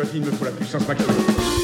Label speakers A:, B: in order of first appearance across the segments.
A: Scott, il me faut la puissance maximum.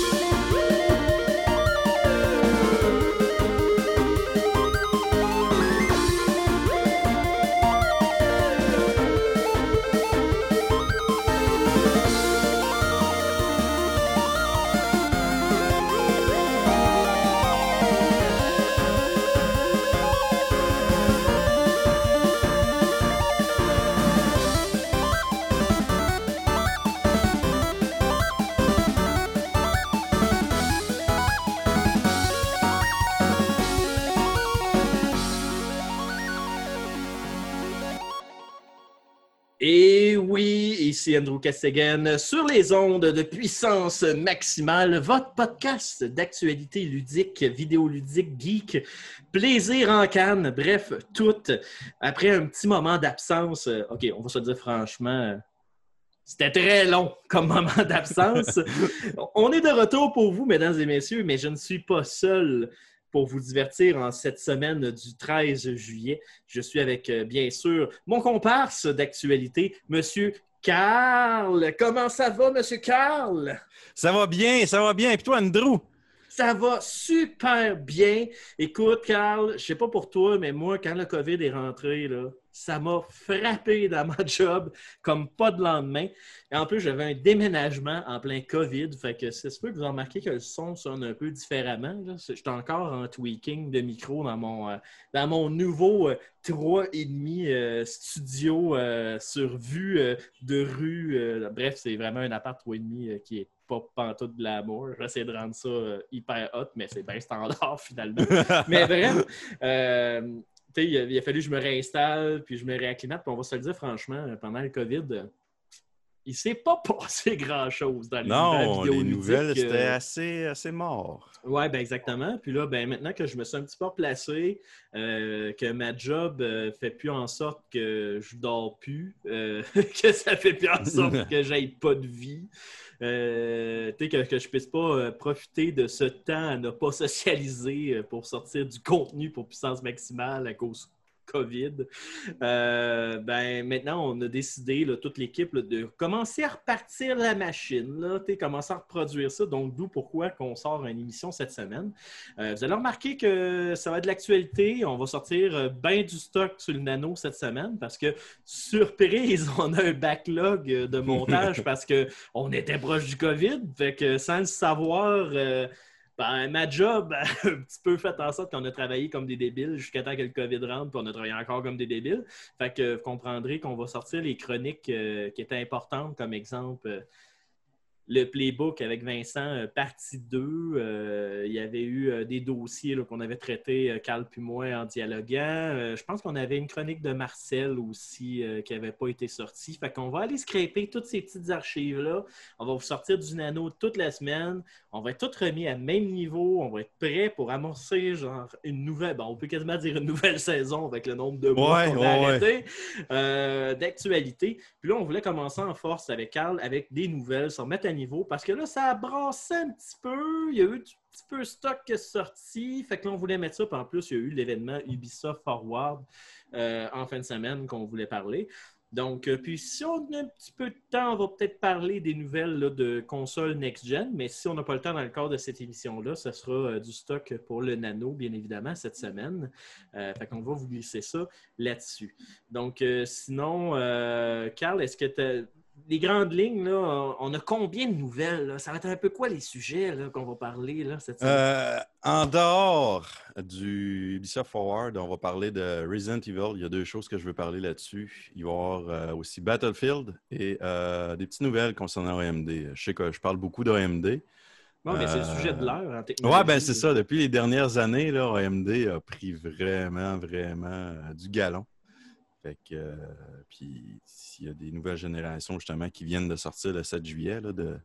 B: Andrew Castegan sur les ondes de puissance maximale, votre podcast d'actualité ludique, vidéoludique, geek, plaisir en canne, bref, tout. Après un petit moment d'absence, euh, OK, on va se dire franchement, c'était très long comme moment d'absence. on est de retour pour vous, mesdames et messieurs, mais je ne suis pas seul pour vous divertir en cette semaine du 13 juillet. Je suis avec, euh, bien sûr, mon comparse d'actualité, Monsieur Carl. Comment ça va, Monsieur Carl?
C: Ça va bien, ça va bien. Et toi, Andrew?
B: Ça va super bien. Écoute, Carl, je sais pas pour toi, mais moi, quand le COVID est rentré, là, ça m'a frappé dans ma job comme pas de lendemain. Et en plus, j'avais un déménagement en plein COVID. Fait que c'est sûr que vous remarquez que le son sonne un peu différemment. J'étais encore en tweaking de micro dans mon, euh, dans mon nouveau euh, 3,5 euh, studio euh, sur vue de rue. bref, c'est vraiment un appart 3,5 euh, qui est pas pantoute de l'amour. J'essaie de rendre ça euh, hyper hot, mais c'est bien standard finalement. mais bref, euh, il, a- il a fallu que je me réinstalle, puis je me réacclimate. Puis on va se le dire franchement, euh, pendant le COVID, euh, il s'est pas passé grand-chose dans les
C: Non,
B: nouvelles
C: les
B: vidéoludiques,
C: nouvelles,
B: euh,
C: c'était assez, assez mort.
B: oui, ben exactement. Puis là, ben maintenant que je me suis un petit peu replacé, euh, que ma job euh, fait plus en sorte que je dors plus, euh, que ça fait plus en sorte que j'aille pas de vie, euh, que, que je puisse pas euh, profiter de ce temps à ne pas socialiser euh, pour sortir du contenu pour puissance maximale à cause COVID. Euh, ben, maintenant, on a décidé, là, toute l'équipe, de commencer à repartir la machine, là, commencer à reproduire ça. Donc, d'où pourquoi qu'on sort une émission cette semaine. Euh, vous allez remarquer que ça va être de l'actualité. On va sortir euh, bien du stock sur le nano cette semaine parce que, surprise, on a un backlog de montage parce qu'on était proche du COVID. Fait que sans le savoir, euh, ben, ma job a un petit peu fait en sorte qu'on a travaillé comme des débiles jusqu'à temps que le COVID rentre, puis on a travaillé encore comme des débiles. Fait que vous comprendrez qu'on va sortir les chroniques euh, qui étaient importantes, comme exemple euh, le playbook avec Vincent, euh, partie 2. Euh, il y avait eu euh, des dossiers qu'on avait traités, Carl puis moi, en dialoguant. Je pense qu'on avait une chronique de Marcel aussi qui n'avait pas été sortie. Fait qu'on va aller scraper toutes ces petites archives-là. On va vous sortir du nano toute la semaine. On va être tous remis à même niveau. On va être prêt pour amorcer genre une nouvelle, bon, on peut quasiment dire une nouvelle saison avec le nombre de mois
C: Ouais,
B: qu'on a
C: ouais.
B: arrêté euh, d'actualité. Puis là, on voulait commencer en force avec Carl, avec des nouvelles, à niveau, parce que là, ça a brassé un petit peu. Il y a eu du petit peu stock qui est sorti. Fait que là, on voulait mettre ça. Puis en plus, il y a eu l'événement Ubisoft Forward euh, en fin de semaine qu'on voulait parler. Donc, euh, puis si on a un petit peu de temps, on va peut-être parler des nouvelles de consoles next-gen, mais si on n'a pas le temps dans le cadre de cette émission-là, ce sera euh, du stock pour le Nano, bien évidemment, cette semaine. Fait qu'on va vous glisser ça là-dessus. Donc, sinon, Carl, est-ce que tu as les grandes lignes, là, on- a combien de nouvelles? là? Ça va être un peu quoi les sujets qu'on va parler là, cette semaine?
C: Euh, en dehors du Ubisoft Forward, on va parler de Resident Evil. Il y a deux choses que je veux parler là-dessus. Il va y avoir euh, aussi Battlefield et euh, des petites nouvelles concernant AMD. Je sais que je parle beaucoup d'AMD.
B: Bon, mais c'est le sujet de l'heure en technologie.
C: Ouais, ben c'est ça. Depuis les dernières années, là, AMD a pris vraiment, vraiment du galon. Fait que, euh, puis s'il y a des nouvelles générations justement qui viennent de sortir le 7 juillet là, de,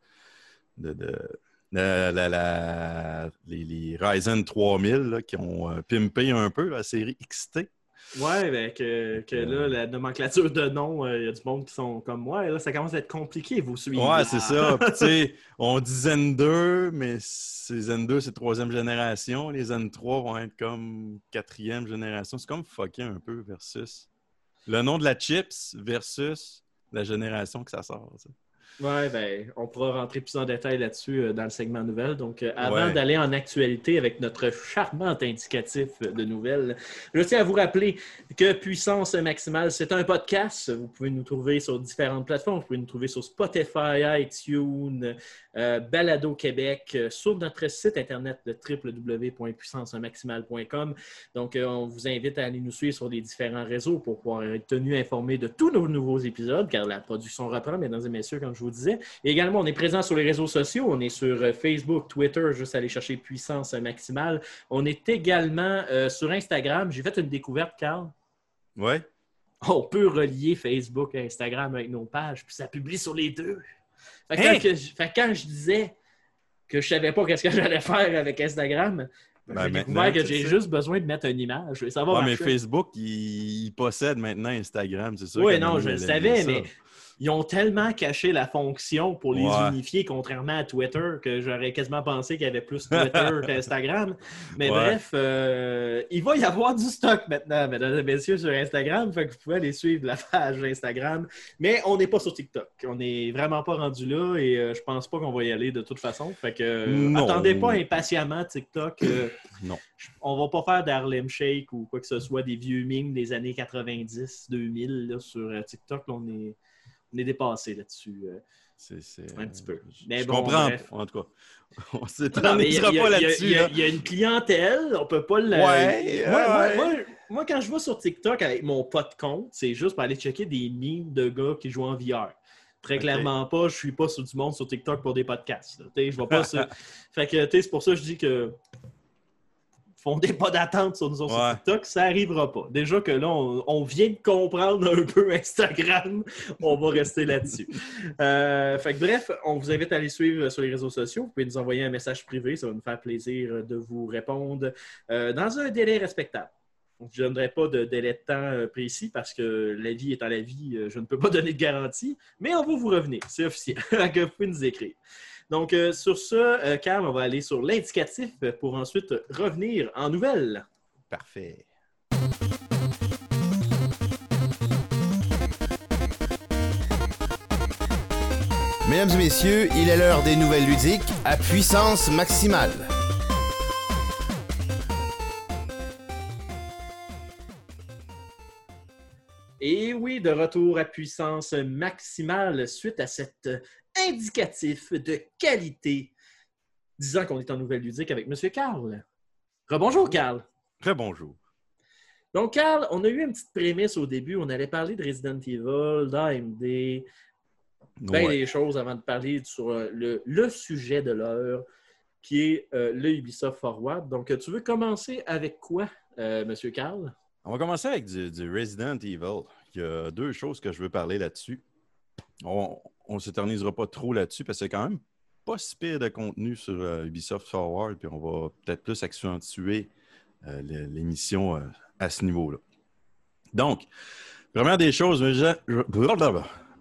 C: de, de la- la- la- les, les Ryzen 3000 là, qui ont euh, pimpé un peu la série XT.
B: Ouais, ben, que, que là, la nomenclature de noms, il y a du monde qui sont comme moi. et là, ça commence à être compliqué, vous suivez.
C: Ouais, c'est ça. Tu sais, on dit Zen 2, mais Zen 2, c'est troisième génération. Les Zen 3 vont être comme quatrième génération. C'est comme fucké un peu versus le nom de la chips versus la génération que ça sort.
B: Ouais, ben, on pourra rentrer plus en détail là-dessus euh, dans le segment nouvelles. Donc, euh, avant
C: Ouais.
B: d'aller en actualité avec notre charmant indicatif de nouvelles, je tiens à vous rappeler que Puissance Maximale, c'est un podcast. Vous pouvez nous trouver sur différentes plateformes. Vous pouvez nous trouver sur Spotify, iTunes, euh, Balado Québec, sur notre site internet de www.puissancemaximale.com. Donc, on vous invite à aller nous suivre sur les différents réseaux pour pouvoir être tenu informé de tous nos nouveaux épisodes, car la production reprend, mesdames et messieurs, comme je vous disais. Et également, on est présent sur les réseaux sociaux. On est sur euh, Facebook, Twitter, juste aller chercher Puissance Maximale. On est également euh, sur Instagram. J'ai fait une découverte, Carl.
C: Ouais.
B: On peut relier Facebook et Instagram avec nos pages, puis ça publie sur les deux. Fait que,
C: Hein?
B: quand, que je, fait que quand je disais que je savais pas qu'est-ce que j'allais faire avec Instagram, ben, j'ai découvert que j'ai juste besoin de mettre une image. Ça va
C: Ouais, mais. Facebook, il, il possède maintenant Instagram, c'est ça?
B: Oui, non, je le savais, mais ils ont tellement caché la fonction pour les
C: Ouais.
B: unifier, contrairement à Twitter, que j'aurais quasiment pensé qu'il y avait plus Twitter qu'Instagram. Mais
C: Ouais.
B: bref, euh, il va y avoir du stock maintenant, mesdames et messieurs, sur Instagram. Fait que vous pouvez aller suivre la page Instagram. Mais on n'est pas sur TikTok. On n'est vraiment pas rendu là et euh, je pense pas qu'on va y aller de toute façon. Fait que euh, attendez pas impatiemment TikTok. euh,
C: Non.
B: on va pas faire d'Harlem Shake ou quoi que ce soit, des vieux mimes des années 90, 2000 là, sur euh, TikTok. là, on, est, on est dépassé là-dessus. euh.
C: C'est,
B: Un petit peu.
C: Je,
B: Mais
C: je
B: bon,
C: comprends,
B: bref.
C: en tout cas. On
B: a-
C: pas là-dessus.
B: Il y, a-
C: là.
B: il y a une clientèle, on peut pas le.
C: Ouais,
B: moi, moi-
C: ouais.
B: moi- moi, quand je vais sur TikTok avec mon de compte, c'est juste pour aller checker des memes de gars qui jouent en VR. Très clairement pas, je suis pas sur du monde sur TikTok pour des podcasts. Je vais pas sur- Fait que tu sais, c'est pour ça que je dis que fondez pas d'attente sur nous autres
C: Ouais.
B: sur TikTok, ça arrivera pas. Déjà que là, on, on vient de comprendre un peu Instagram, on va rester là-dessus. Euh, fait que bref, on vous invite à aller suivre sur les réseaux sociaux. Vous pouvez nous envoyer un message privé, ça va nous faire plaisir de vous répondre euh, dans un délai respectable. Je ne donnerai pas de délai de temps euh, précis parce que la vie étant la vie, je ne peux pas donner de garantie, mais on va vous revenir, c'est officiel. Vous pouvez nous écrire. Donc, euh, sur ce, euh, Carl, on va aller sur l'indicatif pour ensuite revenir en nouvelles.
C: Parfait.
D: Mesdames et messieurs, il est l'heure des nouvelles ludiques à puissance maximale.
B: Et oui, de retour à puissance maximale suite à cet indicatif de qualité disant qu'on est en nouvelle ludique avec M. Carl. Rebonjour, Carl.
C: Très bonjour.
B: Donc, Carl, on a eu une petite prémisse au début. On allait parler de Resident Evil, d'AMD, bien des choses avant de parler sur euh, le, le sujet de l'heure, qui est euh, le Ubisoft Forward. Donc, tu veux commencer avec quoi, euh, Monsieur Carl?
C: On va commencer avec du, du Resident Evil. Il y a deux choses que je veux parler là-dessus. On ne s'éternisera pas trop là-dessus parce que c'est quand même pas si pire de contenu sur euh, Ubisoft Forward, puis on va peut-être plus accentuer euh, l'émission euh, à ce niveau-là. Donc, première des choses,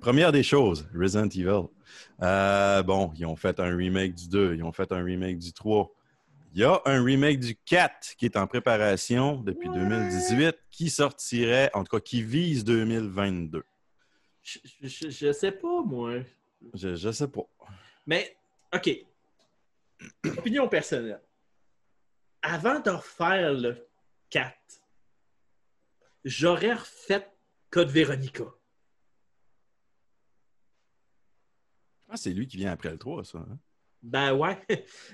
C: première des choses, Resident Evil. Bon, ils ont fait un remake du 2, ils ont fait un remake du 3. Il y a un remake du 4 qui est en préparation depuis 2018, qui sortirait, en tout cas, qui vise 2022.
B: Je, je, je sais pas, moi.
C: Je, je sais pas.
B: Mais, OK. Opinion personnelle. Avant de refaire le 4, j'aurais refait Code
C: pense que c'est lui qui vient après le 3, ça. hein?
B: Ben ouais.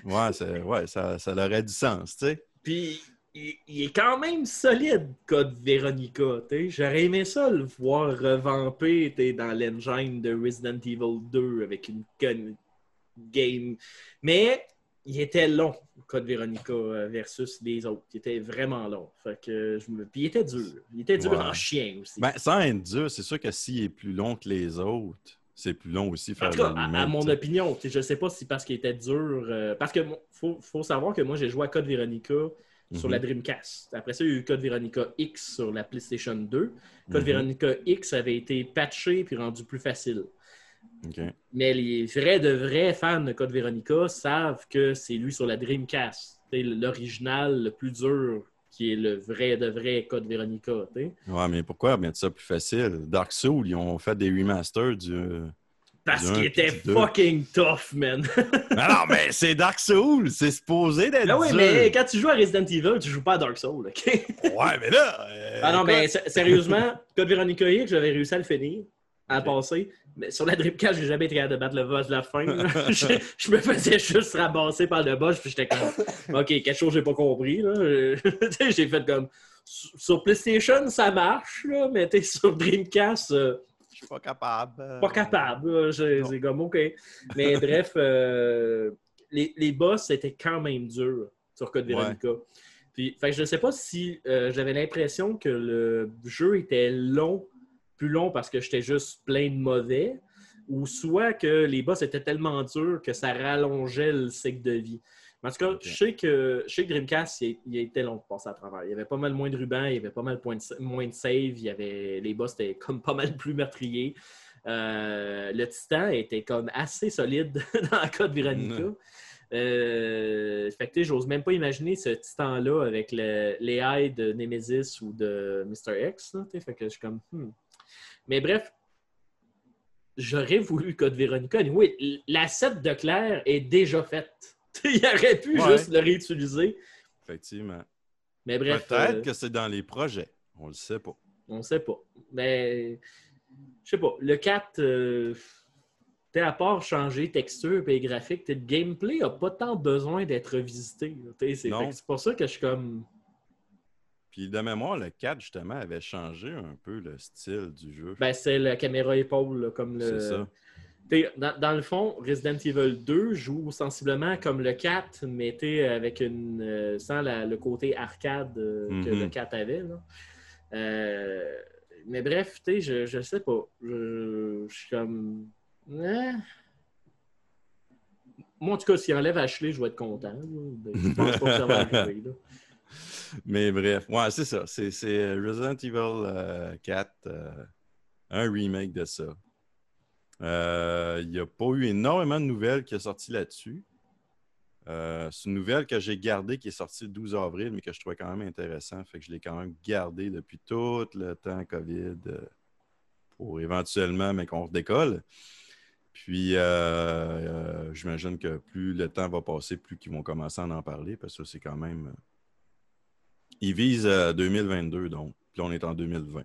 C: Ouais, c'est- ouais ça, ça aurait du sens, tu sais.
B: Puis, il, il est quand même solide, Code Véronica. t'sais. J'aurais aimé ça le voir revampé dans l'engine de Resident Evil 2 avec une con- game. Mais il était long, Code Véronica euh, versus les autres. Il était vraiment long. Fait que je me... Puis il était dur. Il était dur
C: Ouais.
B: en chien aussi.
C: Ben, sans être dur, c'est sûr que s'il est plus long que les autres, c'est plus long aussi
B: En
C: faire
B: tout cas,
C: le
B: à, mon opinion, je sais pas si parce qu'il était dur. euh, parce que faut savoir que moi, j'ai joué à Code Veronica sur
C: Mhm.
B: la Dreamcast. Après ça, il y a eu Code Veronica X sur la PlayStation 2. Code
C: Mhm.
B: Veronica X avait été patché puis rendu plus facile. Mais les vrais de vrais fans de Code Veronica savent que c'est lui sur la Dreamcast. C'est l'original le plus dur qui est le vrai de vrai Code Veronica.
C: Ouais, mais pourquoi mettre ça plus facile? Dark Souls, ils ont fait des remasters du.
B: Parce qu'il était fucking tough, man.
C: non, non, mais c'est Dark Souls! C'est supposé d'être.
B: Ah oui,
C: dur.
B: mais quand tu joues à Resident Evil, tu joues pas à Dark Souls, OK?
C: Ouais, mais là. euh,
B: Ah non, mais sérieusement, Code Veronica X, j'avais réussi à le finir, à
C: Ok.
B: passer. Mais sur la Dreamcast, j'ai jamais été capable de battre le boss de la fin. je, je me faisais juste ramasser par le boss, puis j'étais comme, OK, quelque chose j'ai pas compris. j'ai fait comme, sur sur PlayStation, ça marche, là, mais t'es sur Dreamcast, euh,
C: Je suis pas capable.
B: pas capable. J'ai- comme, OK. Mais bref, euh, les, les boss étaient quand même durs sur Code
C: Ouais.
B: Veronica. Puis, fait que je ne sais pas si euh, j'avais l'impression que le jeu était long, plus long parce que j'étais juste plein de mauvais, ou soit que les boss étaient tellement durs que ça rallongeait le cycle de vie. En tout cas, je, sais que, je sais que Dreamcast, il, il était long de passer à travers. Il y avait pas mal moins de rubans, il y avait pas mal point de moins de save, il y avait, les boss étaient comme pas mal plus meurtriers. Euh, le titan était comme assez solide dans le cas de Veronica.
C: Mm.
B: Euh, fait que j'ose même pas imaginer ce titan-là avec aides de Nemesis ou de Mr. X. là, fait que je suis comme. hmm. Mais bref, j'aurais voulu Code Veronica. Oui, l'asset de Claire est déjà faite. Il aurait pu
C: Ouais.
B: juste le réutiliser.
C: Effectivement.
B: Mais bref,
C: Peut-être
B: euh,
C: que c'est dans les projets. On le sait pas.
B: on sait pas. Mais je sais pas. Le 4, euh, t'sais, à part changer texture et graphique, le gameplay n'a pas tant besoin d'être que c'est pour ça que je suis comme.
C: Puis de mémoire, le 4, justement, avait changé un peu le style du jeu.
B: Ben, c'est la caméra épaule, là, comme le.
C: C'est ça.
B: Dans, dans le fond, Resident Evil 2 joue sensiblement comme le 4, mais avec une. euh, sans la- le côté arcade euh, que
C: Mhm.
B: le 4 avait. là. Euh, mais bref, je, je sais pas. Je, je suis comme. Hein? Moi, en tout cas, s'il enlève Ashley, je vais être content. Ben, Je pense pas que ça va arriver. là.
C: Mais bref, ouais, c'est ça. C'est c'est Resident Evil euh, 4, euh, un remake de ça. Euh, Il n'y a pas eu énormément de nouvelles qui sont sorties là-dessus. Euh, c'est une nouvelle que j'ai gardée qui est sortie le 12 avril, mais que je trouvais quand même intéressant. Fait que je l'ai quand même gardée depuis tout le temps COVID euh, pour éventuellement, mais qu'on redécolle. Puis, j'imagine que plus le temps va passer, plus qu'ils vont commencer à en parler, parce que c'est quand même. ils visent euh, 2022, donc. Puis on est en 2020.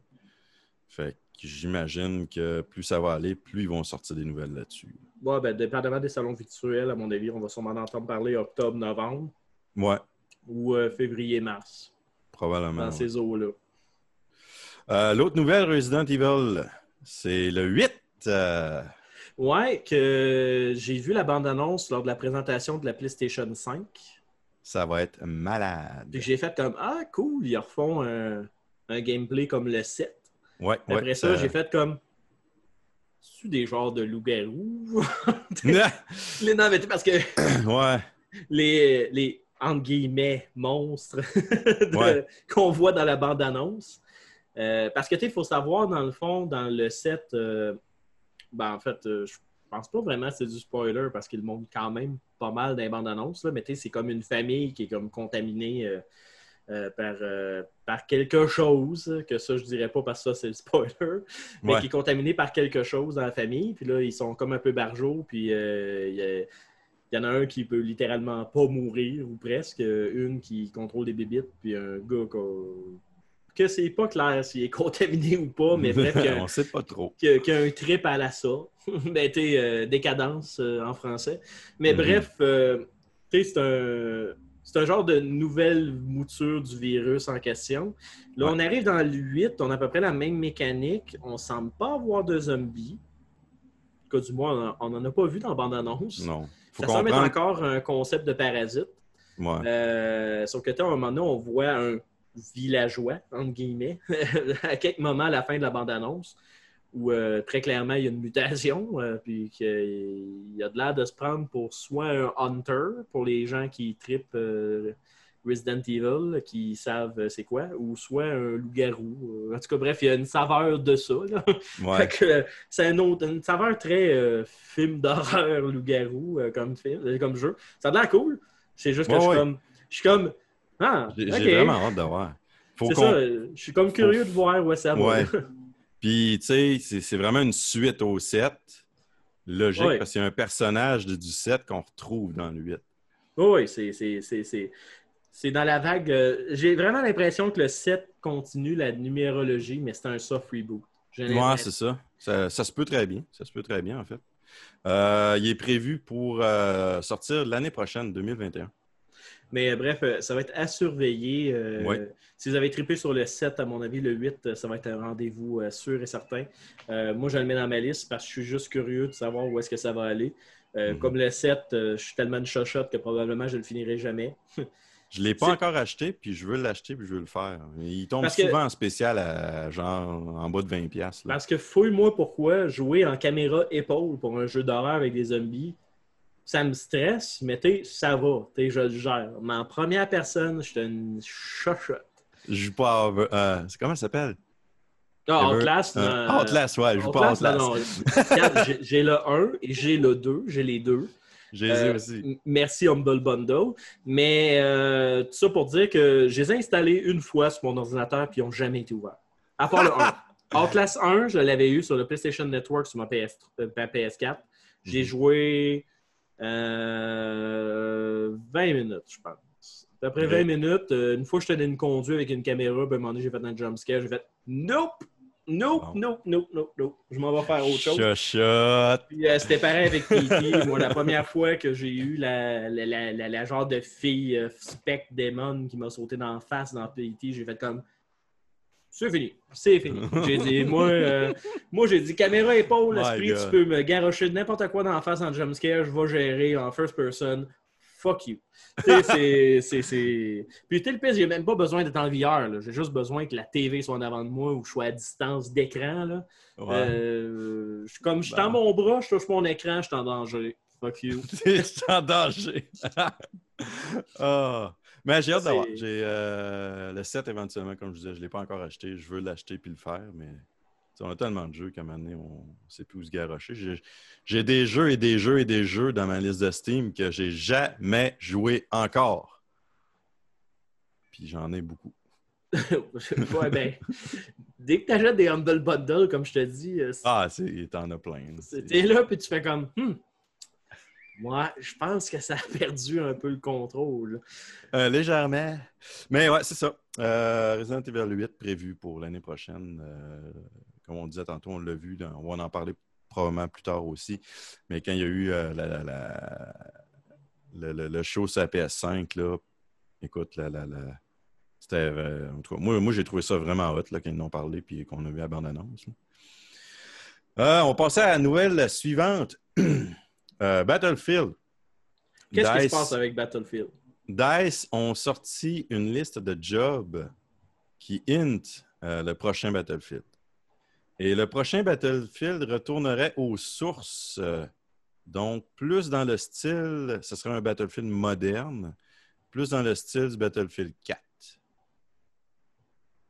C: Fait j'imagine que plus ça va aller, plus ils vont sortir des nouvelles là-dessus.
B: Ouais, ben, dépendamment des salons virtuels, à mon avis, on va sûrement en entendre parler octobre, novembre
C: Ouais,
B: ou euh, février, mars,
C: probablement.
B: dans
C: ouais.
B: ces eaux-là.
C: Euh, L'autre nouvelle, Resident Evil, c'est le 8. euh,
B: Ouais, que j'ai vu la bande-annonce lors de la présentation de la PlayStation 5.
C: ça va être malade.
B: J'ai fait comme Ah, cool, ils refont un, un gameplay comme le 7.
C: Ouais, ouais,
B: Après ça, j'ai fait comme C'est-tu des genres de loups-garous? Les- Non, mais tu sais, parce que
C: ouais,
B: les, les entre guillemets monstres
C: Ouais.
B: qu'on voit dans la bande-annonce. Euh, parce que tu sais, il faut savoir, dans le fond, dans le set, euh, ben, en fait, euh, je pense pas vraiment que c'est du spoiler parce qu'il montre quand même pas mal dans les bandes-annonces, là, mais tu sais, c'est comme une famille qui est comme contaminée euh, euh, par, euh, par quelque chose, que ça, je dirais pas parce que ça, c'est le spoiler, mais
C: Ouais.
B: qui est contaminé par quelque chose dans la famille. Puis là, ils sont comme un peu barjots, puis euh, il y en a un qui peut littéralement pas mourir, ou presque. Une qui contrôle des bébites, puis un gars qu'on- que c'est pas clair s'il est contaminé ou pas, mais bref, qu'il
C: on sait pas trop.
B: qui a, qui a un trip à la ça. ben, t'es, euh, décadence euh, en français. Mais
C: Mhm.
B: bref, euh, c'est un. C'est un genre de nouvelle mouture du virus en question. Là,
C: Ouais.
B: on arrive dans le 8, on a à peu près la même mécanique. On semble pas avoir de zombies. En tout cas, du moins, on n'en a pas vu dans la bande-annonce.
C: Non. Faut
B: Ça semble être encore un concept de parasite.
C: Ouais.
B: Euh, sauf que, à un moment donné, on voit un villageois, entre guillemets, à quelques moments à la fin de la bande-annonce. Où euh, très clairement il y a une mutation, euh, puis qu'il y a de l'air de se prendre pour soit un hunter, pour les gens qui tripent euh, Resident Evil, qui savent euh, c'est quoi, ou soit un loup-garou. En tout cas, bref, il y a une saveur de ça. là.
C: Ouais.
B: Fait que, c'est un autre, une saveur très film d'horreur loup-garou comme, film, comme jeu. Ça a l'air cool. C'est juste que
C: Ouais,
B: je suis
C: ouais.
B: comme. Je suis comme. Ah,
C: J'ai vraiment hâte de voir. Faut
B: ça. Je suis comme curieux de voir où ça va.
C: Puis, tu sais, c'est- vraiment une suite au 7. Logique, parce qu'il y a un personnage du 7 qu'on retrouve dans le 8.
B: Oui, c'est, dans la vague. euh, j'ai vraiment l'impression que le 7 continue la numérologie, mais c'est un soft reboot. L'impression.
C: c'est ça. ça. ça se peut très bien. Ça se peut très bien, en fait. Euh, il est prévu pour euh, sortir l'année prochaine, 2021.
B: Mais euh, bref, euh, ça va être à surveiller. euh. Si vous avez trippé sur le 7, à mon avis, le 8, euh, ça va être un rendez-vous sûr et certain. Moi, je le mets dans ma liste parce que je suis juste curieux de savoir où est-ce que ça va aller. Euh,
C: Mhm.
B: Comme le 7, euh, je suis tellement de chochotte que probablement je le finirai jamais.
C: Je ne l'ai pas encore acheté, puis je veux l'acheter, puis je veux le faire. Il tombe
B: Parce que-
C: souvent en spécial à genre en bas de 20$. piastres, là.
B: Parce que fouille-moi pourquoi jouer en caméra épaule pour un jeu d'horreur avec des zombies, ça me stresse, mais t'sais, ça va, t'sais, je le gère. Mais en première personne, je suis une chochotte.
C: Je joue pas à... Euh, c'est comment ça s'appelle?
B: Ah, Outlast,
C: Euh, Outlast, ouais, je joue pas
B: Outlast,
C: Outlast.
B: j'ai- le 1 et j'ai le 2, j'ai les deux.
C: J'ai les
B: Euh,
C: aussi.
B: Merci Humble Bundle. Mais tout ça pour dire que je les ai installés une fois sur mon ordinateur puis ils n'ont jamais été ouverts. À part le 1. Outlast 1, je l'avais eu sur le PlayStation Network sur ma, PS, ma PS4. J'ai
C: Mhm.
B: joué 20 minutes, je pense. Après 20
C: Ok.
B: minutes, euh, une fois que je tenais une conduite avec une caméra, ben, à un moment donné, j'ai fait un jumpscare. J'ai fait Nope! Nope,
C: Bon.
B: nope, nope, nope, nope. Je m'en vais faire autre chose.
C: Chuchote.
B: Puis, euh, c'était pareil avec P.T. Moi, la première fois que j'ai eu la, la, la, la- la genre de fille euh, spec démon qui m'a sauté dans la face dans P.T., j'ai fait comme c'est fini, c'est fini. J'ai dit, moi, euh, moi j'ai dit caméra épaule, esprit, tu peux me garocher de n'importe quoi dans la face en jumpscare, je vais gérer en first person. Fuck you. C'est-. Puis, tu le pire, j'ai même pas besoin d'être en VR. J'ai juste besoin que la TV soit en avant de moi ou que je sois à distance d'écran.
C: Ouais.
B: Euh, je suis comme je suis
C: Ben.
B: dans mon bras, je touche mon écran, je suis en danger. Fuck you.
C: Je suis en danger. Ah. Mais j'ai hâte d'avoir. J'ai euh, le 7 éventuellement, comme je disais, je ne l'ai pas encore acheté. Je veux l'acheter puis le faire, mais on a tellement de jeux qu'à un moment donné, on sait plus où se garrocher. J'ai- des jeux et des jeux et des jeux dans ma liste de Steam que j'ai jamais joué encore. Puis j'en ai beaucoup.
B: ouais, ben, dès que tu achètes des Humble Bundle, comme je te dis, euh,
C: Ah, c'est- t'en as plein.
B: t'es là puis tu fais comme hmm, Moi, je pense que ça a perdu un peu le contrôle.
C: Euh, légèrement. Mais ouais, c'est ça. Euh, Resident Evil 8 prévu pour l'année prochaine. Euh, comme on disait tantôt, on l'a vu. on va en parler probablement plus tard aussi. Mais quand il y a eu euh, le, show sur la PS5, là, écoute, c'était. moi, j'ai trouvé ça vraiment hot là, quand ils en ont parlé et qu'on a vu la bande-annonce. on passait à la nouvelle suivante. Euh, Battlefield.
B: Qu'est-ce qui se passe avec Battlefield?
C: DICE ont sorti une liste de jobs qui hint euh, le prochain Battlefield. Et le prochain Battlefield retournerait aux sources. euh, donc, plus dans le style, ce serait un Battlefield moderne, plus dans le style du Battlefield 4. Tu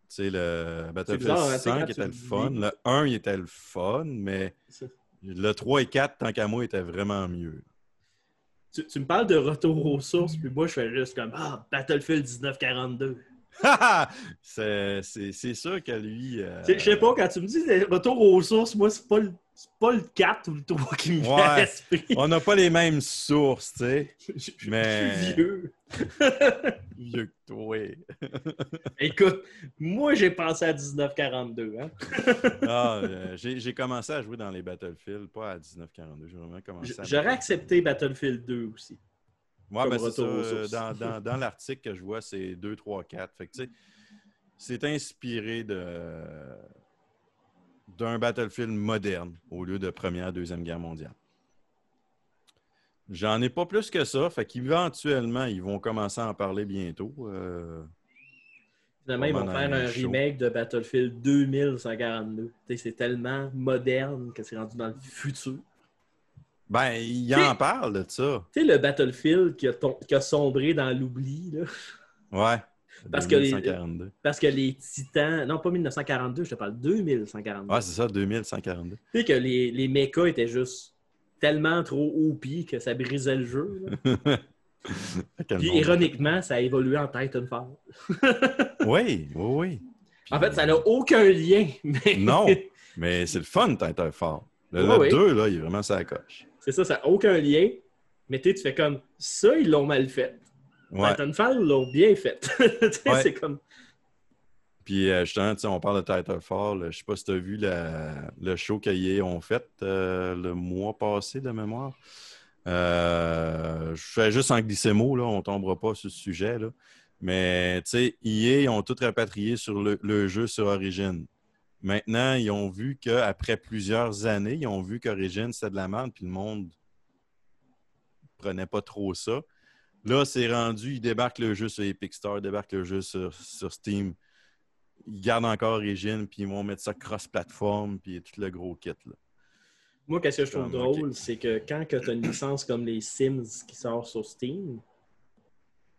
C: sais, le Battlefield
B: bizarre, hein, tu sais,
C: 5
B: quand tu
C: était
B: le
C: fun, le 1 il était le fun, mais le 3 et 4, tant qu'à moi, était vraiment mieux.
B: Tu, tu me parles de retour aux sources, puis moi, je fais juste comme Ah, Battlefield 1942.
C: c'est c'est- c'est sûr que lui. euh,
B: Je sais pas, quand tu me dis retour aux sources, moi, c'est pas le. C'est pas le 4 ou le 3 qui me vient à
C: Ouais.
B: l'esprit.
C: On n'a pas les mêmes sources, tu sais.
B: Je je suis
C: Mais-
B: vieux.
C: Vieux que toi.
B: Écoute, moi, j'ai pensé à 1942. Hein?
C: Ah, euh, j'ai commencé à jouer dans les Battlefield, pas à 1942. J'ai vraiment commencé à.
B: J'aurais accepté Battlefield 2 aussi.
C: Ouais,
B: comme
C: ben, c'est euh. Dans, dans, dans l'article que je vois, c'est 2, 3, 4. Fait que, tu sais, c'est inspiré de d'un Battlefield moderne au lieu de Première, Deuxième Guerre mondiale. J'en ai pas plus que ça. Fait qu'éventuellement, ils vont commencer à en parler bientôt. euh,
B: Finalement, ils vont faire un
C: show.
B: remake de Battlefield 2142. Tu sais, C'est tellement moderne que c'est rendu dans le futur.
C: Ben, il en parle de ça.
B: Tu sais, le Battlefield qui a, qui a sombré dans l'oubli, là.
C: Ouais.
B: Parce que les-
C: 2142.
B: Parce que les titans. Non, pas 1942, je te parle 2142.
C: Ouais, c'est ça, 2142.
B: Tu sais que les, les mechas étaient juste tellement trop OP que ça brisait le jeu. Puis ironiquement, ça a évolué en Titanfall.
C: Oui, oui, oui. Puis-
B: En fait, ça n'a aucun lien. Mais...
C: Non, mais c'est le fun, Titanfall. Le,
B: oui.
C: 2, là, il est vraiment sa coche.
B: C'est ça, ça n'a aucun lien. Mais tu fais comme ça, ils l'ont mal fait.
C: Ouais.
B: Titanfall, ils l'ont bien fait.
C: Ouais.
B: C'est comme.
C: Puis euh, justement, on parle de Titanfall. Je sais pas si tu as vu la- le show qu'ils ont fait euh, le mois passé de mémoire. Euh, je fais juste en glisser mot, là, on tombera pas sur ce sujet. Là. Mais tu sais, EA ont tout rapatrié sur le, le jeu sur Origin. Maintenant, ils ont vu qu'après plusieurs années, ils ont vu qu'Origin, c'était de la merde, puis le monde prenait pas trop ça. Là, c'est rendu, ils débarquent le jeu sur Epic Store, ils débarquent le jeu sur, sur Steam. Ils gardent encore Origin, puis ils vont mettre ça cross-platform, puis tout le gros kit. Là.
B: Moi, qu'est-ce que je trouve
C: Comme,
B: drôle, c'est que quand tu as une licence comme les Sims qui sort sur Steam,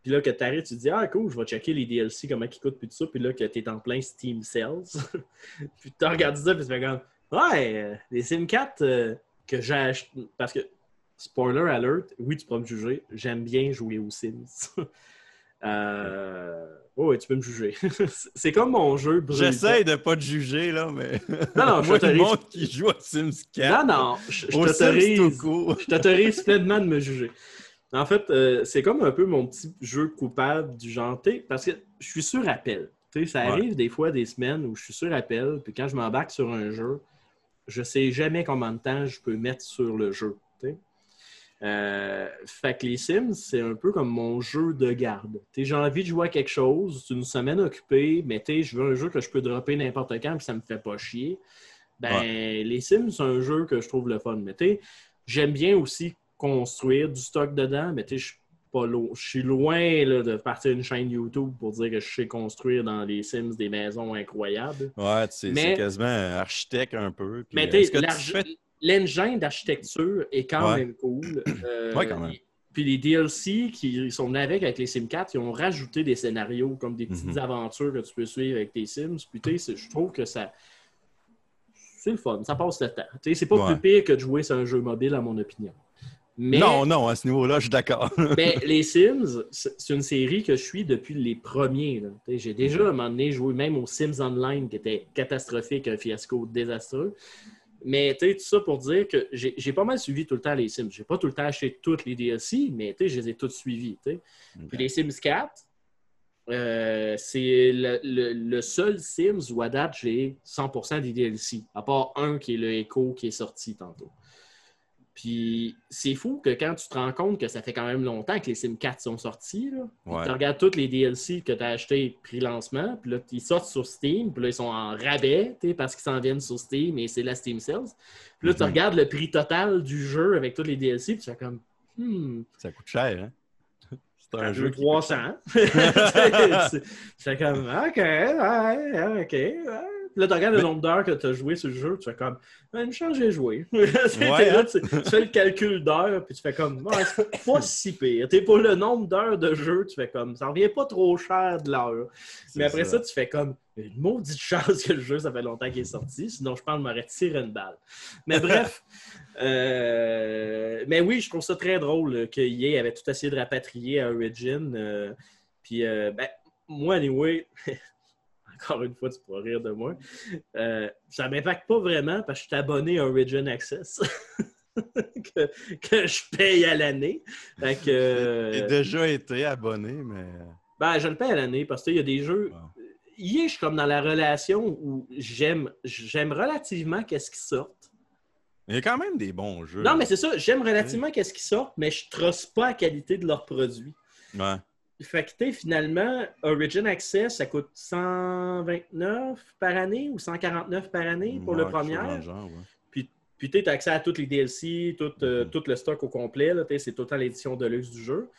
B: puis là que tu arrives, tu te dis Ah, cool, je vais checker les DLC, comment ils coûtent, puis tout ça, puis là que tu es en plein Steam Sales. puis tu regardes ça, puis tu fais comme Ouais, euh, les Sim 4 euh, que j'ai acheté. Parce que, spoiler alert, oui, tu peux me juger, j'aime bien jouer aux Sims. euh... oh, ouais, tu peux me juger. c'est comme mon jeu.
C: J'essaie de pas te juger, là, mais.
B: Non, non, je t'autorise.
C: monde qui joue à Sims 4.
B: Non, non, je, t'autorise.
C: court.
B: Je t'autorise pleinement de me juger. En fait, euh, c'est comme un peu mon petit jeu coupable du genre, parce que je suis sur appel. Tu sais, ça
C: Ouais.
B: arrive des fois des semaines où je suis sur appel, puis quand je m'embarque sur un jeu, je sais jamais combien de temps je peux mettre sur le jeu. Euh, fait que les Sims, c'est un peu comme mon jeu de garde. J'ai envie de jouer à quelque chose, c'est une semaine occupée, mais je veux un jeu que je peux dropper n'importe quand, puis ça me fait pas chier. Ben, les Sims, c'est un jeu que je trouve le fun. Mais j'aime bien aussi construire du stock dedans, mais je suis pas lo- je suis loin là, de partir une chaîne YouTube pour dire que je sais construire dans les Sims des maisons incroyables.
C: Ouais, c'est quasiment architecte un peu. puis
B: Mais
C: est-ce
B: tu
C: que
B: sais,
C: tu fais-
B: l'engine d'architecture est quand
C: Ouais.
B: même cool. Euh,
C: Ouais, quand même.
B: Puis les DLC qui sont venus avec, avec les Sims 4, ils ont rajouté des scénarios comme des petites
C: Mhm.
B: aventures que tu peux suivre avec tes Sims. Puis tu sais, c'est- je trouve que ça. C'est le fun, ça passe le temps. Tu sais, C'est pas
C: Ouais.
B: plus pire que de jouer sur un jeu mobile, à mon opinion. Mais,
C: Non, non, à ce niveau-là, je suis d'accord.
B: mais les Sims, c'est une série que je suis depuis les premiers. là. Tu sais, J'ai déjà à un moment donné joué même aux Sims Online, qui était catastrophique, un fiasco désastreux. Mais tu sais, tout ça pour dire que j'ai pas mal suivi tout le temps les Sims. J'ai pas tout le temps acheté toutes les DLC, mais tu sais, je les ai toutes suivies. Puis les Sims 4, euh, c'est le, le- le seul Sims où à date j'ai 100% des DLC, à part un qui est le Echo qui est sorti tantôt. Puis c'est fou que quand tu te rends compte que ça fait quand même longtemps que les Sims 4 sont sortis, là, puis
C: Ouais.
B: tu regardes tous les DLC que tu as achetés prix lancement, puis là, ils sortent sur Steam, puis là, ils sont en rabais, parce qu'ils s'en viennent sur Steam et c'est la Steam Sales. Puis là, tu
C: Mhm.
B: regardes le prix total du jeu avec tous les DLC, puis tu fais comme, hmm,
C: Ça coûte cher, hein? C'est un
B: un
C: jeu
B: jeu
C: qui
B: 300. C'est c'est comme, OK, ouais, OK. ouais. Là, tu regardes le nombre d'heures que tu as joué sur le jeu, tu fais comme, me change, j'ai joué. T'es
C: Ouais,
B: là, tu, tu fais le calcul d'heures, puis tu fais comme, Ouais, c'est pas si pire. Pour le nombre d'heures de jeu, tu fais comme, ça revient pas trop cher de l'heure. Mais après ça. tu fais comme, une maudite chance que le jeu, ça fait longtemps qu'il est sorti, sinon je pense que je m'aurais tiré une balle. Mais bref, euh, mais oui, je trouve ça très drôle que EA avait tout essayé de rapatrier à Origin. euh, puis, euh, ben, moi, anyway, encore une fois, tu pourras rire de moi. Euh, ça m'impacte pas vraiment parce que je suis abonné à Origin Access. que, que je paye à l'année. Que, euh,
C: J'ai déjà été abonné, mais.
B: ben, je le paye à l'année parce qu'il y a des jeux.
C: Wow.
B: Hier, je suis comme dans la relation où j'aime j'aime relativement qu'est-ce qui sort.
C: Il y a quand même des bons jeux.
B: Non, mais c'est ça, j'aime relativement qu'est-ce qui sort, mais je trosse pas la qualité de leurs produits.
C: Ouais.
B: Fait que, tu sais, finalement, Origin Access, ça coûte 129 par année ou 149 par année pour le
C: Ouais,
B: premier.
C: le genre, ouais.
B: Puis tu as accès à tous les DLC, tout, euh,
C: Mhm.
B: tout le stock au complet. C'est tout le temps l'édition de luxe du jeu.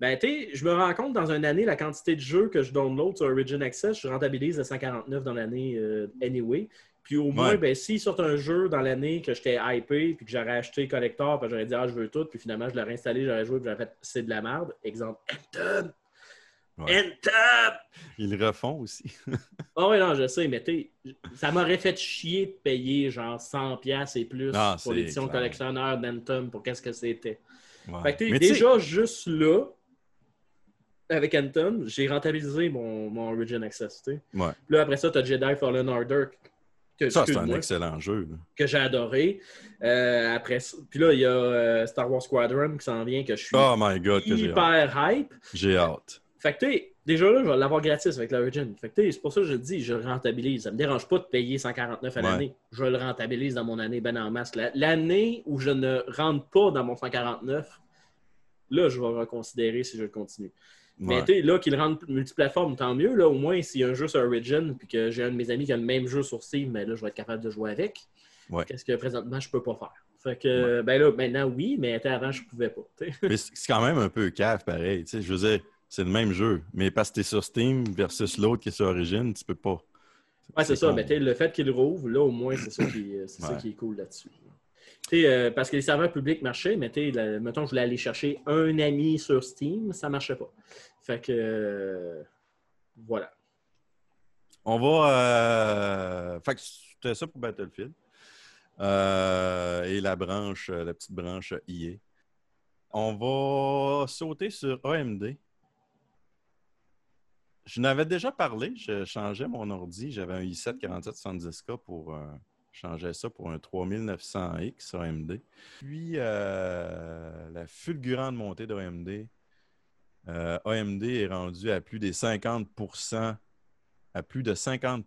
B: Ben, tu je me rends compte dans une année, la quantité de jeux que je download sur Origin Access, je rentabilise à 149 dans l'année euh, anyway. Puis au moins,
C: Ouais.
B: ben, s'ils sortent un jeu dans l'année que j'étais hypé, puis que j'aurais acheté collector, puis j'aurais dit, ah, je veux tout, puis finalement, je l'aurais installé, j'aurais joué, puis j'aurais fait, c'est de la merde. Exemple!
C: Ouais.
B: Anthem!
C: Ils le refont aussi.
B: Ah oui, non, je sais, mais tu sais, ça m'aurait fait chier de payer genre 100$ et plus pour l'édition collectionneur d'Anthem pour qu'est-ce que c'était.
C: Ouais.
B: Fait que déjà, juste là, avec Anthem, j'ai rentabilisé mon, mon Origin Access. tu sais.
C: ouais.
B: Puis là, après ça, tu as Jedi Fallen Order que,
C: ça, c'est un excellent jeu. là.
B: que j'ai adoré. Euh, après Puis là, il y a euh, Star Wars Squadron qui s'en vient, que je suis
C: Oh my god, que j'ai hâte.
B: hyper hype.
C: J'ai hâte.
B: Fait que, tu déjà là, je vais l'avoir gratis avec l'Origin. Fait que, c'est pour ça que je te dis, je le rentabilise. Ça me dérange pas de payer 149 à
C: Ouais.
B: l'année. Je le rentabilise dans mon année ben en masse. La- L'année où je ne rentre pas dans mon 149, là, je vais reconsidérer si je continue. Mais tu là, qu'il rentre multiplateforme, tant mieux. Là, au moins, s'il y a un jeu sur Origin, puis que j'ai un de mes amis qui a le même jeu sur Steam, mais là, je vais être capable de jouer avec.
C: Ouais.
B: Qu'est-ce que présentement, je peux pas faire? Fait que, ben là, maintenant, oui, mais avant, je pouvais pas.
C: Mais c'est quand même un peu cave, pareil. Je veux dire, c'est le même jeu. Mais parce que t'es sur Steam versus l'autre qui est sur Origin, tu peux pas.
B: Ouais, c'est ça.
C: con.
B: Mais le fait qu'il rouvre, là, au moins, c'est ça, qui, c'est ça qui est cool là-dessus. Euh, parce que les serveurs publics marchaient, mais la- mettons, je voulais aller chercher un ami sur Steam, ça marchait pas. Fait que, euh, voilà.
C: On va. euh, Fait que c'était ça pour Battlefield. Et la branche, la petite branche IA. On va sauter sur AMD. Je n'avais déjà parlé, je changeais mon ordi. J'avais un i7 4770K pour changer ça pour un 3900X AMD. Puis euh, la fulgurante montée d'AMD. Euh, AMD est rendu à plus des 50% à plus de 50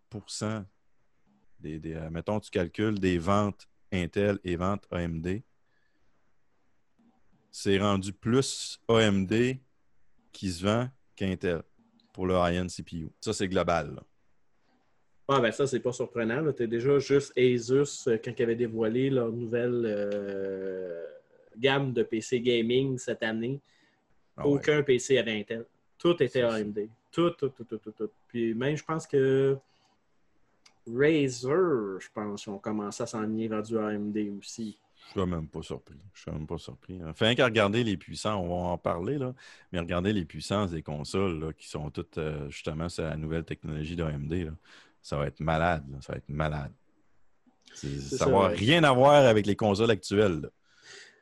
C: des, des, euh, mettons, tu calcules des ventes Intel et ventes AMD. C'est rendu plus AMD qui se vend qu'Intel pour le high-end CPU. Ça, c'est global.
B: Ah, ben ça, c'est pas surprenant. Tu déjà juste Asus, euh, quand ils avaient dévoilé leur nouvelle euh, gamme de PC gaming cette année,
C: Ah ouais.
B: aucun PC avait Intel. Tout était. AMD. Tout, tout, tout, tout, tout, tout. Puis même, je pense que Razer, je pense, ont commencé à s'en venir vers du AMD aussi.
C: Je suis même pas surpris. Je suis même pas surpris. Enfin, qu'à regarder les puissants, on va en parler, là, mais regardez les puissances des consoles là, qui sont toutes euh, justement sur la nouvelle technologie d'AMD. Ça va être malade. là. Ça va être malade. Ça va
B: ouais.
C: rien à voir avec les consoles actuelles. là.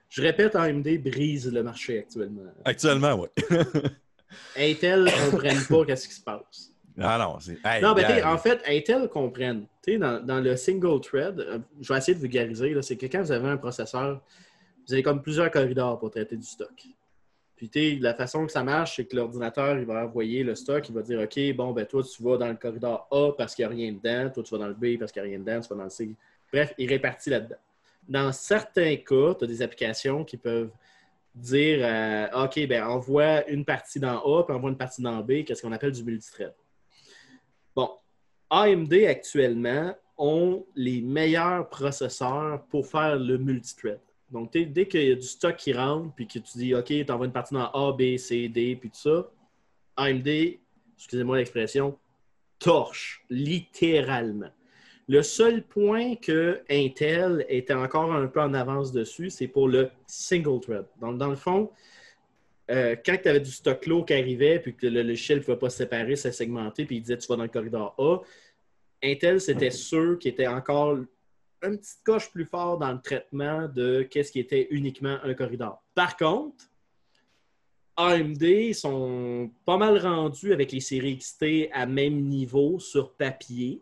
B: Je répète, AMD brise le marché actuellement.
C: Actuellement, oui.
B: Intel ne comprennent pas qu'est-ce qui se passe.
C: ah non, c'est. Hey,
B: Non, mais en fait, Intel comprennent. Tu dans, dans le single thread, euh, je vais essayer de vulgariser, c'est que quand vous avez un processeur, vous avez comme plusieurs corridors pour traiter du stock. Puis, la façon que ça marche, c'est que l'ordinateur, il va envoyer le stock, il va dire, OK, bon, ben toi, tu vas dans le corridor A parce qu'il n'y a rien dedans, toi, tu vas dans le B parce qu'il n'y a rien dedans, tu vas dans le C. Bref, il répartit là-dedans. Dans certains cas, tu as des applications qui peuvent dire, euh, OK, ben envoie une partie dans A, puis envoie une partie dans B, qu'est-ce qu'on appelle du multithread. Bon, AMD actuellement ont les meilleurs processeurs pour faire le multithread. Donc, dès qu'il y a du stock qui rentre, puis que tu dis, OK, tu envoies une partie dans A, B, C, D, puis tout ça, AMD, excusez-moi l'expression, torche, littéralement. Le seul point que Intel était encore un peu en avance dessus, c'est pour le single thread. Donc, dans le fond, euh, quand tu avais du stock lourd qui arrivait, puis que le logiciel ne pouvait pas se séparer, se segmenter, puis il disait tu vas dans le corridor A, Intel, c'était ceux qui étaient encore une petite coche plus fort dans le traitement de qu'est-ce qui était uniquement un corridor. Par contre, AMD sont pas mal rendus avec les séries XT à même niveau sur papier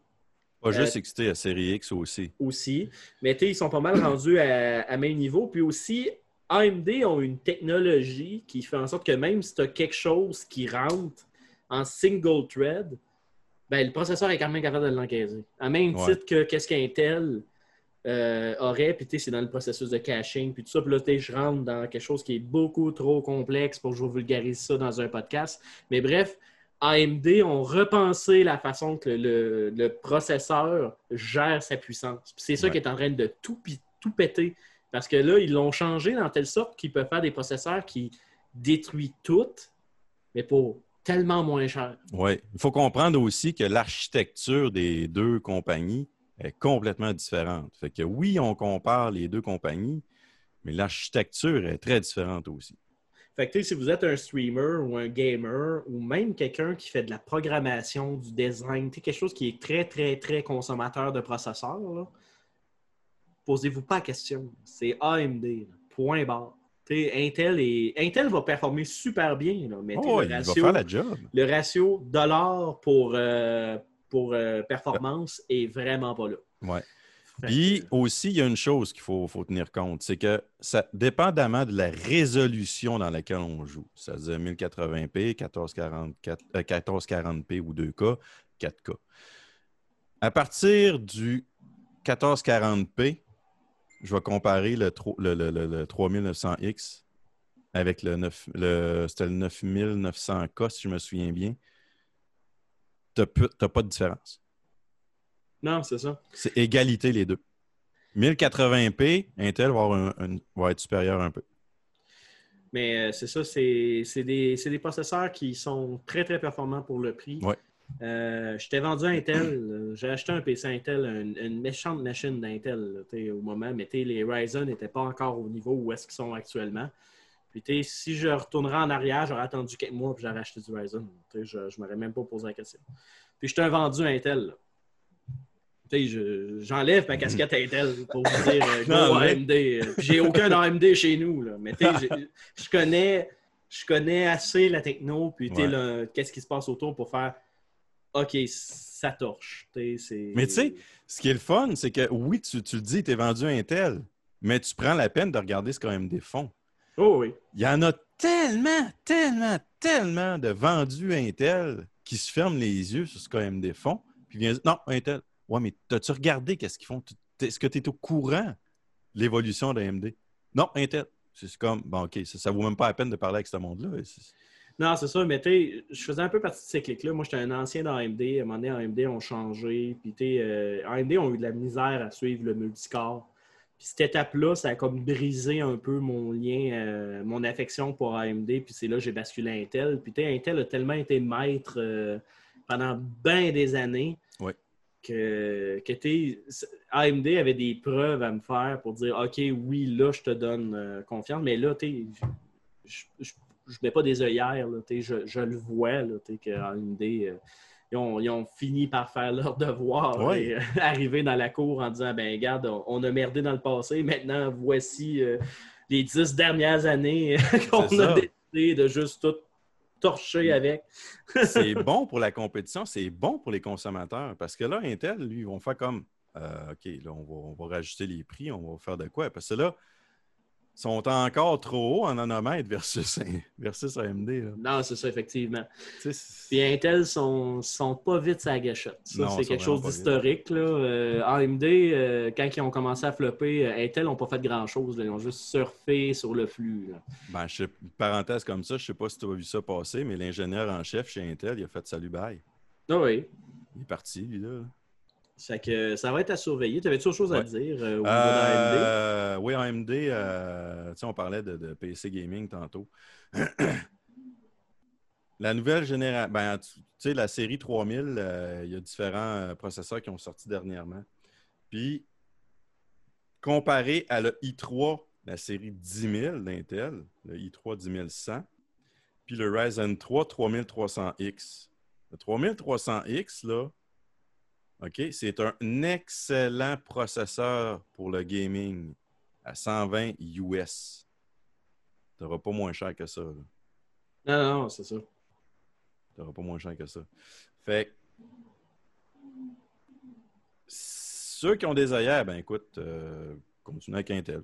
C: Pas
B: euh,
C: juste XT à série X aussi.
B: aussi. Mais tu sais, ils sont pas mal rendus à, à même niveau. Puis aussi, AMD ont une technologie qui fait en sorte que même si tu as quelque chose qui rentre en single thread, ben, le processeur est quand même capable de l'encaisser. À même
C: Ouais.
B: titre que qu'est-ce qu'Intel euh, aurait, puis tu sais, c'est dans le processus de caching, puis tout ça. Puis là, tu sais, je rentre dans quelque chose qui est beaucoup trop complexe pour que je vous vulgarise ça dans un podcast. Mais bref, AMD ont repensé la façon que le, le processeur gère sa puissance. Puis C'est ça
C: Ouais.
B: qui est en train de tout, tout péter. Parce que là, ils l'ont changé dans telle sorte qu'ils peuvent faire des processeurs qui détruisent tout, mais pour tellement moins cher.
C: Oui. Il faut comprendre aussi que l'architecture des deux compagnies est complètement différente. Fait que oui, on compare les deux compagnies, mais l'architecture est très différente aussi.
B: Fait que si vous êtes un streamer ou un gamer ou même quelqu'un qui fait de la programmation, du design, quelque chose qui est très, très, très consommateur de processeurs, posez-vous pas la question. C'est AMD, là. point barre. Intel, et... Intel va performer super bien, là, mais
C: Oh,
B: le
C: il va
B: ratio,
C: faire la job.
B: le ratio dollar pour, euh, pour euh, performance est vraiment pas là.
C: Ouais. Puis aussi, il y a une chose qu'il faut, faut tenir compte, c'est que ça, dépendamment de la résolution dans laquelle on joue, c'est-à-dire 1080p, 1444, euh, 1440p ou 2K, 4K. À partir du 1440p, je vais comparer le, tro- le, le- le- le 3900X avec le, 9, le, c'était le 9900K, si je me souviens bien. Tu n'as pas de différence.
B: Non, c'est ça.
C: C'est égalité les deux. 1080p, Intel va, avoir un- un- va être supérieur un peu.
B: Mais euh, c'est ça, c'est des, processeurs qui sont très, très performants pour le prix.
C: Ouais.
B: Euh, je t'ai vendu Intel. euh, J'ai acheté un PC Intel, une, une méchante machine d'Intel au moment, mais les Ryzen n'étaient pas encore au niveau où est-ce qu'ils sont actuellement. Puis tu si je retournerais en arrière, j'aurais attendu quelques mois et j'aurais acheté du Ryzen. Je ne m'aurais même pas posé la question. Puis je t'ai vendu un Intel. je- j'enlève ma casquette Intel pour vous dire euh,
C: Non,
B: AMD. Puis j'ai aucun AMD chez nous. Là. Mais tu sais, j'ai- je connais, je connais assez la techno, puis tu sais,
C: Ouais.
B: qu'est-ce qui se passe autour pour faire OK, ça torche.
C: Mais tu sais, Ce qui est le fun, c'est que oui, tu, tu le dis, tu es vendu à Intel, mais tu prends la peine de regarder ce qu'AMD font.
B: Oh oui.
C: Il y en a tellement, tellement, tellement de vendus Intel qui se ferment les yeux sur ce qu'AMD font, puis viennent dire Non, Intel, ouais, mais as-tu regardé qu'est-ce qu'ils font? Est-ce que tu es au courant de l'évolution d'AMD Non, Intel. C'est comme, bon, OK, ça, ça vaut même pas la peine de parler avec ce monde-là.
B: Non, c'est ça, mais tu sais, je faisais un peu partie de ces clics-là. Moi, j'étais un ancien d'AMD. À un moment donné, AMD ont changé. Puis, tu sais, euh, AMD ont eu de la misère à suivre le multicore. Puis, cette étape-là, ça a comme brisé un peu mon lien, euh, mon affection pour AMD. Puis, c'est là que j'ai basculé à Intel. Puis, Intel a tellement été maître euh, pendant bien des années
C: Ouais.
B: que, que tu sais, AMD avait des preuves à me faire pour dire OK, oui, là, je te donne euh, confiance. Mais là, tu je, je mets pas des œillères, là, je, je le vois là, que AMD, ils, ont, ils ont fini par faire leur devoir et euh, arriver dans la cour en disant ben regarde, on, on a merdé dans le passé, maintenant voici euh, les dix dernières années qu'on a décidé de juste tout torcher avec.
C: c'est bon pour la compétition, c'est bon pour les consommateurs. Parce que là, Intel, lui, ils vont faire comme euh, OK, là, on va, on va rajouter les prix, on va faire de quoi? Parce que là, sont encore trop hauts en nanomètres versus, versus AMD. là.
B: Non, c'est ça, effectivement. Puis Intel sont, sont pas vite sa gâchette. Ça,
C: Non,
B: c'est quelque chose d'historique. Euh, AMD, euh, quand ils ont commencé à flopper, euh, Intel n'ont pas fait grand-chose. Ils ont juste surfé sur le flux. là.
C: Ben, je sais- parenthèse comme ça, je ne sais pas si tu as vu ça passer, mais l'ingénieur en chef chez Intel, il a fait salut bye.
B: Ah oui.
C: Il est parti, lui, là.
B: Ça, que, ça va être à surveiller. Tu avais-tu autre chose à
C: Ouais.
B: dire euh, au niveau?
C: Euh, oui, AMD, euh, on parlait de, de PC gaming tantôt. la nouvelle génération, ben, tu sais, la série 3000, euh, il y a différents euh, processeurs qui ont sorti dernièrement. Puis, comparé à le i3, la série 10 000 d'Intel, le i3 10100, puis le Ryzen 3 3300X. Le 3300X, là, OK? C'est un excellent processeur pour le gaming à 120 US. Tu n'auras pas moins cher que ça. là.
B: Non, non, c'est ça.
C: Tu n'auras pas moins cher que ça. Fait que, ceux qui ont des œillères, ben écoute, euh, continue avec Intel.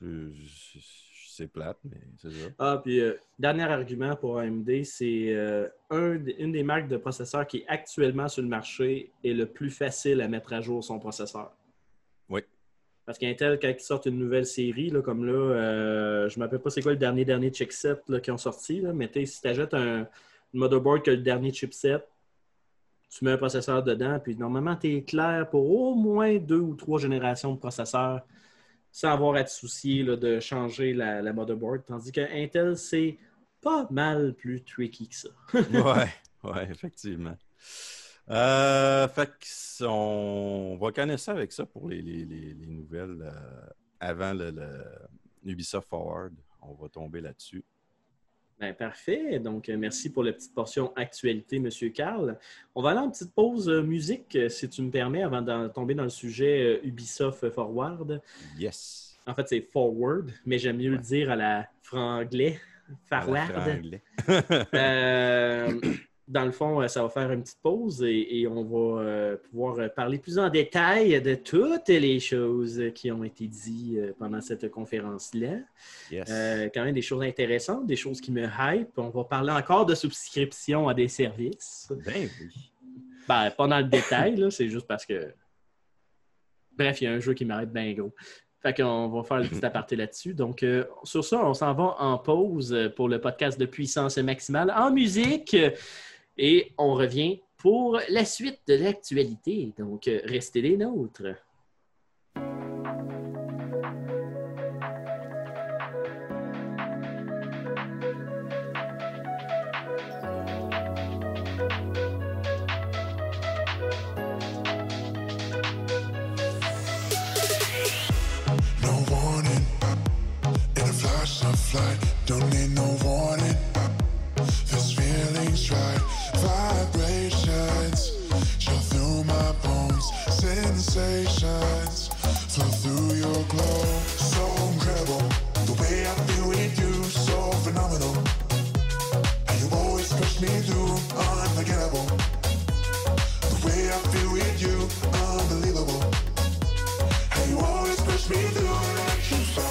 C: Je- C'est plate, mais c'est ça.
B: Ah, puis euh, dernier argument pour AMD, c'est euh, un une des marques de processeurs qui est actuellement sur le marché est le plus facile à mettre à jour son processeur.
C: Oui.
B: Parce qu'Intel, quand ils sortent une nouvelle série, là, comme là, euh, je ne me rappelle pas c'est quoi le dernier dernier chipset qu'ils ont sorti, là, mais si tu ajoutes un, un motherboard qui a le dernier chipset, tu mets un processeur dedans, puis normalement, tu es clair pour au moins deux ou trois générations de processeurs sans avoir à te soucier de changer la, motherboard. Tandis que Intel, c'est pas mal plus tricky que ça.
C: ouais, ouais, effectivement. Euh, fait on va connaître ça avec ça pour les nouvelles euh, avant le, le Ubisoft Forward. On va tomber là-dessus.
B: Ben, parfait. Donc, euh, merci pour la petite portion actualité, Monsieur Carl. On va aller en petite pause euh, musique, euh, si tu me permets, avant de tomber dans le sujet Ubisoft Forward.
C: Yes.
B: En fait, c'est Forward, mais j'aime mieux le dire à la franglais. Forward.
C: À la franglais.
B: Euh, dans le fond, euh, ça va faire une petite pause et, et on va euh, pouvoir euh, parler plus en détail de toutes les choses qui ont été dites pendant cette conférence-là.
C: Yes.
B: Euh, quand même des choses intéressantes, des choses qui me hype. On va parler encore de souscription à des services.
C: Ben oui.
B: Ben, pas dans le détail, c'est juste parce que. Bref, il y a un jeu qui m'arrête bien gros. Fait qu'on va faire le petit aparté là-dessus. Donc, euh, sur ça, on s'en va en pause pour le podcast de puissance maximale en musique. Et on revient pour la suite de l'actualité. Donc, euh, restez les nôtres.
E: Sensations flow through your glow. So incredible. The way I feel with you, so phenomenal. And you always push me through, unforgettable. The way I feel with you, unbelievable. And you always push me through electrified.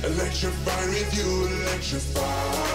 E: I'm electrified with you, electrified.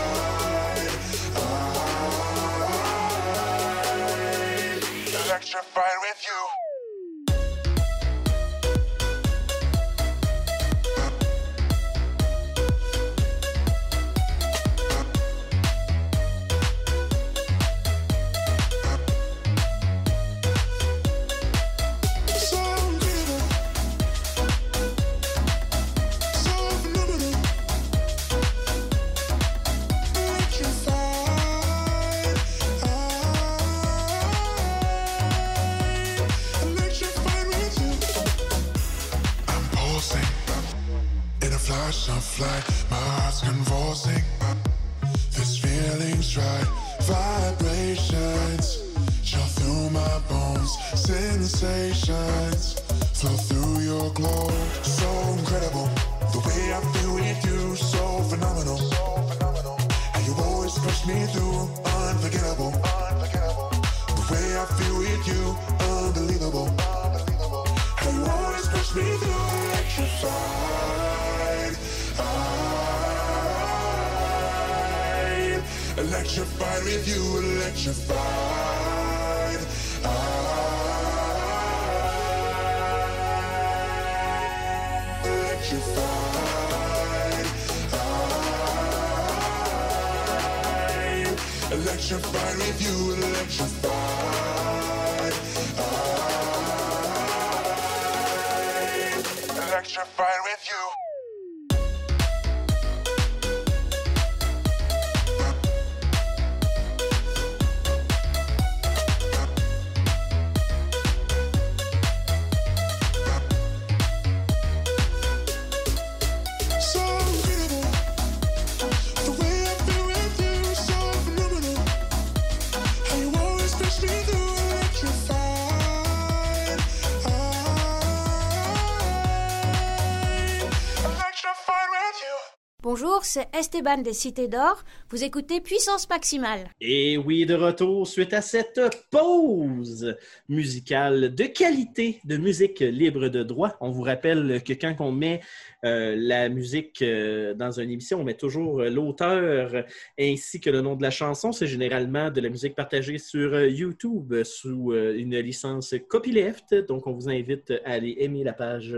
F: C'est Esteban des Cités d'Or. Vous écoutez Puissance Maximale.
B: Et oui, de retour suite à cette pause musicale de qualité, de musique libre de droit. On vous rappelle que quand on met euh, la musique euh, dans une émission, on met toujours euh, l'auteur ainsi que le nom de la chanson. C'est généralement de la musique partagée sur YouTube sous une licence copyleft. Donc, on vous invite à aller aimer la page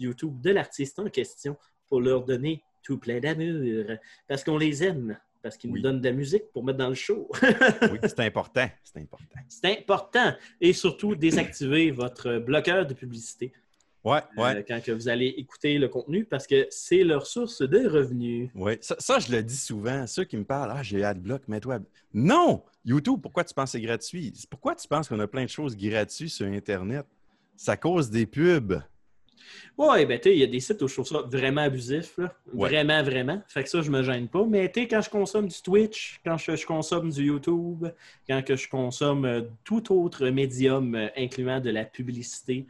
B: YouTube de l'artiste en question pour leur donner tout plein d'amour parce qu'on les aime. Parce qu'ils
C: Oui.
B: nous donnent de la musique pour mettre dans le show.
C: Oui, c'est important. C'est important.
B: C'est important. Et surtout, désactiver votre bloqueur de publicité.
C: Ouais,
B: euh,
C: ouais.
B: quand que vous allez écouter le contenu parce que c'est leur source de revenus.
C: Ça, ça, je le dis souvent. Ceux qui me parlent, ah, j'ai AdBlock, mets-toi. Non! YouTube, pourquoi tu penses que c'est gratuit? Pourquoi tu penses qu'on a plein de choses gratuites sur Internet? Ça cause des pubs.
B: Ouais, ben tu il y a des sites où je trouve ça vraiment abusif. là.
C: Ouais.
B: Vraiment, vraiment. Fait que ça, je me gêne pas. Mais tu quand je consomme du Twitch, quand je, je consomme du YouTube, quand que je consomme euh, tout autre médium, euh, incluant de la publicité,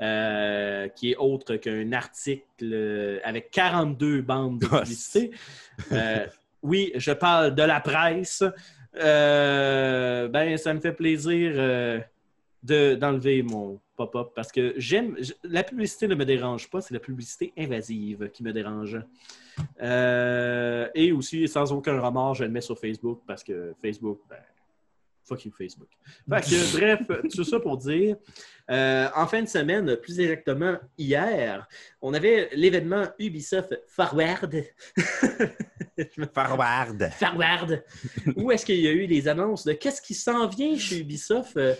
B: euh, qui est autre qu'un article avec 42 bandes de publicité. euh, oui, je parle de la presse. Euh, ben, ça me fait plaisir de- d'enlever mon pop-up parce que j'aime. La publicité ne me dérange pas, c'est la publicité invasive qui me dérange. Euh, et aussi, sans aucun remords, je le mets sur Facebook parce que Facebook, ben, fuck you Facebook. Fait que, bref, tout ça pour dire, euh, en fin de semaine, plus exactement hier, on avait l'événement Ubisoft Forward.
C: Forward.
B: Forward, où est-ce qu'il y a eu des annonces de qu'est-ce qui s'en vient chez Ubisoft? Euh,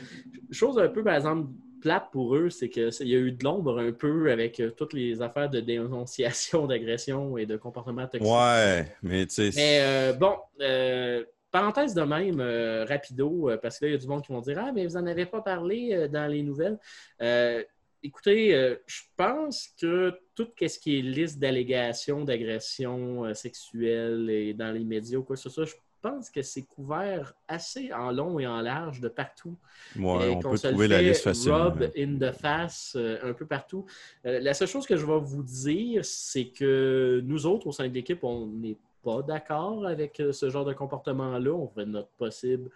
B: chose un peu, par exemple, plate pour eux, c'est qu'il y a eu de l'ombre un peu avec euh, toutes les affaires de dénonciation, d'agression et de comportement toxique.
C: Ouais, mais tu sais.
B: Mais euh, bon, euh, parenthèse de même, rapido, parce que là, il y a du monde qui vont dire Ah, mais vous n'en avez pas parlé dans les nouvelles. Écoutez, je pense que tout ce qui est liste d'allégations d'agression euh, sexuelle et dans les médias ou quoi que ce soit, je pense que c'est couvert assez en long et en large de partout.
C: Ouais,
B: Et
C: on peut
B: se le
C: trouver la
B: fait
C: liste facilement.
B: Rob in the face euh, un peu partout. Euh, la seule chose que je vais vous dire, c'est que nous autres, au sein de l'équipe, on n'est pas d'accord avec euh, ce genre de comportement-là. On ferait notre possible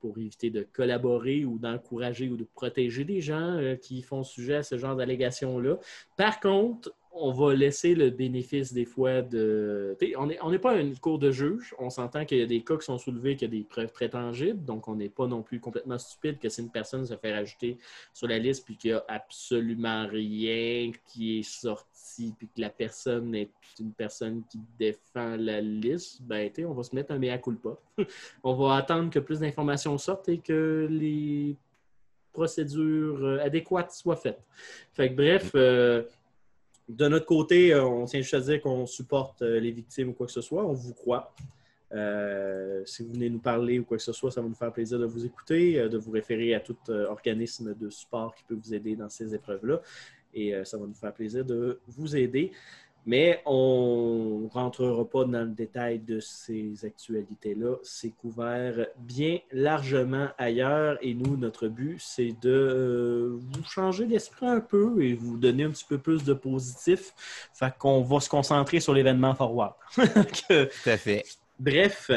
B: pour éviter de collaborer ou d'encourager ou de protéger des gens euh, qui font sujet à ce genre d'allégations-là. Par contre, on va laisser le bénéfice des fois de. On n'est on pas une cour de juge. On s'entend qu'il y a des cas qui sont soulevés, qu'il y a des preuves très tangibles. Donc, on n'est pas non plus complètement stupide que si une personne se fait rajouter sur la liste puis qu'il n'y a absolument rien qui est sorti puis que la personne est une personne qui défend la liste, ben, on va se mettre un mea culpa. on va attendre que plus d'informations sortent et que les procédures euh, adéquates soient faites. Fait que bref, euh, de notre côté, euh, on tient juste à dire qu'on supporte euh, les victimes ou quoi que ce soit. On vous croit. Euh, si vous venez nous parler ou quoi que ce soit, ça va nous faire plaisir de vous écouter, de vous référer à tout organisme de support qui peut vous aider dans ces épreuves-là. Et ça va nous faire plaisir de vous aider. Mais on ne rentrera pas dans le détail de ces actualités-là. C'est couvert bien largement ailleurs. Et nous, notre but, c'est de euh, vous changer d'esprit un peu et vous donner un petit peu plus de positif. Fait qu'on va se concentrer sur l'événement Forward.
D: Tout à fait.
B: Bref,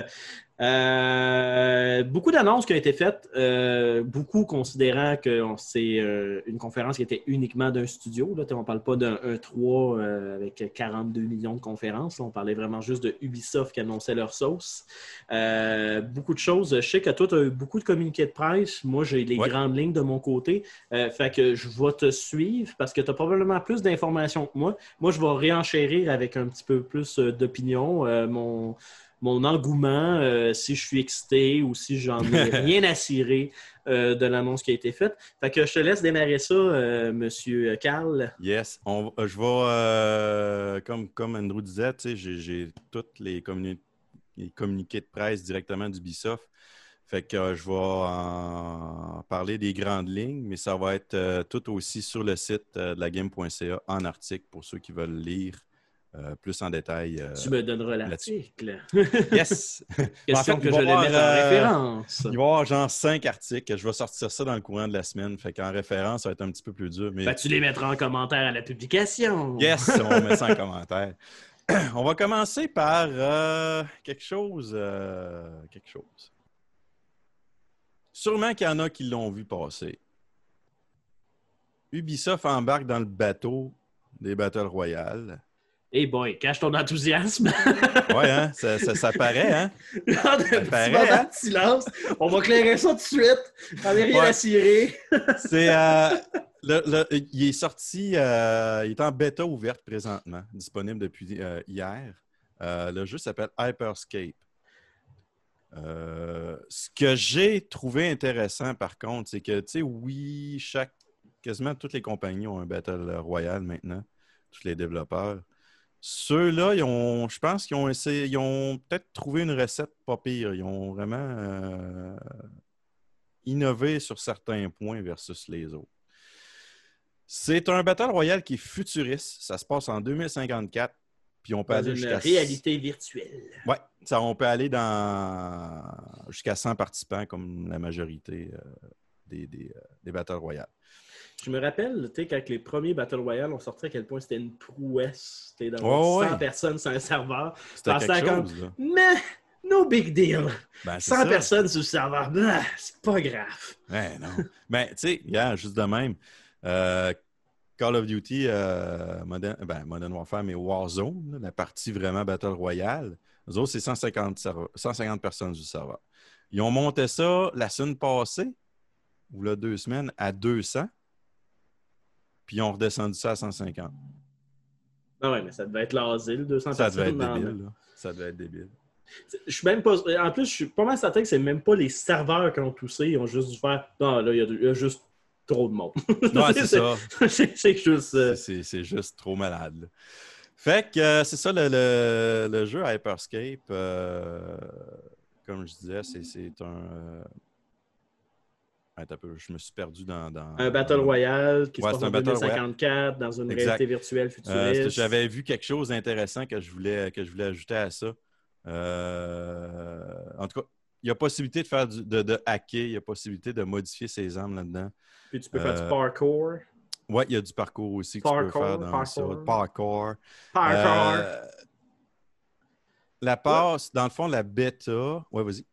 B: euh, beaucoup d'annonces qui ont été faites, euh, beaucoup considérant que c'est euh, une conférence qui était uniquement d'un studio. Là. On ne parle pas d'un E3 euh, avec 42 millions de conférences. Là. On parlait vraiment juste de Ubisoft qui annonçait leur sauce. Euh, beaucoup de choses. Je sais que toi, tu as eu beaucoup de communiqués de presse. Moi, j'ai les
C: Ouais.
B: grandes lignes de mon côté. Euh, fait que je vais te suivre parce que tu as probablement plus d'informations que moi. Moi, je vais réenchérir avec un petit peu plus d'opinion. Euh, mon mon engouement, euh, si je suis excité ou si j'en ai rien à cirer euh, de l'annonce qui a été faite. Fait que je te laisse démarrer ça, euh, Monsieur Carl.
C: Yes. On, euh, je vais, comme, comme Andrew disait, j'ai, toutes les, communi- les communiqués de presse directement d'Ubisoft. Fait que je vais en parler des grandes lignes, mais ça va être tout aussi sur le site de la game.ca en article pour ceux qui veulent lire euh, plus en détail. euh,
B: tu me donneras l'article.
C: Yes!
B: Question
C: En fait,
B: que
C: il
B: je
C: va
B: les
C: y avoir,
B: mette en
C: euh,
B: référence.
C: Il va y avoir genre cinq articles. Je vais sortir ça dans le courant de la semaine. Fait qu'en référence, ça va être un petit peu plus dur. Mais
B: Ben, tu les mettras en commentaire à la publication.
C: Yes, on va mettre ça en commentaire. On va commencer par euh, quelque chose. quelque chose. Sûrement qu'il y en a qui l'ont vu passer. Ubisoft embarque dans le bateau des Battle Royale.
B: Hey boy, cache ton enthousiasme.
C: Ouais, hein? Ça, ça, ça paraît, hein?
B: Petit
C: paraît, hein?
B: de silence. On va clairer ça tout de suite. J'en ai rien
C: Ouais.
B: à cirer.
C: C'est, euh, le- le- il est sorti, euh, il est en bêta ouverte présentement, disponible depuis euh, hier. Le jeu s'appelle Hyperscape. Ce que j'ai trouvé intéressant, par contre, c'est que, tu sais, oui, chaque quasiment toutes les compagnies ont un Battle Royale maintenant, tous les développeurs. Ceux-là, ils ont, je pense qu'ils ont essayé, ils ont peut-être trouvé une recette pas pire. Ils ont vraiment euh, innové sur certains points versus les autres. C'est un Battle Royale qui est futuriste. Ça se passe en 2054. Puis on peut
B: Dans
C: aller
B: une
C: jusqu'à
B: réalité virtuelle.
C: Ouais, ça, on peut aller dans jusqu'à 100 participants comme la majorité euh, des, des, euh, des Battle Royale.
B: Je me rappelle, tu sais, quand les premiers Battle Royale ont sorti, à quel point c'était une prouesse. Tu dans
C: Ouais,
B: 100
C: ouais.
B: personnes sur un serveur.
C: C'était quelque
B: comme-
C: chose. Là.
B: Mais, no big deal.
C: Ben, c'est
B: 100
C: ça.
B: personnes sur le serveur. C'est pas grave.
C: Ouais, non. Ben, tu sais, regarde, juste de même. euh, Call of Duty, euh, Modern, ben, Modern Warfare, mais Warzone, là, la partie vraiment Battle Royale, eux autres, c'est 150, serveurs- 150 personnes du serveur. Ils ont monté ça la semaine passée, ou là, deux semaines, à 200, puis ils ont redescendu ça à 150.
B: Ah ouais, mais ça devait être l'asile, 200
C: Ça devait être
B: dans-
C: débile. là. Ça devait être débile.
B: Je suis même pas. En plus, je suis pas mal certain que c'est même pas les serveurs qui ont toussé. Ils ont juste dû faire. Non, là, il y a, il y a juste trop de monde.
C: Ouais, c'est ça.
B: c'est juste. euh,
C: C'est- juste trop malade. là. Fait que euh, c'est ça le, le- le jeu Hyperscape. euh, comme je disais, c'est- c'est un. Euh, attends un peu, je me suis perdu dans. dans-
B: un Battle Royale qui
C: Ouais,
B: se passe en
C: Battle Royale.
B: 2054 dans une
C: Exact.
B: réalité virtuelle
C: Euh,
B: futuriste.
C: J'avais vu quelque chose d'intéressant que je voulais que je voulais ajouter à ça. Euh, en tout cas, il y a possibilité de faire du- de, de hacker, il y a possibilité de modifier ses armes là-dedans.
B: Puis tu peux faire
C: euh,
B: du parkour.
C: Ouais, il y a du parcours aussi que tu
B: Parkour,
C: peux faire dans ça.
B: parkour.
C: Parkour.
B: Parkour.
C: Euh, la passe, dans le fond, la bêta. Ouais, vas-y.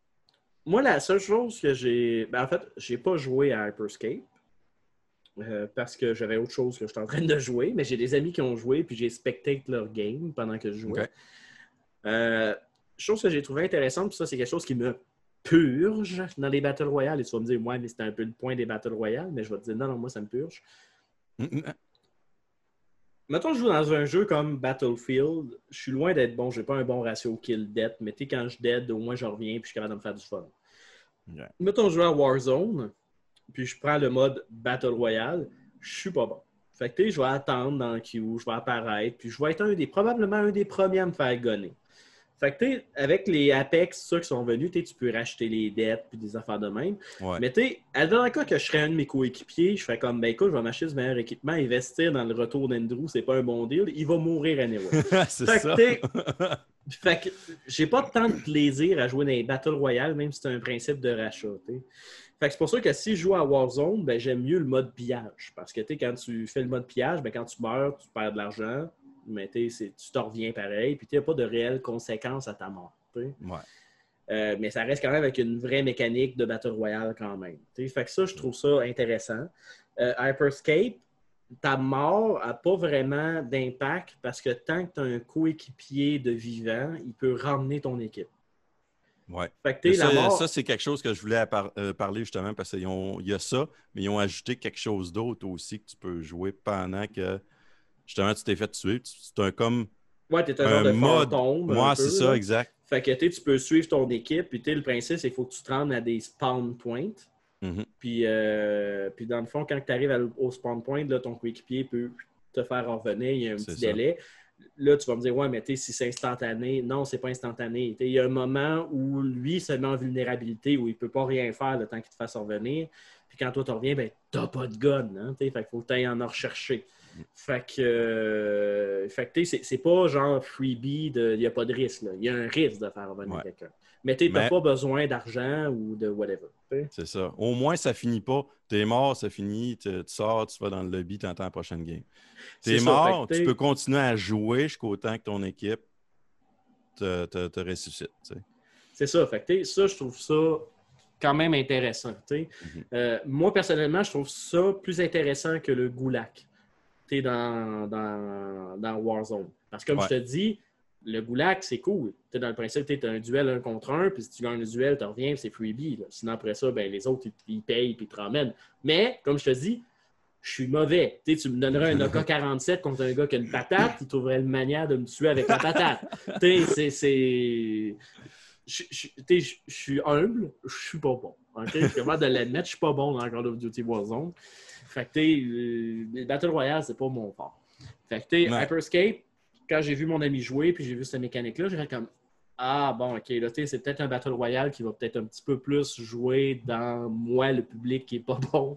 B: Moi, la seule chose que j'ai. ben, en fait, j'ai pas joué à Hyperscape. euh, parce que j'avais autre chose que j'étais en train de jouer, mais j'ai des amis qui ont joué, puis j'ai spectate leur game pendant que je jouais. Euh, chose que j'ai trouvé intéressante, puis ça, c'est quelque chose qui me purge dans les Battle Royale. Et tu vas me dire, ouais, mais c'était un peu le point des Battle Royale, mais je vais te dire, non, non, moi, ça me purge. Mettons, je joue dans un jeu comme Battlefield, je suis loin d'être bon, j'ai pas un bon ratio kill-death, mais tu sais, quand je dead, au moins je reviens puis je suis capable de me faire du fun. Mettons, je joue à Warzone, puis je prends le mode Battle Royale, je suis pas bon. Fait que je vais attendre dans le queue, je vais apparaître, puis je vais être un des, probablement un des premiers à me faire gonner. Fait que avec les Apex, ceux qui sont venus, tu peux racheter les dettes puis des affaires de même.
C: Ouais.
B: Mais tu sais, dans le cas que je serais un de mes coéquipiers, je ferais comme, ben écoute, je vais m'acheter du meilleur équipement, investir dans le retour d'Andrew, c'est pas un bon deal, il va mourir anyway.
C: c'est
B: Fait
C: ça.
B: fait que j'ai pas tant de plaisir à jouer dans les Battle Royale, même si c'est un principe de rachat. t'sais. Fait que c'est pour ça que si je joue à Warzone, ben, j'aime mieux le mode pillage. Parce que quand tu fais le mode pillage, ben, quand tu meurs, tu perds de l'argent, mais tu t'en reviens pareil, puis n'y a pas de réelles conséquences à ta mort.
C: Ouais.
B: Euh, mais ça reste quand même avec une vraie mécanique de Battle Royale quand même. t'sais. Fait que ça, je trouve ça intéressant. Euh, Hyperscape, ta mort n'a pas vraiment d'impact parce que tant que tu as un coéquipier de vivant, il peut ramener ton équipe.
C: Ouais.
B: Fait que
C: Ça,
B: mort.
C: ça, c'est quelque chose que je voulais par- euh, parler justement parce qu'il y a ça, mais ils ont ajouté quelque chose d'autre aussi que tu peux jouer pendant que justement tu t'es fait tuer. Tu- C'est un comme.
B: ouais, t'es un,
C: un
B: genre de
C: mode.
B: fantôme.
C: Moi,
B: peu,
C: c'est ça,
B: là.
C: exact.
B: Fait que tu peux suivre ton équipe, puis le principe, c'est qu'il faut que tu te rendes à des spawn points.
C: Mhm.
B: Puis, euh, puis dans le fond, quand tu arrives au spawn point, là, ton coéquipier peut te faire revenir, il y a un petit
C: ça.
B: délai. Là, tu vas me dire, ouais, mais tu sais, si c'est instantané, non, c'est pas instantané. Il y a un moment où lui se met en vulnérabilité, où il peut pas rien faire le temps qu'il te fasse revenir. Puis quand toi, tu reviens, ben, t'as pas de gun. Hein, fait qu'il faut que tu ailles en rechercher. Fait que, euh, fait que tu c'est pas genre freebie, il n'y a pas de risque. Il y a un risque de faire revenir
C: Ouais.
B: quelqu'un. Mais tu n'as
C: Mais-
B: pas besoin d'argent ou de whatever. tu.
C: C'est ça. Au moins, ça finit pas. T'es mort, ça finit, tu tu sors, tu vas dans le lobby, tu entends la prochaine game. T'es
B: ça,
C: mort, tu peux continuer à jouer jusqu'au temps que ton équipe te, te- te ressuscite. tu.
B: C'est ça. Fait que, tu ça, je trouve ça quand même intéressant. tu.
C: Mhm.
B: Euh, moi, personnellement, je trouve ça plus intéressant que le goulag tu dans, dans, dans Warzone. Parce que, comme
C: Ouais.
B: je te dis, le goulag, c'est cool. Tu dans le principe, tu as un duel un contre un, puis si tu gagnes le duel, tu reviens, c'est freebie. là. Sinon, après ça, ben, les autres, ils, ils payent, puis ils te ramènent. Mais, comme je te dis, je suis mauvais. Tu me donnerais un AK-47 contre un gars qui a une patate, il trouverait une manière de me tuer avec la patate. Tu sais, c'est- je, suis humble, je suis pas bon. ok? Je suis capable de l'admettre, je suis pas bon dans Call of Duty Warzone. Fait que, tu euh, le Battle Royale, c'est pas mon fort. Fait que, tu sais,
C: Ouais.
B: Hyperscape, quand j'ai vu mon ami jouer, puis j'ai vu cette mécanique-là, j'ai fait comme Ah, bon, ok, là, c'est peut-être un Battle Royale qui va peut-être un petit peu plus jouer dans moi, le public qui est pas bon.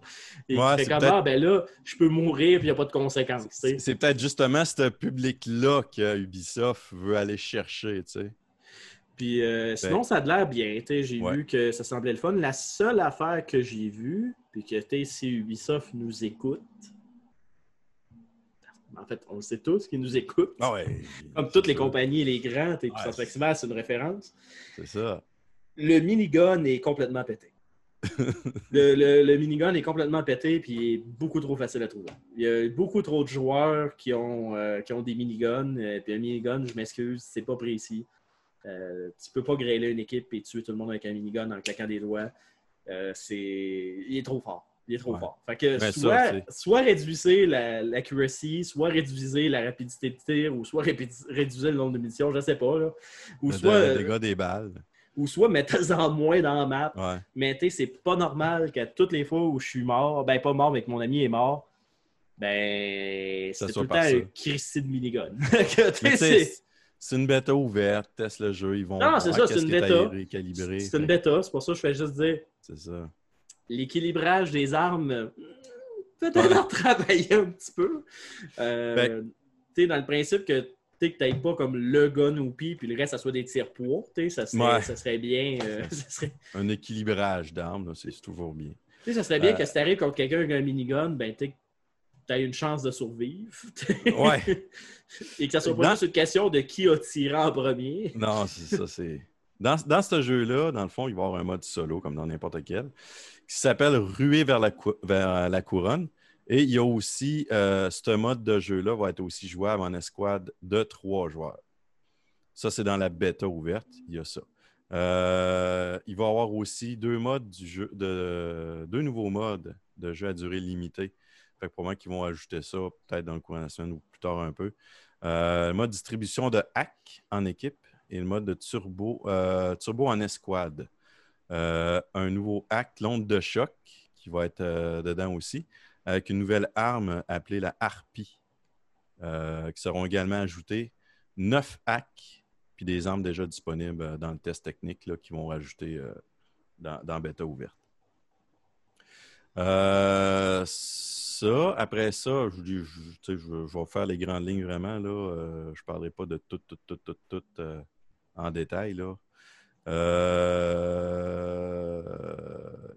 B: Et
C: Ouais,
B: fait
C: c'est
B: comme Ah, ben là, je peux mourir, puis il n'y a pas de conséquences.
C: C'est peut-être justement ce public-là que Ubisoft veut aller chercher, tu sais.
B: Puis euh, sinon, ça a l'air bien. tu sais, J'ai
C: Ben. Ouais.
B: vu que ça semblait le fun. La seule affaire que j'ai vue, puis que si Ubisoft nous écoute, en fait, on le sait tous qu'ils nous écoutent.
C: Ah ouais.
B: Comme toutes les compagnies, les grands, et
C: Ouais,
B: Puissance
C: c'est-
B: une référence.
C: C'est ça.
B: Le minigun est complètement pété. le, le- le minigun est complètement pété puis il est beaucoup trop facile à trouver. Il y a beaucoup trop de joueurs qui ont, euh, qui ont des miniguns. euh, puis un minigun, je m'excuse, c'est pas précis. Euh, tu peux pas grêler une équipe et tuer tout le monde avec un minigun en claquant des doigts. Euh, c'est... Il est trop fort. Il est trop
C: Ouais.
B: fort. Fait que
C: Ben, ça,
B: soit, soit réduisez la- l'accuracy, soit réduisez la rapidité de tir, ou soit réduisez le nombre de munitions, je sais pas. Là. Ou
C: Le,
B: soit,
C: le dégât des balles.
B: ou soit mettez-en moins dans la map.
C: Ouais.
B: Mais tu sais, c'est pas normal qu'à toutes les fois où je suis mort, ben pas mort, mais que mon ami est mort, ben c'est tout le temps un Christy de minigun. C'est
C: une bêta ouverte, teste le jeu, ils vont
B: Non, c'est ça, c'est une
C: qui
B: bêta. c'est une bêta, c'est pour ça que je fais juste dire
C: C'est ça.
B: l'équilibrage des armes, euh, peut-être en travailler un petit peu. Euh,
C: Ben-
B: tu sais, dans le principe que tu n'aies pas comme le gun ou puis le reste, ça soit des tirs poids, tu sais, ça serait,
C: Ouais.
B: ça serait bien. euh, ça serait,
C: Un équilibrage d'armes, c'est toujours bien.
B: tu sais, ça serait bien
C: Euh,
B: que si tu arrives contre quelqu'un avec un minigun, ben tu as une chance de survivre.
C: Ouais.
B: Et que ça soit pas
C: Dans-
B: juste une question de qui a tiré en premier.
C: Non, c'est ça, c'est. Dans, dans ce jeu-là, dans le fond, il va y avoir un mode solo, comme dans n'importe quel, qui s'appelle Ruer vers la, cou- vers la couronne. Et il y a aussi, euh, ce mode de jeu-là va être aussi jouable en escouade de trois joueurs. Ça, c'est dans la bêta ouverte, il y a ça. Euh, il va y avoir aussi deux modes du jeu, de, deux nouveaux modes de jeu à durée limitée. Que probablement qu'ils vont ajouter ça peut-être dans le courant de la semaine ou plus tard un peu. Euh, le mode distribution de hack en équipe et le mode de turbo, euh, turbo en escouade. Euh, un nouveau hack, l'onde de choc, qui va être dedans aussi, avec une nouvelle arme appelée la Harpie, qui seront également ajoutées. Neuf hacks, puis des armes déjà disponibles dans le test technique là, qui vont rajouter dans, dans bêta ouverte. Euh, ça, après ça, je, vais faire les grandes lignes vraiment. Là. Euh, je ne parlerai pas de tout, tout, tout, tout, tout euh, en détail. Là.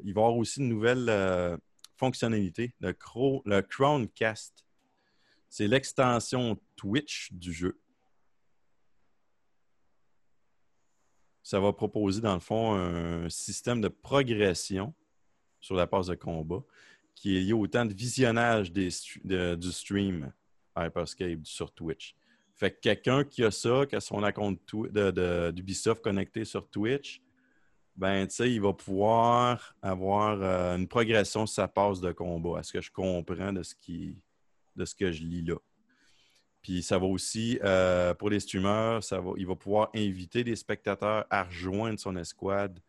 C: Il va y avoir aussi une nouvelle fonctionnalité, le, Cro- le. C'est l'extension Twitch du jeu. Ça va proposer, dans le fond, un système de progression sur la passe de combat qui est lié au temps de visionnage du stream Hyperscape sur Twitch. Fait que quelqu'un qui a ça, qui a son compte d'Ubisoft connecté sur Twitch, ben, tu sais, il va pouvoir avoir euh, une progression sur sa passe de combat, à ce que je comprends de ce, qui, de ce que je lis là. Puis ça va aussi, euh, pour les streamers, ça va, il va pouvoir inviter des spectateurs à rejoindre son escouade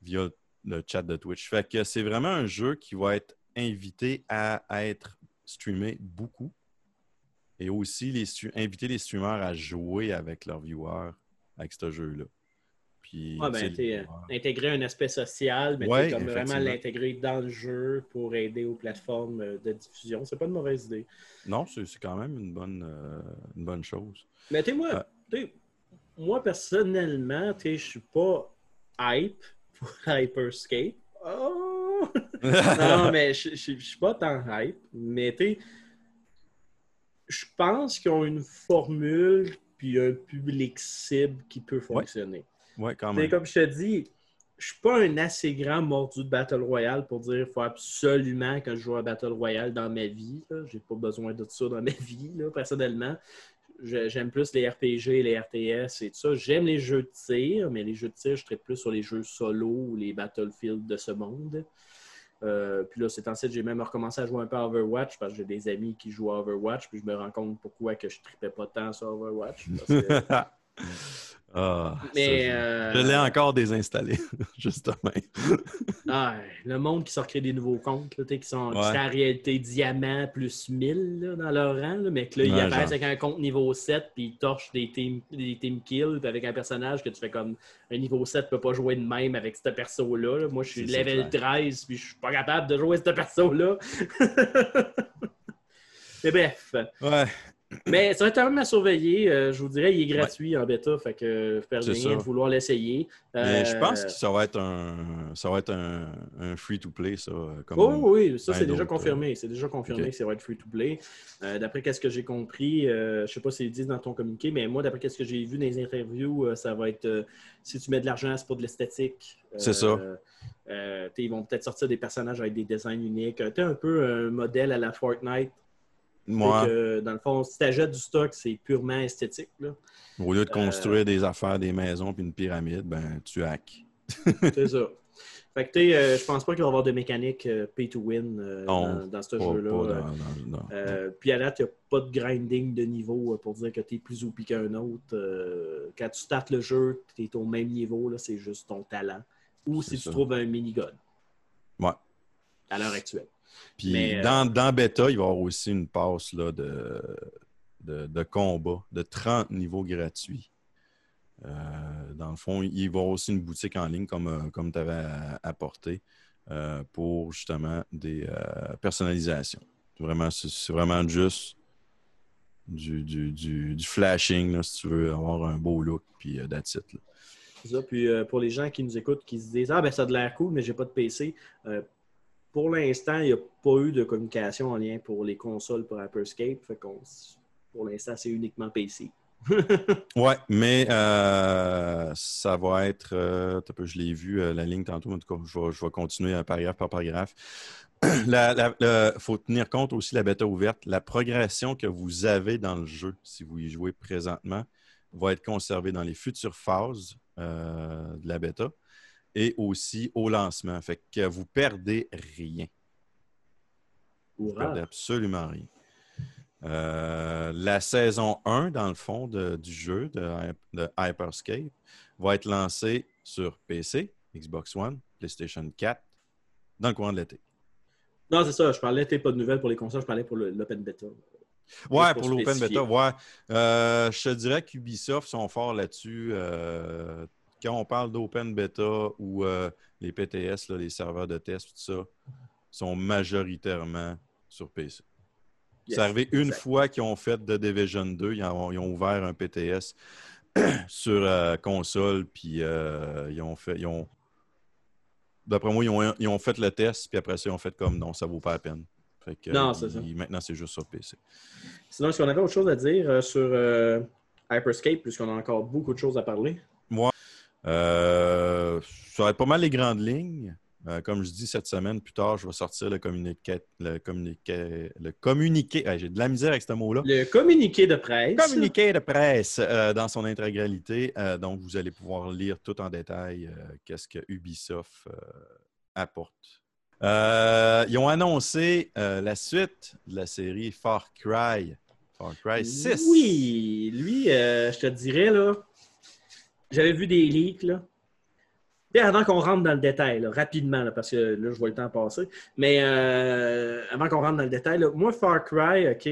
C: via le chat de Twitch. Fait que c'est vraiment un jeu qui va être invité à, être streamé beaucoup. Et aussi les inviter les streamers à jouer avec leurs viewers avec ce jeu-là. Puis,
B: Ah, ben, euh, intégrer un aspect social, mais
C: Ouais,
B: comme vraiment l'intégrer dans le jeu pour aider aux plateformes euh, de diffusion. C'est pas une mauvaise idée.
C: Non, c'est quand même une bonne, euh, une bonne chose.
B: Mais moi, moi personnellement, je suis pas hype pour Hyperscape. Oh! non, mais je suis pas tant hype. Mais tu sais, je pense qu'ils ont une formule puis un public cible qui peut fonctionner.
C: Ouais, quand même.
B: comme je te dis, je suis pas un assez grand mordu de Battle Royale pour dire qu'il faut absolument que je joue à Battle Royale dans ma vie. J'ai pas besoin de ça dans ma vie, là, personnellement. J'aime plus les RPG, les RTS et tout ça. J'aime les jeux de tir, mais les jeux de tir, je serais plus sur les jeux solo ou les Battlefield de ce monde. Euh, puis là, c'est ensuite, j'ai même recommencé à jouer un peu à Overwatch parce que j'ai des amis qui jouent à Overwatch, puis je me rends compte pourquoi que je tripais pas tant sur Overwatch. Parce que
C: Ah,
B: Mais,
C: ça, je-
B: euh,
C: je l'ai encore désinstallé, justement.
B: Ah, le monde qui sort créer des nouveaux comptes, là, qui sont
C: Ouais.
B: en réalité diamant plus 1000 là, dans leur rang, là, mais que là, ils
C: Ouais,
B: apparaissent
C: genre.
B: avec un compte niveau 7 puis ils torchent des team, des team kills avec un personnage que tu fais comme un niveau 7 peut pas jouer de même avec ce perso-là. là. Moi, je suis level
C: clair.
B: 13 puis je suis pas capable de jouer ce perso-là. mais bref.
C: Ouais,
B: Mais ça va être quand même à surveiller. Euh, je vous dirais, il est gratuit en bêta, fait que
C: C'est
B: rien de vouloir l'essayer.
C: je
B: Euh,
C: pense que ça va être un, ça va être un, un free-to-play, ça. Comme
B: Oui, oui, ça c'est déjà
C: d'autres,
B: confirmé. C'est déjà confirmé que ça va être free to play. Euh, d'après ce que j'ai compris, euh, je sais pas si ils disent dans ton communiqué, mais moi, d'après ce que j'ai vu dans les interviews, euh, ça va être euh, si tu mets de l'argent, c'est pour de l'esthétique.
C: C'est ça.
B: Euh, euh, ils vont peut-être sortir des personnages avec des designs uniques. Tu un peu un modèle à la Fortnite. Que, dans le fond, si tu achètes du stock, c'est purement esthétique. là.
C: au lieu de
B: euh,
C: construire des affaires, des maisons puis une pyramide, ben tu hack.
B: C'est ça. Fait que, euh, je pense pas qu'il va y avoir de mécanique euh, pay to win euh,
C: Non,
B: dans, dans ce jeu-là. puis à date, il n'y a pas de grinding de niveau pour dire que tu es plus OP qu'un autre. Quand tu startes le jeu, tu es au même niveau, c'est juste ton talent. Ou si tu trouves un mini-god
C: Ouais.
B: à l'heure actuelle.
C: Puis
B: Mais, euh,
C: dans, dans Beta, il va y avoir aussi une passe là, de, de, de combat de 30 niveaux gratuits. Euh, dans le fond, il va y avoir aussi une boutique en ligne comme, euh, comme tu avais apporté euh, pour justement des euh, personnalisations. Vraiment, c'est vraiment juste du, du, du- du flashing, là, si tu veux avoir un beau look, puis that's it, là.
B: C'est ça. Puis euh, pour les gens qui nous écoutent, qui se disent Ah, ben ça a de l'air cool, mais j'ai pas de PC. euh, pour l'instant, il n'y a pas eu de communication en lien pour les consoles pour qu'on- pour l'instant, c'est uniquement PC.
C: Ouais, mais euh, ça va être. euh, je l'ai vu, euh, la ligne tantôt. En tout cas, je vais, continuer paragraphe par paragraphe. Il faut tenir compte aussi de la bêta ouverte. La progression que vous avez dans le jeu, si vous y jouez présentement, va être conservée dans les futures phases de la bêta et aussi au lancement. Fait que vous perdez rien. Vous
B: Hourra.
C: perdez absolument rien. Euh, la saison 1, dans le fond, de- du jeu de, Hy- de Hyperscape va être lancée sur PC, Xbox One, PlayStation 4, dans le courant de l'été.
B: Non, c'est ça. Je parlais, t'es pas de nouvelles pour les consoles, je parlais pour l'open beta.
C: Ouais,
B: pour
C: pour l'Open. Beta, ouais. Euh, je te dirais qu'Ubisoft sont forts là-dessus. Euh, quand on parle d'Open Beta ou euh, les PTS, là, les serveurs de test, tout ça, sont majoritairement sur PC.
B: Yes,
C: C'est arrivé une
B: exact.
C: fois qu'ils ont fait The Division 2, ils ont, ils ont ouvert un PTS sur euh, console, puis euh, ils ont fait. Ils ont... D'après moi, ils ont, ils ont fait le test, puis après ça, ils ont fait comme non, ça vaut pas la peine. Fait que,
B: Non, c'est ça.
C: Maintenant, c'est juste sur PC.
B: Sinon, est-ce qu'on avait autre chose à dire sur euh, Hyperscape, puisqu'on a encore beaucoup de choses à parler?
C: Euh, ça va être pas mal les grandes lignes. Euh, comme je dis cette semaine, plus tard, je vais sortir le communiqué. Le communiqué. Le communiqué. J'ai de la misère avec ce mot-là.
B: Le communiqué de presse.
C: Communiqué de presse euh, dans son intégralité. Donc, vous allez pouvoir lire tout en détail qu'est-ce que Ubisoft apporte. Ils ont annoncé la suite de la série Far Cry. Far Cry 6.
B: Oui, lui, je te dirais, là, j'avais vu des leaks, là. Et avant qu'on rentre dans le détail, là, rapidement, là, parce que là, je vois le temps passer, mais euh, avant qu'on rentre dans le détail, là, moi, Far Cry, OK,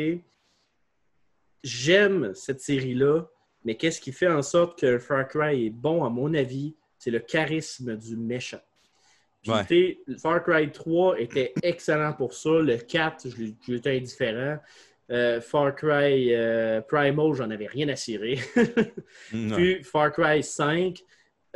B: j'aime cette série-là, mais qu'est-ce qui fait en sorte que Far Cry est bon, à mon avis, c'est le charisme du méchant. Puis,
C: Ouais.
B: Far Cry 3 était excellent pour ça. Le 4, je indifférent. Euh, Far Cry euh, Primal, j'en avais rien à cirer. Puis Far Cry 5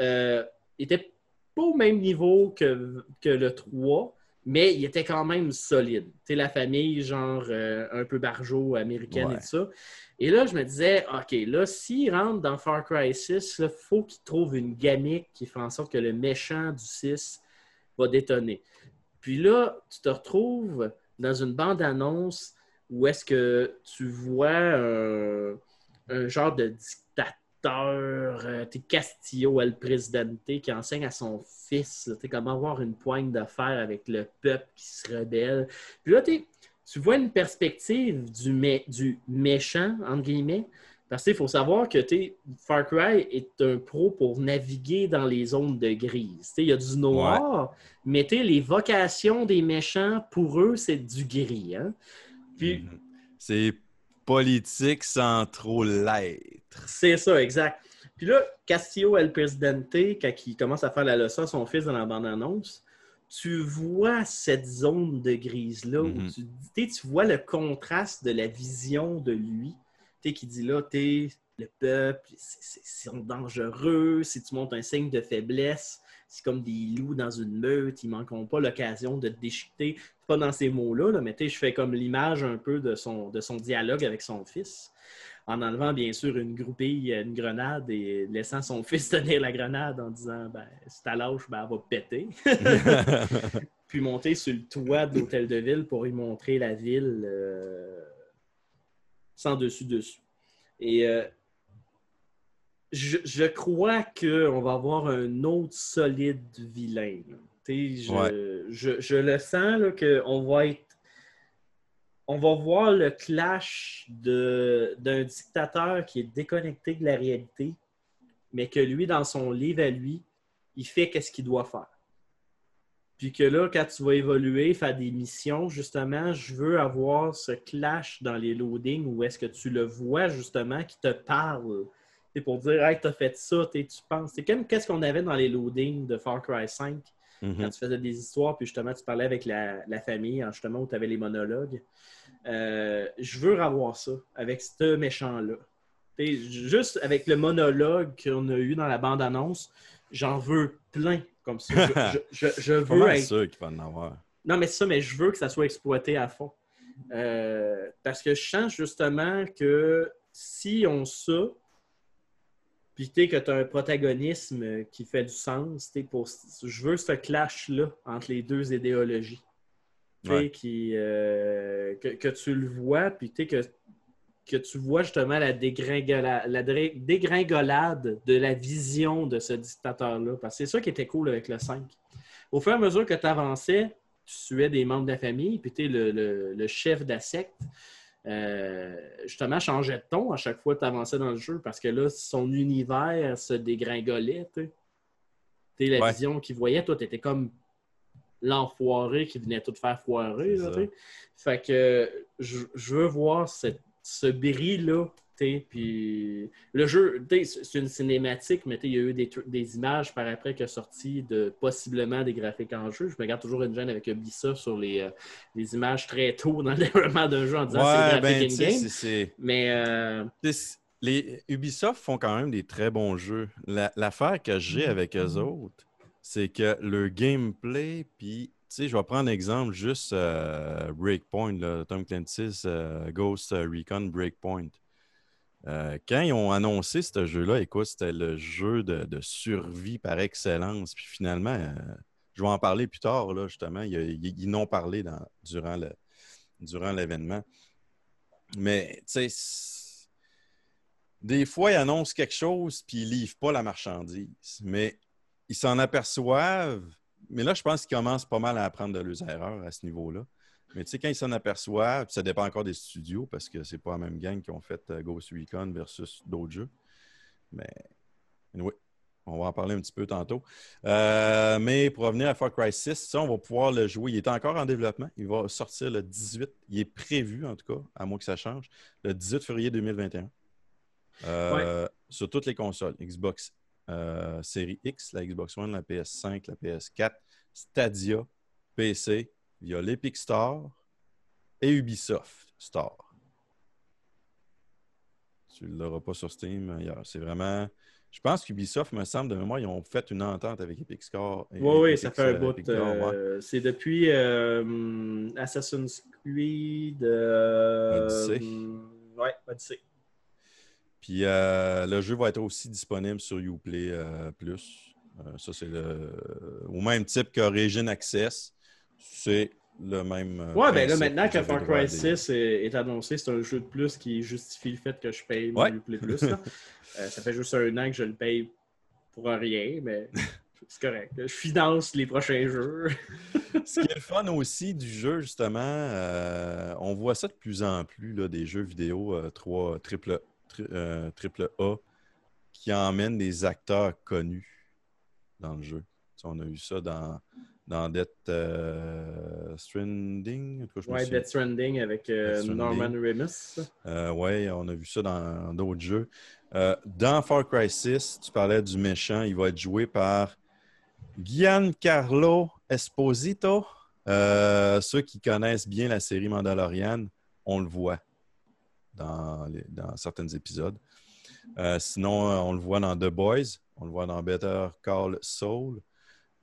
B: euh, était pas au même niveau que, que le 3, mais il était quand même solide. Tu la famille, genre euh, un peu barjo américaine
C: Ouais.
B: et tout ça. Et là, je me disais, OK, là, s'il rentre dans Far Cry 6, il faut qu'il trouve une gamique qui fait en sorte que le méchant du 6 va détonner. Puis là, tu te retrouves dans une bande-annonce où est-ce que tu vois un, un genre de dictateur, euh, t'es Castillo El Presidente, qui enseigne à son fils là, comment avoir une poigne d'affaires avec le peuple qui se rebelle? Puis là, tu vois une perspective du, mé- du méchant, entre guillemets, Parce qu'il faut savoir que Far Cry est un pro pour naviguer dans les zones de grise. Il y a du noir, mais les vocations des méchants, pour eux, c'est du gris. hein. Puis,
C: Mhm. C'est politique sans trop l'être.
B: C'est ça, exact. Puis là, Castillo El Presidente, quand il commence à faire la leçon à son fils dans la bande-annonce, tu vois cette zone de grise-là où
C: Mhm.
B: tu, tu vois le contraste de la vision de lui. Qui dit là, tu le peuple, c'est- c'est- ils sont dangereux. Si tu montres un signe de faiblesse, c'est comme des loups dans une meute. Ils manqueront pas l'occasion de te déchiqueter. C'est pas dans ces mots-là, là, mais je fais comme l'image un peu de son, de son dialogue avec son fils en enlevant bien sûr une groupille, une grenade et laissant son fils tenir la grenade en disant ben, si t'as lâche, ben, elle va péter. Puis monter sur le toit de l'hôtel de ville pour y montrer la ville euh, sans dessus-dessous. Et euh, je, je crois qu'on va avoir un autre solide vilain. Je,
C: Ouais.
B: je, je le sens qu'on va être on va voir le clash d'un dictateur qui est déconnecté de la réalité, mais que lui, dans son livre à lui, il fait qu'est-ce qu'il doit faire. Puis que là, quand tu vas évoluer, faire des missions, justement, je veux avoir ce clash dans les loadings où est-ce que tu le vois, justement, qui te parle. C'est pour dire, hey, t'as fait ça, tu penses. C'est comme qu'est-ce qu'on avait dans les loadings de Far Cry 5 quand
C: Mhm.
B: tu faisais des histoires, puis justement, tu parlais avec la, la famille, hein, justement, où tu avais les monologues. Euh, je veux avoir ça avec ce méchant-là. Juste avec le monologue qu'on a eu dans la bande-annonce, j'en veux plein comme ça. Je, je- je- je
C: Pas
B: veux être
C: sûr qu'il va en avoir.
B: non, mais c'est ça, mais je veux que ça soit exploité à fond. Euh, parce que je sens justement que si on ça, puis tu sais, que tu as un protagonisme qui fait du sens, pour, je veux ce clash-là entre les deux idéologies.
C: Ouais.
B: Qui, euh, que, que tu le vois, puis que, que tu vois justement la, dégringolade de la vision de ce dictateur-là. Parce que c'est ça qui était cool avec le 5 au fur et à mesure que tu avançais, tu suais des membres de la famille, puis tu es le, le- le chef de la secte. Euh, justement, changeait de ton à chaque fois que tu avançais dans le jeu parce que là, son univers se dégringolait. tu la
C: Ouais.
B: vision qu'il voyait, toi, tu étais comme l'enfoiré qui venait tout faire foirer. Là. Fait que je, je veux voir cette- ce bris-là. Puis le jeu, c'est une cinématique, mais il y a eu des, images par après qui sont sorties de possiblement des graphiques en jeu. Je me garde toujours une gêne avec Ubisoft sur les, euh, les images très tôt dans le développement d'un jeu en disant
C: Ouais,
B: c'est
C: ben,
B: graphique
C: tu sais,
B: in-game.
C: c'est- c'est.
B: Mais euh,
C: Les Ubisoft font quand même des très bons jeux. La- L'affaire que j'ai avec eux autres, c'est que le gameplay, puis, tu sais, je vais prendre exemple juste euh, Breakpoint, là, Tom Clancy's euh, Ghost Recon Breakpoint. Euh, quand ils ont annoncé ce jeu-là, écoute, c'était le jeu de, survie par excellence. Puis finalement, euh, je vais en parler plus tard, justement. Ils, ils, n'ont parlé durant l'événement. Mais, tu sais, des fois, ils annoncent quelque chose puis ils livrent pas la marchandise. Mais ils s'en aperçoivent. Mais là, je pense qu'ils commencent pas mal à apprendre de leurs erreurs à ce niveau-là. Mais tu sais, quand ils s'en aperçoivent, ça dépend encore des studios parce que c'est pas la même gang qui ont fait euh, Ghost Recon versus d'autres jeux. Mais oui, on va en parler un petit peu tantôt. Euh, mais pour revenir à Far Cry 6, ça, on va pouvoir le jouer. Il est encore en développement. Il va sortir le 18. Il est prévu, en tout cas, à moins que ça change, le 18 février 2021. Euh, Sur toutes les consoles. Xbox euh, Série X, la Xbox One, la PS5, la PS4, Stadia, PC, via l'Epic Store et Ubisoft Store. Tu ne l'auras pas sur Steam ailleurs. C'est vraiment. Je pense qu'Ubisoft, me semble, de mémoire, ils ont fait une entente avec Epic Store. et-
B: oui, oui, ça fait un
C: euh,
B: bout.
C: Ouais.
B: euh, C'est depuis euh, Assassin's Creed. Euh,
C: Odyssey.
B: ouais, Odyssey.
C: Puis le jeu va être aussi disponible sur Uplay Plus. Ça, c'est le au même type qu'Origin Access. C'est le même. euh,
B: Ouais, ben là, maintenant que Far Cry
C: des-
B: 6 est, est annoncé, c'est un jeu de plus qui justifie le fait que je paye mon
C: Ouais.
B: Plus. là. Euh, ça fait juste un an que je le paye pour rien, mais c'est correct. Je finance les prochains jeux.
C: Ce qui est le fun aussi du jeu, justement, euh, on voit ça de plus en plus, là, des jeux vidéo euh, 3, triple, tri- euh, triple A qui emmène des acteurs connus dans le jeu. Tu sais, on a eu ça dans, dans Death euh, Stranding. en tout cas, je me
B: Ouais,
C: souviens.
B: Death Stranding avec euh,
C: Death Stranding.
B: Norman Remus.
C: Euh, ouais, on a vu ça dans d'autres jeux. Dans Far Cry 6, tu parlais du méchant. Il va être joué par Giancarlo Esposito. Ceux qui connaissent bien la série Mandalorian, on le voit dans, les- dans certains épisodes. Sinon, on le voit dans The Boys, on le voit dans Better Call Saul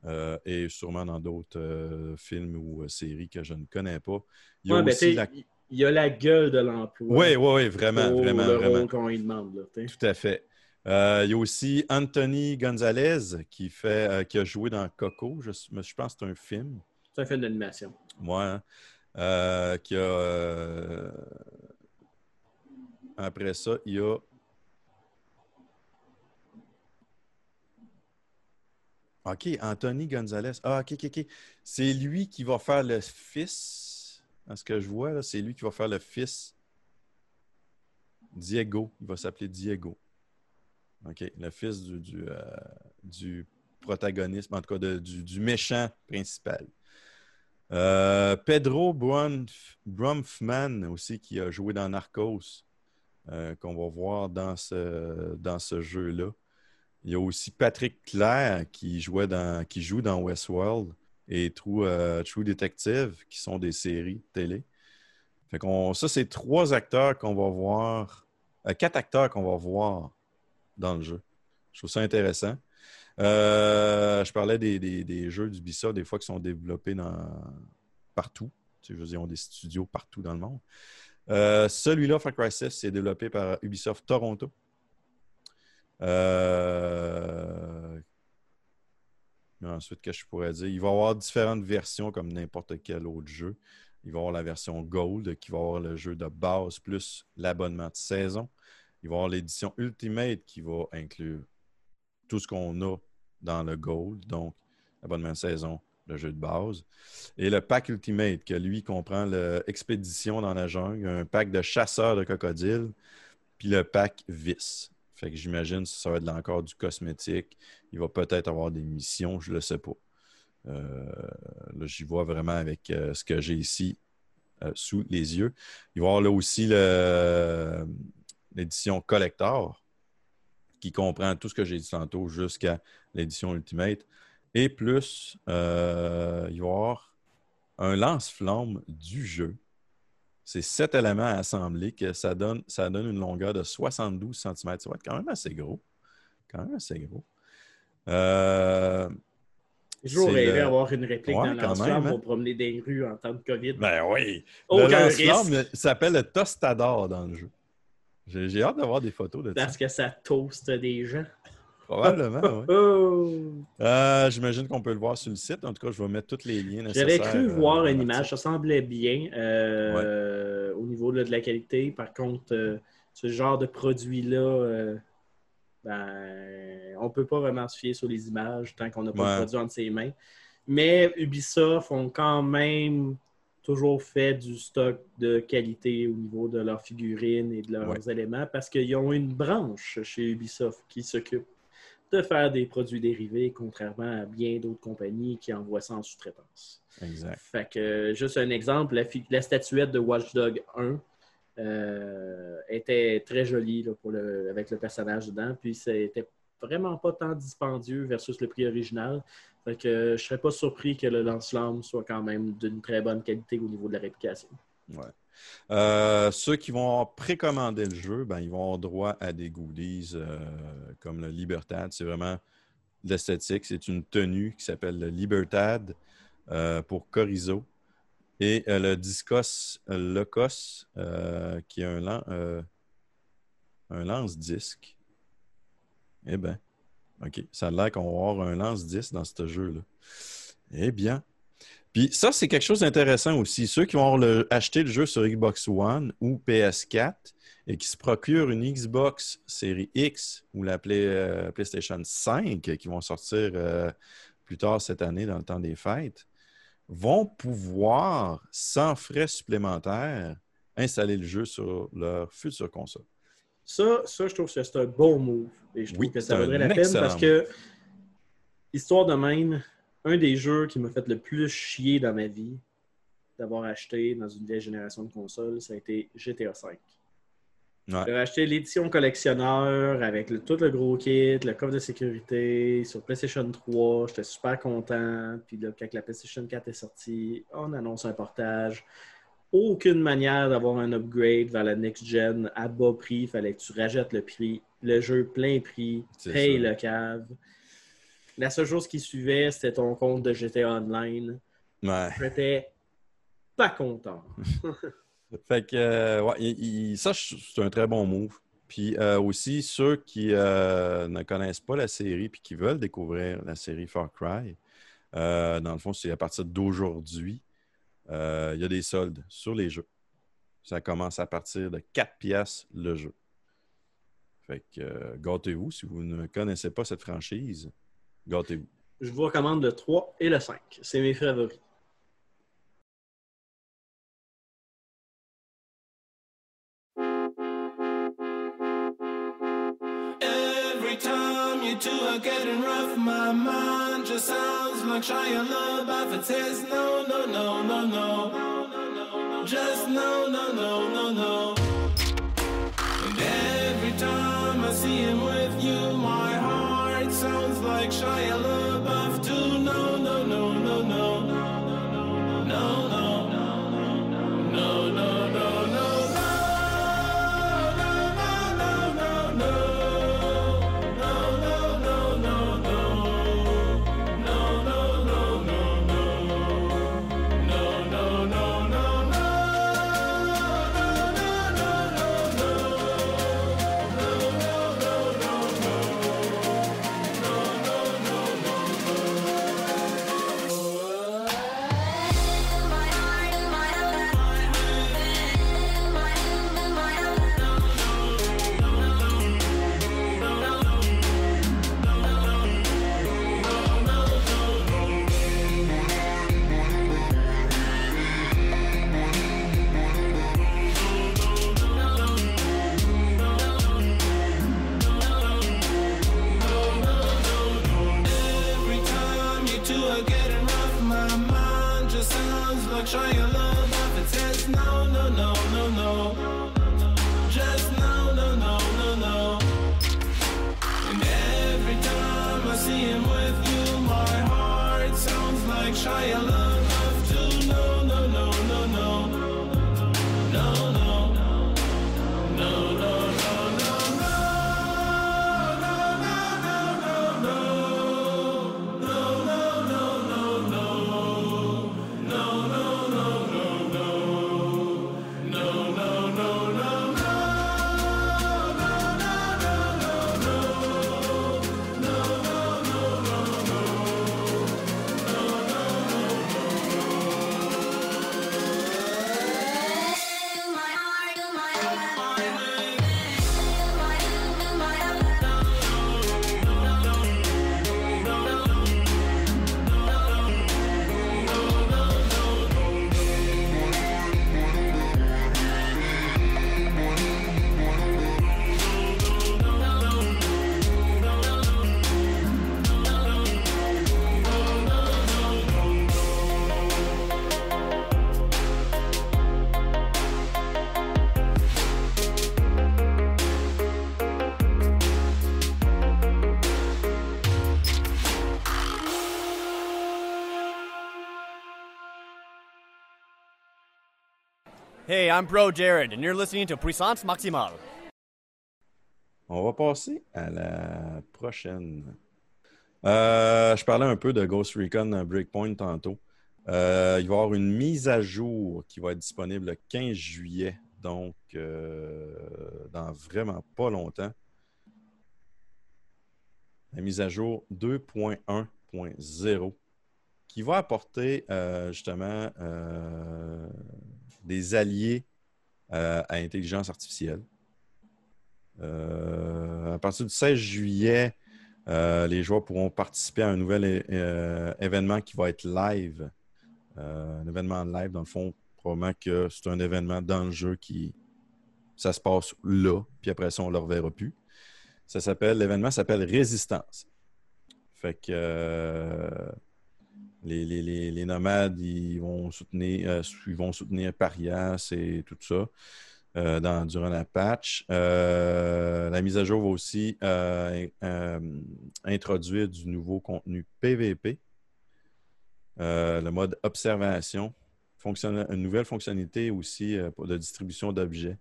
C: euh, et sûrement dans d'autres euh, films ou euh, séries que je ne connais pas. Il y a
B: Ouais, ben,
C: aussi la...
B: il y a la gueule de l'emploi.
C: Oui, oui, oui, vraiment,
B: pour
C: vraiment,
B: le
C: vraiment.
B: rôle qu'on lui demande. Là.
C: Tout à fait. Il y a aussi Anthony Gonzalez qui, fait, qui a joué dans Coco. Je, je pense que c'est un film.
B: C'est un film d'animation.
C: Moi, hein. Qui a. Après ça, il y a. OK, Anthony Gonzalez. Ah, OK, OK, OK. C'est lui qui va faire le fils. À ce que je vois, c'est lui qui va faire le fils. Diego. Il va s'appeler Diego. OK, le fils du, du, euh, en tout cas du, méchant principal. Euh, Pedro Brumfman aussi, qui a joué dans Narcos, euh, qu'on va voir dans ce, dans ce jeu-là. Il y a aussi Patrick Clare qui, jouait dans, qui joue dans Westworld et True, euh, True Detective, qui sont des séries télé. Ça, c'est trois acteurs qu'on va voir, euh, quatre acteurs qu'on va voir dans le jeu. Je trouve ça intéressant. Euh, je parlais des, des- jeux d'Ubisoft, des fois, qui sont développés dans, partout. Tu je veux dire, ils ont des studios partout dans le monde. Celui-là, Far Cry 6, c'est développé par Ubisoft Toronto. Euh, Ensuite, qu'est-ce que je pourrais dire? Il va y avoir différentes versions comme n'importe quel autre jeu. Il va y avoir la version Gold qui va avoir le jeu de base plus l'abonnement de saison. Il va y avoir l'édition Ultimate qui va inclure tout ce qu'on a dans le Gold, donc abonnement de saison, le jeu de base. Et le pack Ultimate, que lui comprend l'expédition dans la jungle, un pack de chasseurs de crocodiles, puis le pack Vis. J'imagine que ça va être encore du cosmétique. Il va peut-être avoir des missions, je ne le sais pas. Euh, là, j'y vois vraiment avec euh, ce que j'ai ici euh, sous les yeux. Il va y avoir là aussi l'édition collector qui comprend tout ce que j'ai dit tantôt jusqu'à l'édition Ultimate. Et plus, il va y avoir un lance-flamme du jeu. C'est sept éléments assemblés que ça donne, ça donne une longueur de 72 cm. Ça va être quand même assez gros. Quand même assez gros. Euh,
B: rêvé
C: le-
B: d'avoir une réplique
C: Ouais,
B: dans
C: même, hein.
B: pour promener des rues en temps de COVID.
C: ben oui.
B: Aucun
C: le il s'appelle le Tostador dans le jeu. J'ai hâte d'avoir des photos de ça.
B: Parce que ça toaste des gens.
C: Probablement, oui.
B: Oh!
C: Euh, J'imagine qu'on peut le voir sur le site. En tout cas, je vais mettre tous les liens nécessaires.
B: J'avais cru
C: euh,
B: voir une image, ça semblait bien euh, au niveau là, de la qualité. Par contre, ce genre de produit-là, ben, on ne peut pas vraiment se fier sur les images tant qu'on n'a pas
C: Ouais.
B: le produit entre ses mains. Mais Ubisoft ont quand même toujours fait du stock de qualité au niveau de leurs figurines et de leurs
C: Ouais.
B: éléments parce qu'ils ont une branche chez Ubisoft qui s'occupe de faire des produits dérivés, contrairement à bien d'autres compagnies qui envoient ça en sous-traitance.
C: Exact.
B: Fait que, juste un exemple, la, statuette de Watch Dog 1 euh, était très jolie là, pour le, avec le personnage dedans, puis c'était vraiment pas tant dispendieux versus le prix original. Fait que je serais pas surpris que le lance-flamme soit quand même d'une très bonne qualité au niveau de la réplication.
C: Ouais. Euh, ceux qui vont précommander le jeu, ben, ils vont avoir droit à des goodies euh, comme le Libertad. C'est vraiment l'esthétique. C'est une tenue qui s'appelle le Libertad euh, pour Corizo. Et le Discos Locos, qui est un lance-disque. Eh bien, OK. Ça a l'air qu'on va avoir un lance-disque dans ce jeu-là. Eh bien, puis ça, c'est quelque chose d'intéressant aussi. Ceux qui vont le- acheter le jeu sur Xbox One ou PS4 et qui se procurent une Xbox série X ou la Play- euh, PlayStation 5 qui vont sortir euh, plus tard cette année dans le temps des fêtes, vont pouvoir, sans frais supplémentaires, installer le jeu sur leur future console.
B: Ça, ça, je trouve que c'est un bon move. Et je trouve
C: Oui,
B: que ça vaudrait la peine parce que, histoire de même, un des jeux qui m'a fait le plus chier dans ma vie d'avoir acheté dans une vieille génération de consoles, ça a été GTA V.
C: Ouais.
B: J'ai acheté l'édition collectionneur avec le- tout le gros kit, le coffre de sécurité sur PlayStation 3. J'étais super content. Puis là, quand la PlayStation 4 est sortie, on annonce un portage. Aucune manière d'avoir un upgrade vers la next-gen à bas prix. Il fallait que tu rajettes le prix. Le jeu plein prix. Paye
C: ça.
B: le cave. La seule chose qui suivait, c'était ton compte de GTA Online.
C: Ouais.
B: J'étais pas content.
C: Fait que, euh, ouais, il- il- ça, c'est un très bon move. Puis euh, aussi, ceux qui euh, ne connaissent pas la série puis qui veulent découvrir la série Far Cry, dans le fond, c'est à partir d'aujourd'hui, il y a des soldes sur les jeux. Ça commence à partir de 4 pièces le jeu. Fait que, gâtez-vous si vous ne connaissez pas cette franchise. Gâtez-vous.
B: Je vous recommande le 3 et le 5. C'est mes favoris.
G: Every time you two are getting rough, my mind just sounds like Shia LaBeouf. It says no, no, no, no, no, just no, no, no, no, no. And every time I see him with joia luz.
H: Hey, I'm Bro Jared, and you're listening to Puissance Maximale.
C: On va passer à la prochaine. Euh, je parlais un peu de Ghost Recon Breakpoint tantôt. Euh, il va y avoir une mise à jour qui va être disponible le 15 juillet, donc euh, dans vraiment pas longtemps. La mise à jour 2.1.0 qui va apporter euh, justement euh, des alliés euh, à intelligence artificielle. Euh, à partir du 16 juillet, euh, les joueurs pourront participer à un nouvel événement qui va être live. Un événement live, dans le fond, probablement que c'est un événement dans le jeu qui Ça se passe là, puis après ça, on ne le reverra plus. Ça s'appelle, l'événement s'appelle Résistance. Fait que les, nomades, vont soutenir, euh, ils vont soutenir Parias et tout ça euh, dans- durant la patch. Euh, la mise à jour va aussi introduire du nouveau contenu PVP. Le mode observation, une nouvelle fonctionnalité aussi de distribution d'objets.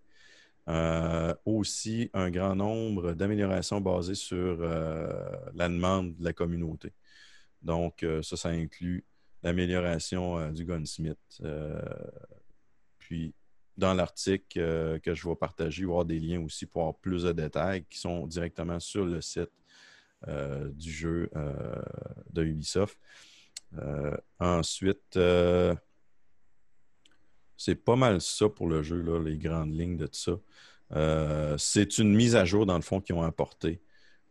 C: Aussi un grand nombre d'améliorations basées sur la demande de la communauté. Donc, euh, ça, ça inclut l'amélioration euh, du gunsmith. Euh, puis, dans l'article que je vais partager, il y avoir des liens aussi pour avoir plus de détails qui sont directement sur le site du jeu de Ubisoft. Ensuite, c'est pas mal ça pour le jeu, là, les grandes lignes de tout ça. C'est une mise à jour, dans le fond, qu'ils ont apporté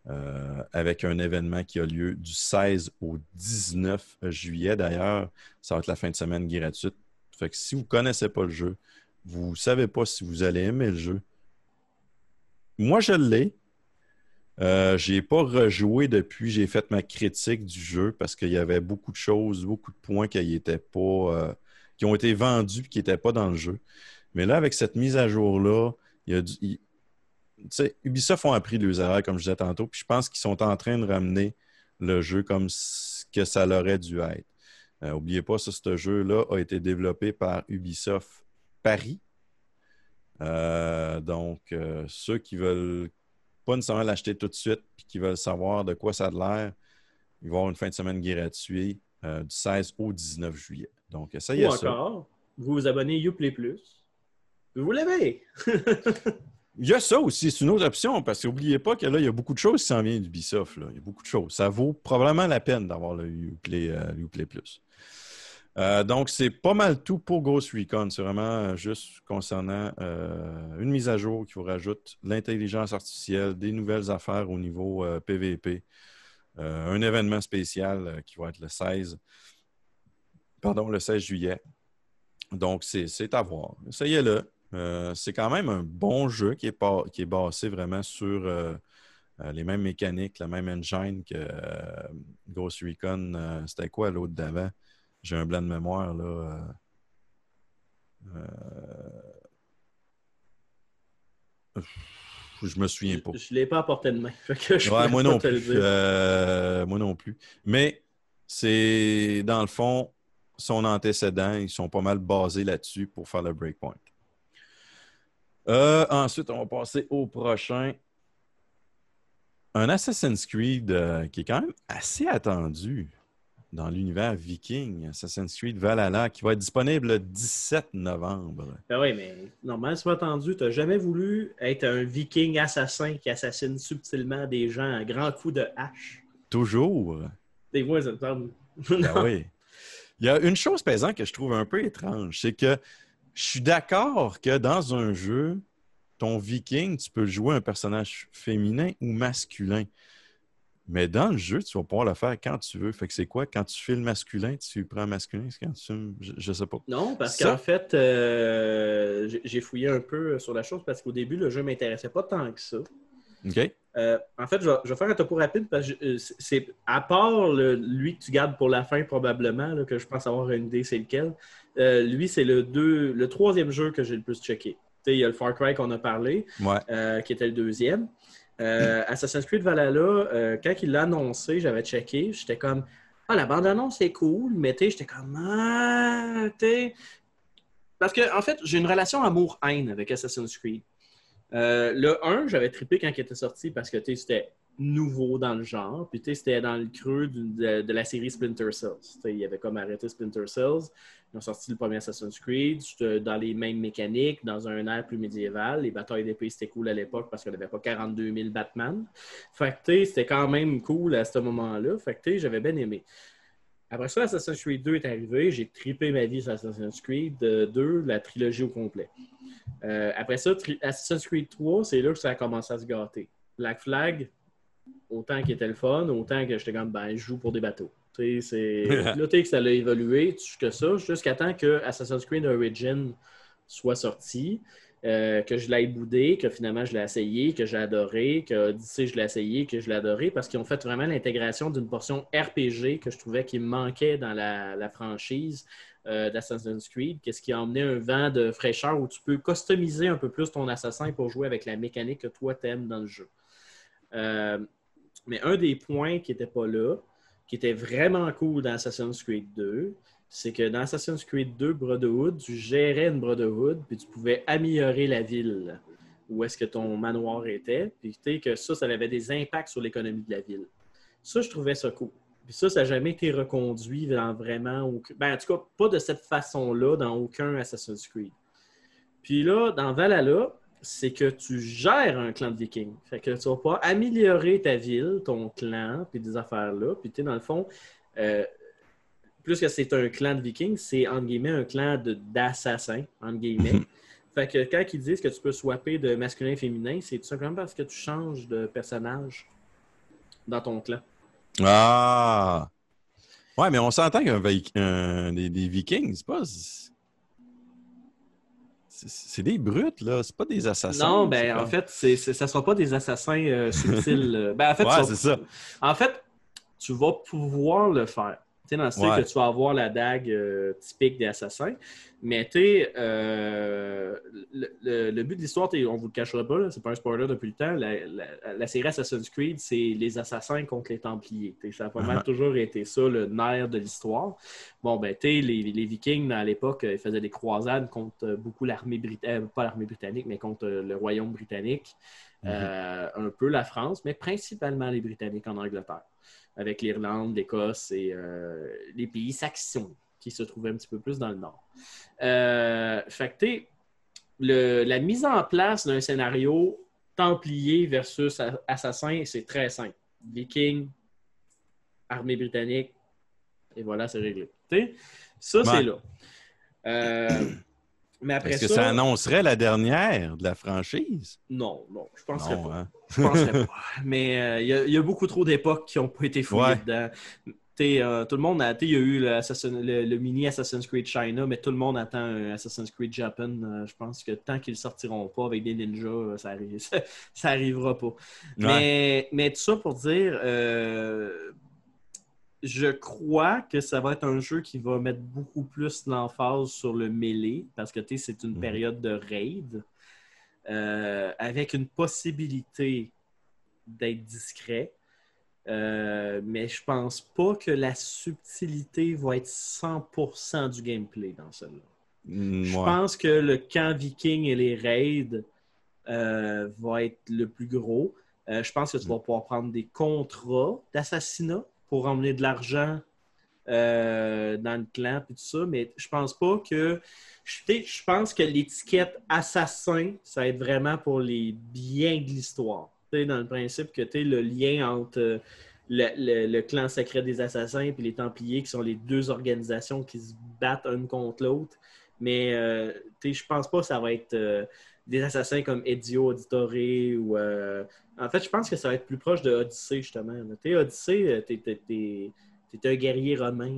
C: euh, avec un événement qui a lieu du 16 au 19 juillet. D'ailleurs, ça va être la fin de semaine gratuite. Fait que si vous ne connaissez pas le jeu, vous ne savez pas si vous allez aimer le jeu. Moi, je l'ai. Euh, je n'ai pas rejoué depuis. J'ai fait ma critique du jeu parce qu'il y avait beaucoup de choses, beaucoup de points qui étaient pas, euh, qui ont été vendus et qui n'étaient pas dans le jeu. Mais là, avec cette mise à jour-là, il y a du, Ubisoft ont appris de leurs erreurs, comme je disais tantôt, puis je pense qu'ils sont en train de ramener le jeu comme ce que ça l'aurait dû être. Euh, N'oubliez pas, ça, ce jeu-là a été développé par Ubisoft Paris. Euh, donc, euh, ceux qui veulent pas nécessairement l'acheter tout de suite puis qui veulent savoir de quoi ça a l'air, ils vont avoir une fin de semaine gratuite euh, du 16 au 19 juillet. Donc, essayez
B: Ou
C: ça.
B: encore, vous vous abonnez Youplay Plus. Vous l'avez!
C: Il y a ça aussi, c'est une autre option, parce qu'oubliez pas que là, il y a beaucoup de choses qui s'en viennent d'Ubisoft. là. Il y a beaucoup de choses. Ça vaut probablement la peine d'avoir le Uplay, euh, Uplay Plus. Euh, donc, c'est pas mal tout pour Ghost Recon. C'est vraiment juste concernant euh, une mise à jour qui vous rajoute l'intelligence artificielle, des nouvelles affaires au niveau PVP, un événement spécial qui va être le 16, pardon, le 16 juillet. Donc, c'est c'est à voir. Essayez-le. Euh, c'est quand même un bon jeu qui est, pas- qui est basé vraiment sur euh, euh, les mêmes mécaniques, la même engine que euh, Ghost Recon. C'était quoi l'autre d'avant? J'ai un blanc de mémoire, là. je me souviens pas.
B: Je ne l'ai pas à portée de main. Que je
C: Ouais, moi non plus. moi non plus. Mais c'est dans le fond, son antécédent, ils sont pas mal basés là-dessus pour faire le breakpoint. Euh, ensuite, on va passer au prochain. Un Assassin's Creed euh, qui est quand même assez attendu dans l'univers viking, Assassin's Creed Valhalla, qui va être disponible le 17 novembre.
B: Ben oui, mais normalement, c'est pas attendu. Tu n'as jamais voulu être un viking assassin qui assassine subtilement des gens à grands coups de hache?
C: Toujours.
B: Des fois, ça me.
C: Ben oui. Il y a une chose, par exemple, que je trouve un peu étrange, c'est que je suis d'accord que dans un jeu, ton viking, tu peux jouer un personnage féminin ou masculin. Mais dans le jeu, tu vas pouvoir le faire quand tu veux. Fait que c'est quoi? Quand tu fais le masculin, tu prends masculin? C'est quand tu... Je, je sais pas.
B: Non, parce
C: Ça-
B: qu'en fait, euh, j'ai- j'ai fouillé un peu sur la chose parce qu'au début, le jeu ne m'intéressait pas tant que ça.
C: OK?
B: Euh, en fait, je vais, je vais faire un topo rapide parce que euh, c'est- à part le- lui que tu gardes pour la fin probablement, là, que je pense avoir une idée c'est lequel. euh, lui, c'est le deux, le troisième jeu que j'ai le plus checké. Il y a le Far Cry qu'on a parlé,
C: Ouais.
B: euh, qui était le deuxième. Euh, Assassin's Creed Valhalla, quand il l'a annoncé, j'avais checké, j'étais comme Ah, la bande-annonce est cool, mais tu sais, j'étais comme Ah, tu sais. Parce que, en fait, j'ai une relation amour-haine avec Assassin's Creed. Euh, le 1, j'avais trippé quand il était sorti parce que c'était nouveau dans le genre. Puis c'était dans le creux de, la série Splinter Cells. Il avait comme arrêté Splinter Cells. Ils ont sorti le premier Assassin's Creed c'était dans les mêmes mécaniques, dans un air plus médiéval. Les batailles d'épée, c'était cool à l'époque parce qu'on n'avait pas 42 000 Batman. Fait que c'était quand même cool à ce moment-là. Fait que j'avais bien aimé. Après ça, Assassin's Creed 2 est arrivé. J'ai trippé ma vie sur Assassin's Creed euh, 2, la trilogie au complet. Euh, après ça, Assassin's Creed 3, c'est là que ça a commencé à se gâter. Black Flag, autant qu'il était le fun, autant que j'étais comme, ben, je joue pour des bateaux. C'est... là, tu sais que ça a évolué jusque ça, jusqu'à temps que Assassin's Creed Origin soit sorti. Euh, que je l'ai boudé, que finalement je l'ai essayé, que j'ai adoré, que Odyssey je l'ai essayé, que je l'ai adoré, parce qu'ils ont fait vraiment l'intégration d'une portion RPG que je trouvais qui manquait dans la, la franchise euh, d'Assassin's Creed, qu'est-ce qui a emmené un vent de fraîcheur où tu peux customiser un peu plus ton assassin pour jouer avec la mécanique que toi t'aimes dans le jeu. Euh, mais un des points qui n'était pas là, qui était vraiment cool dans Assassin's Creed 2, c'est que dans Assassin's Creed 2 Brotherhood, tu gérais une Brotherhood, puis tu pouvais améliorer la ville où est-ce que ton manoir était, puis tu sais que ça, ça avait des impacts sur l'économie de la ville. Ça, je trouvais ça cool. Puis ça, ça n'a jamais été reconduit dans vraiment. Ben, en tout cas, pas de cette façon-là dans aucun Assassin's Creed. Puis là, dans Valhalla, c'est que tu gères un clan de vikings. Fait que tu vas pas améliorer ta ville, ton clan, puis des affaires-là. Puis tu sais, dans le fond, euh, plus que c'est un clan de vikings, c'est entre guillemets un clan d'assassins, entre guillemets. fait que quand ils disent que tu peux swapper de masculin et féminin, c'est tout simplement parce que tu changes de personnage dans ton clan.
C: Ah! Ouais, mais on s'entend qu'un des, des Vikings, c'est pas. C'est des brutes, là. C'est pas des assassins.
B: Non, ben en fait, c'est, ça ne sera pas des assassins euh, subtils. euh. Ben, en fait,
C: Ouais, c'est ça.
B: En fait, tu vas pouvoir le faire. Sais, dans le style
C: Ouais.
B: que tu vas avoir la dague euh, typique des assassins. Mais tu sais, euh, le, le- le but de l'histoire, on ne vous le cachera pas, c'est pas un spoiler depuis le temps. La, la- la série Assassin's Creed, c'est les assassins contre les Templiers. T'sais, ça a pas mal
C: Uh-huh.
B: toujours été ça, le nerf de l'histoire. Bon, ben, tu les, les Vikings, à l'époque, euh, ils faisaient des croisades contre euh, beaucoup l'armée britannique, pas l'armée britannique, mais contre le royaume britannique. Euh, un peu la France, mais principalement les Britanniques en Angleterre, avec l'Irlande, l'Écosse et euh, les pays saxons qui se trouvaient un petit peu plus dans le nord. Euh, fait que, le- la mise en place d'un scénario Templier versus Assassin, c'est très simple. Viking, armée britannique, et voilà, c'est réglé. Ça,
C: Ouais.
B: c'est là. Euh, mais après
C: Est-ce que
B: ça,
C: annoncerait la dernière de la franchise?
B: non, non, je penserais
C: Non,
B: pas.
C: hein?
B: Je penserais pas. Mais euh, il y a- il y, a beaucoup trop d'époques qui n'ont pas été fouillées
C: Ouais.
B: dedans. Euh, tout le monde a, il y a eu le, Assassin- le- le mini Assassin's Creed China, mais tout le monde attend un Assassin's Creed Japan. Euh, je pense que tant qu'ils ne sortiront pas avec des ninjas, euh, ça, arrive, ça, ça arrivera pas. Mais, mais tout ça pour dire, euh, je crois que ça va être un jeu qui va mettre beaucoup plus l'emphase sur le mêlée, parce que c'est une
C: Mhm.
B: période de raid, euh, avec une possibilité d'être discret. Euh, mais je pense pas que la subtilité va être 100% du gameplay dans celle-là.
C: Mm,
B: Je pense que le camp viking et les raids euh, va être le plus gros. Euh, je pense que tu vas pouvoir prendre des contrats d'assassinat pour emmener de l'argent euh, dans le clan et tout ça, mais je pense pas que. Je, pense que l'étiquette assassin, ça va être vraiment pour les biens de l'histoire. Dans le principe que tu le lien entre euh, le, le- clan secret des assassins et les Templiers, qui sont les deux organisations qui se battent une contre l'autre. Mais euh, je pense pas que ça va être euh, des assassins comme Ezio Auditore ou. euh, En fait, je pense que ça va être plus proche de Odyssey, justement. Tu Odyssey, euh, t'es, un guerrier romain.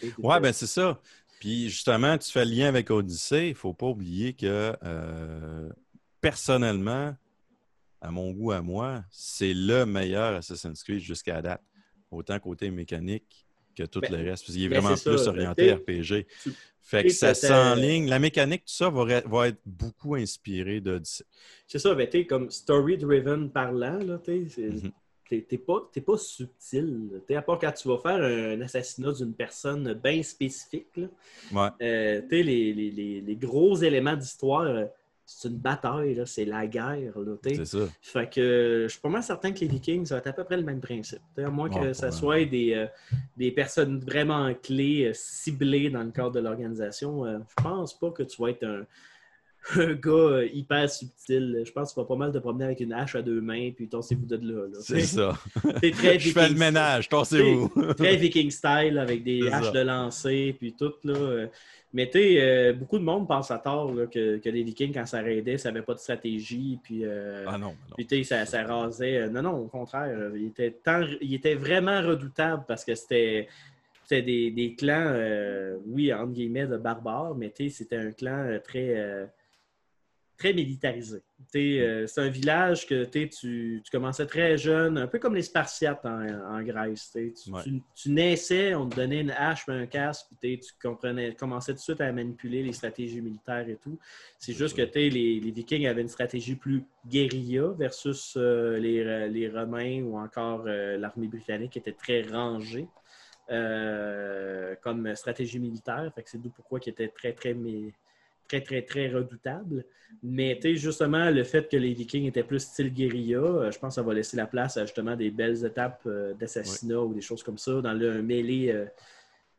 B: t'es-
C: Ouais, ben c'est ça. Puis justement, tu fais le lien avec Odyssey. Il ne faut pas oublier que euh, personnellement, à mon goût, à moi, c'est le meilleur Assassin's Creed jusqu'à date. Autant côté mécanique que tout
B: Ben,
C: le reste. Parce qu'il est
B: ben,
C: vraiment plus
B: ça.
C: orienté RPG.
B: tu-
C: Fait que ça
B: t'as-
C: s'enligne. La mécanique, tout ça va, va être beaucoup inspiré d'Odyssey.
B: C'est ça, ben, t'es comme story-driven parlant, là, t'es,
C: Mhm.
B: t'es, pas, pas subtil. T'es à part quand tu vas faire un assassinat d'une personne bien spécifique, là,
C: Ouais.
B: euh, les, les, les gros éléments d'histoire, euh, c'est une bataille, là, c'est la guerre. Là.
C: C'est ça.
B: Fait que je suis pas mal certain que les Vikings, ça va être à peu près le même principe. À moins que
C: Ouais,
B: ça soit des, euh, des personnes vraiment clés, euh, ciblées dans le cadre de l'organisation, euh, je pense pas que tu vas être un, un gars hyper subtil. Je pense que tu vas pas mal te promener avec une hache à deux mains, puis torsez-vous de là. là.
C: C'est ça.
B: T'es très
C: Je fais le ménage. Torsez-vous.
B: Très Viking style avec des haches
C: ça.
B: de lancer, puis tout. Là. Mais tu sais, euh, beaucoup de monde pense à tort là, que, que les Vikings, quand ça raidait, ça n'avait pas de stratégie. Puis, euh,
C: Ah non, non.
B: puis tu sais, ça, ça rasait. Euh, Non, non, au contraire. euh, Il était, tant- il était vraiment redoutable parce que c'était. C'était des, des clans, euh, oui, entre guillemets, de barbares, mais tu sais, c'était un clan très, très militarisé. Euh, c'est un village que tu, tu commençais très jeune, un peu comme les Spartiates en, en Grèce. Tu,
C: Ouais.
B: tu- tu naissais, on te donnait une hache un casque, puis tu comprenais, commençais tout de suite à manipuler les stratégies militaires et tout. C'est juste que les, les Vikings avaient une stratégie plus guérilla versus euh, les, les Romains ou encore euh, l'armée britannique qui était très rangée. euh, comme stratégie militaire. C'est d'où pourquoi qui était très, très, mais, très, très, très redoutable. Mais tu sais, justement, le fait que les Vikings étaient plus style guérilla, euh, je pense que ça va laisser la place à justement des belles étapes euh, d'assassinat ou des choses comme ça dans le mêlée euh,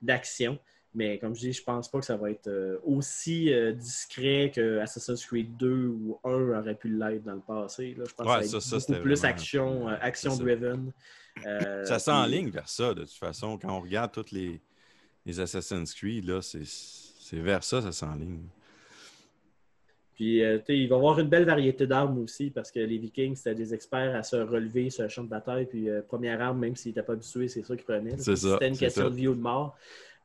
B: d'action. Mais comme je dis, je pense pas que ça va être aussi discret que Assassin's Creed 2 ou 1 aurait pu l'être dans le passé. là. Je pense
C: Ouais,
B: que ça, beaucoup plus
C: vraiment-
B: action, euh,
C: C'est ça.
B: Euh,
C: Ça
B: puis-
C: s'enligne vers ça, de toute façon. Quand on regarde tous les, les Assassin's Creed, c'est vers ça, ça s'enligne.
B: Puis, euh, tu sais, il va y avoir une belle variété d'armes aussi parce que les Vikings, c'était des experts à se relever sur le champ de bataille. Puis, euh, première arme, même s'ils n'étaient pas habitués, c'est ça qu'ils prenaient. là.
C: C'est ça,
B: C'était une question
C: ça.
B: de vie ou de mort.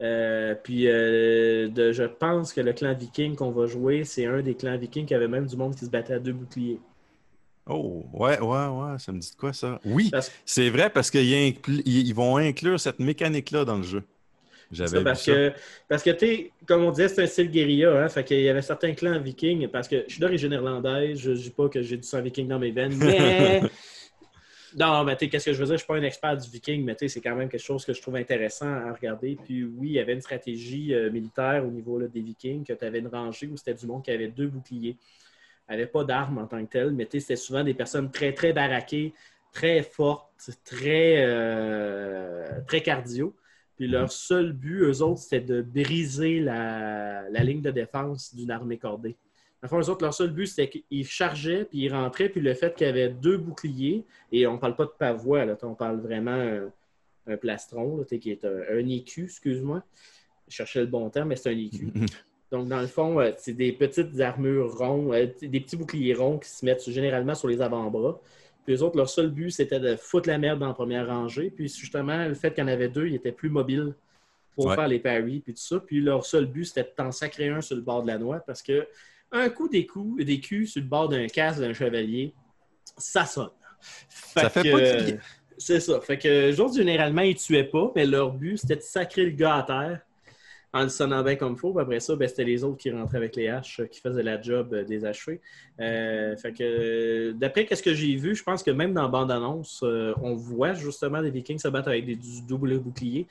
B: Euh, puis, euh, de- je pense que le clan viking qu'on va jouer, c'est un des clans vikings qui avait même du monde qui se battait à deux boucliers.
C: Oh, ouais, ouais, ouais, ça me dit de quoi ça? Oui, c'est vrai parce qu'ils vont inclure cette mécanique-là dans le jeu. J'avais
B: parce
C: ça.
B: que, parce que tu comme on disait, c'est un style guérilla. Hein, fait qu'il y avait certains clans vikings, parce que je suis d'origine irlandaise, je ne dis pas que j'ai du sang viking dans mes veines, mais. non, mais tu qu'est-ce que je veux dire? Je ne suis pas un expert du viking, mais tu c'est quand même quelque chose que je trouve intéressant à regarder. Puis oui, il y avait une stratégie euh, militaire au niveau là, des vikings, que tu avais une rangée où c'était du monde qui avait deux boucliers. n'avait pas d'armes en tant que tel, mais tu c'était souvent des personnes très, très baraquées, très fortes, très, euh, très cardio. Puis leur seul but, eux autres, c'était de briser la, la ligne de défense d'une armée cordée. Enfin, eux autres, leur seul but, c'était qu'ils chargeaient, puis ils rentraient, puis le fait qu'il y avait deux boucliers, et on ne parle pas de pavois, là, on parle vraiment un, un plastron, là, qui est un, un écu, excuse-moi. Je cherchais le bon terme, mais c'est un écu. Donc, dans le fond, euh, c'est des petites armures rondes, euh, des petits boucliers ronds qui se mettent généralement sur les avant-bras. Puis les autres, leur seul but, c'était de foutre la merde dans la première rangée. Puis justement, le fait qu'il y en avait deux, ils étaient plus mobiles pour
C: Ouais.
B: faire les parries, puis tout ça. Puis leur seul but, c'était de t'en sacrer un sur le bord de la noix parce que un coup des coups, des culs sur le bord d'un casque d'un chevalier, ça sonne.
C: Ça fait pas du bien.
B: C'est ça. Fait que autres, généralement, ils tuaient pas, mais leur but, c'était de sacrer le gars à terre en le sonnant bien comme faut. Après ça, ben, c'était les autres qui rentraient avec les haches, qui faisaient la job euh, des achevés. Euh, d'après ce que j'ai vu, je pense que même dans bande-annonce, euh, on voit justement des Vikings se battre avec des du double bouclier.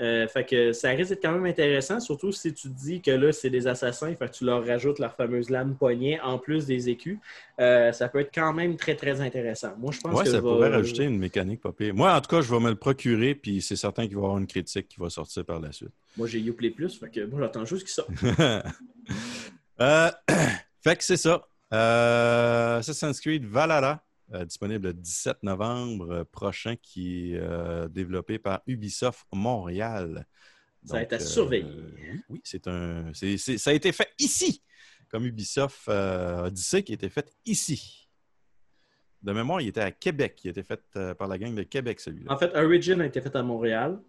B: Euh, fait que ça risque d'être quand même intéressant, surtout si tu te dis que là, c'est des assassins, fait que tu leur rajoutes leur fameuse lame poignet en plus des écus. Euh, ça peut être quand même très, très intéressant. Moi, je pense
C: Ouais,
B: que
C: ça
B: va-
C: pourrait rajouter une mécanique pas pire. Moi, en tout cas, je vais me le procurer, puis c'est certain qu'il va y avoir une critique qui va sortir par la suite.
B: Moi, j'ai Youplay Plus, fait que moi, j'attends juste qu'il sorte.
C: Euh, fait que c'est ça. Assassin's Creed Valhalla, disponible le 17 novembre euh, prochain, qui est euh, développé par Ubisoft Montréal.
B: Ça va être à
C: euh,
B: surveiller.
C: oui, oui, c'est un. ça a été fait ici, comme Ubisoft euh, Odyssey qui a été fait ici. De mémoire, il était à Québec. Il a été fait euh, par la gang de Québec, celui-là.
B: En fait, Origin a été fait à Montréal.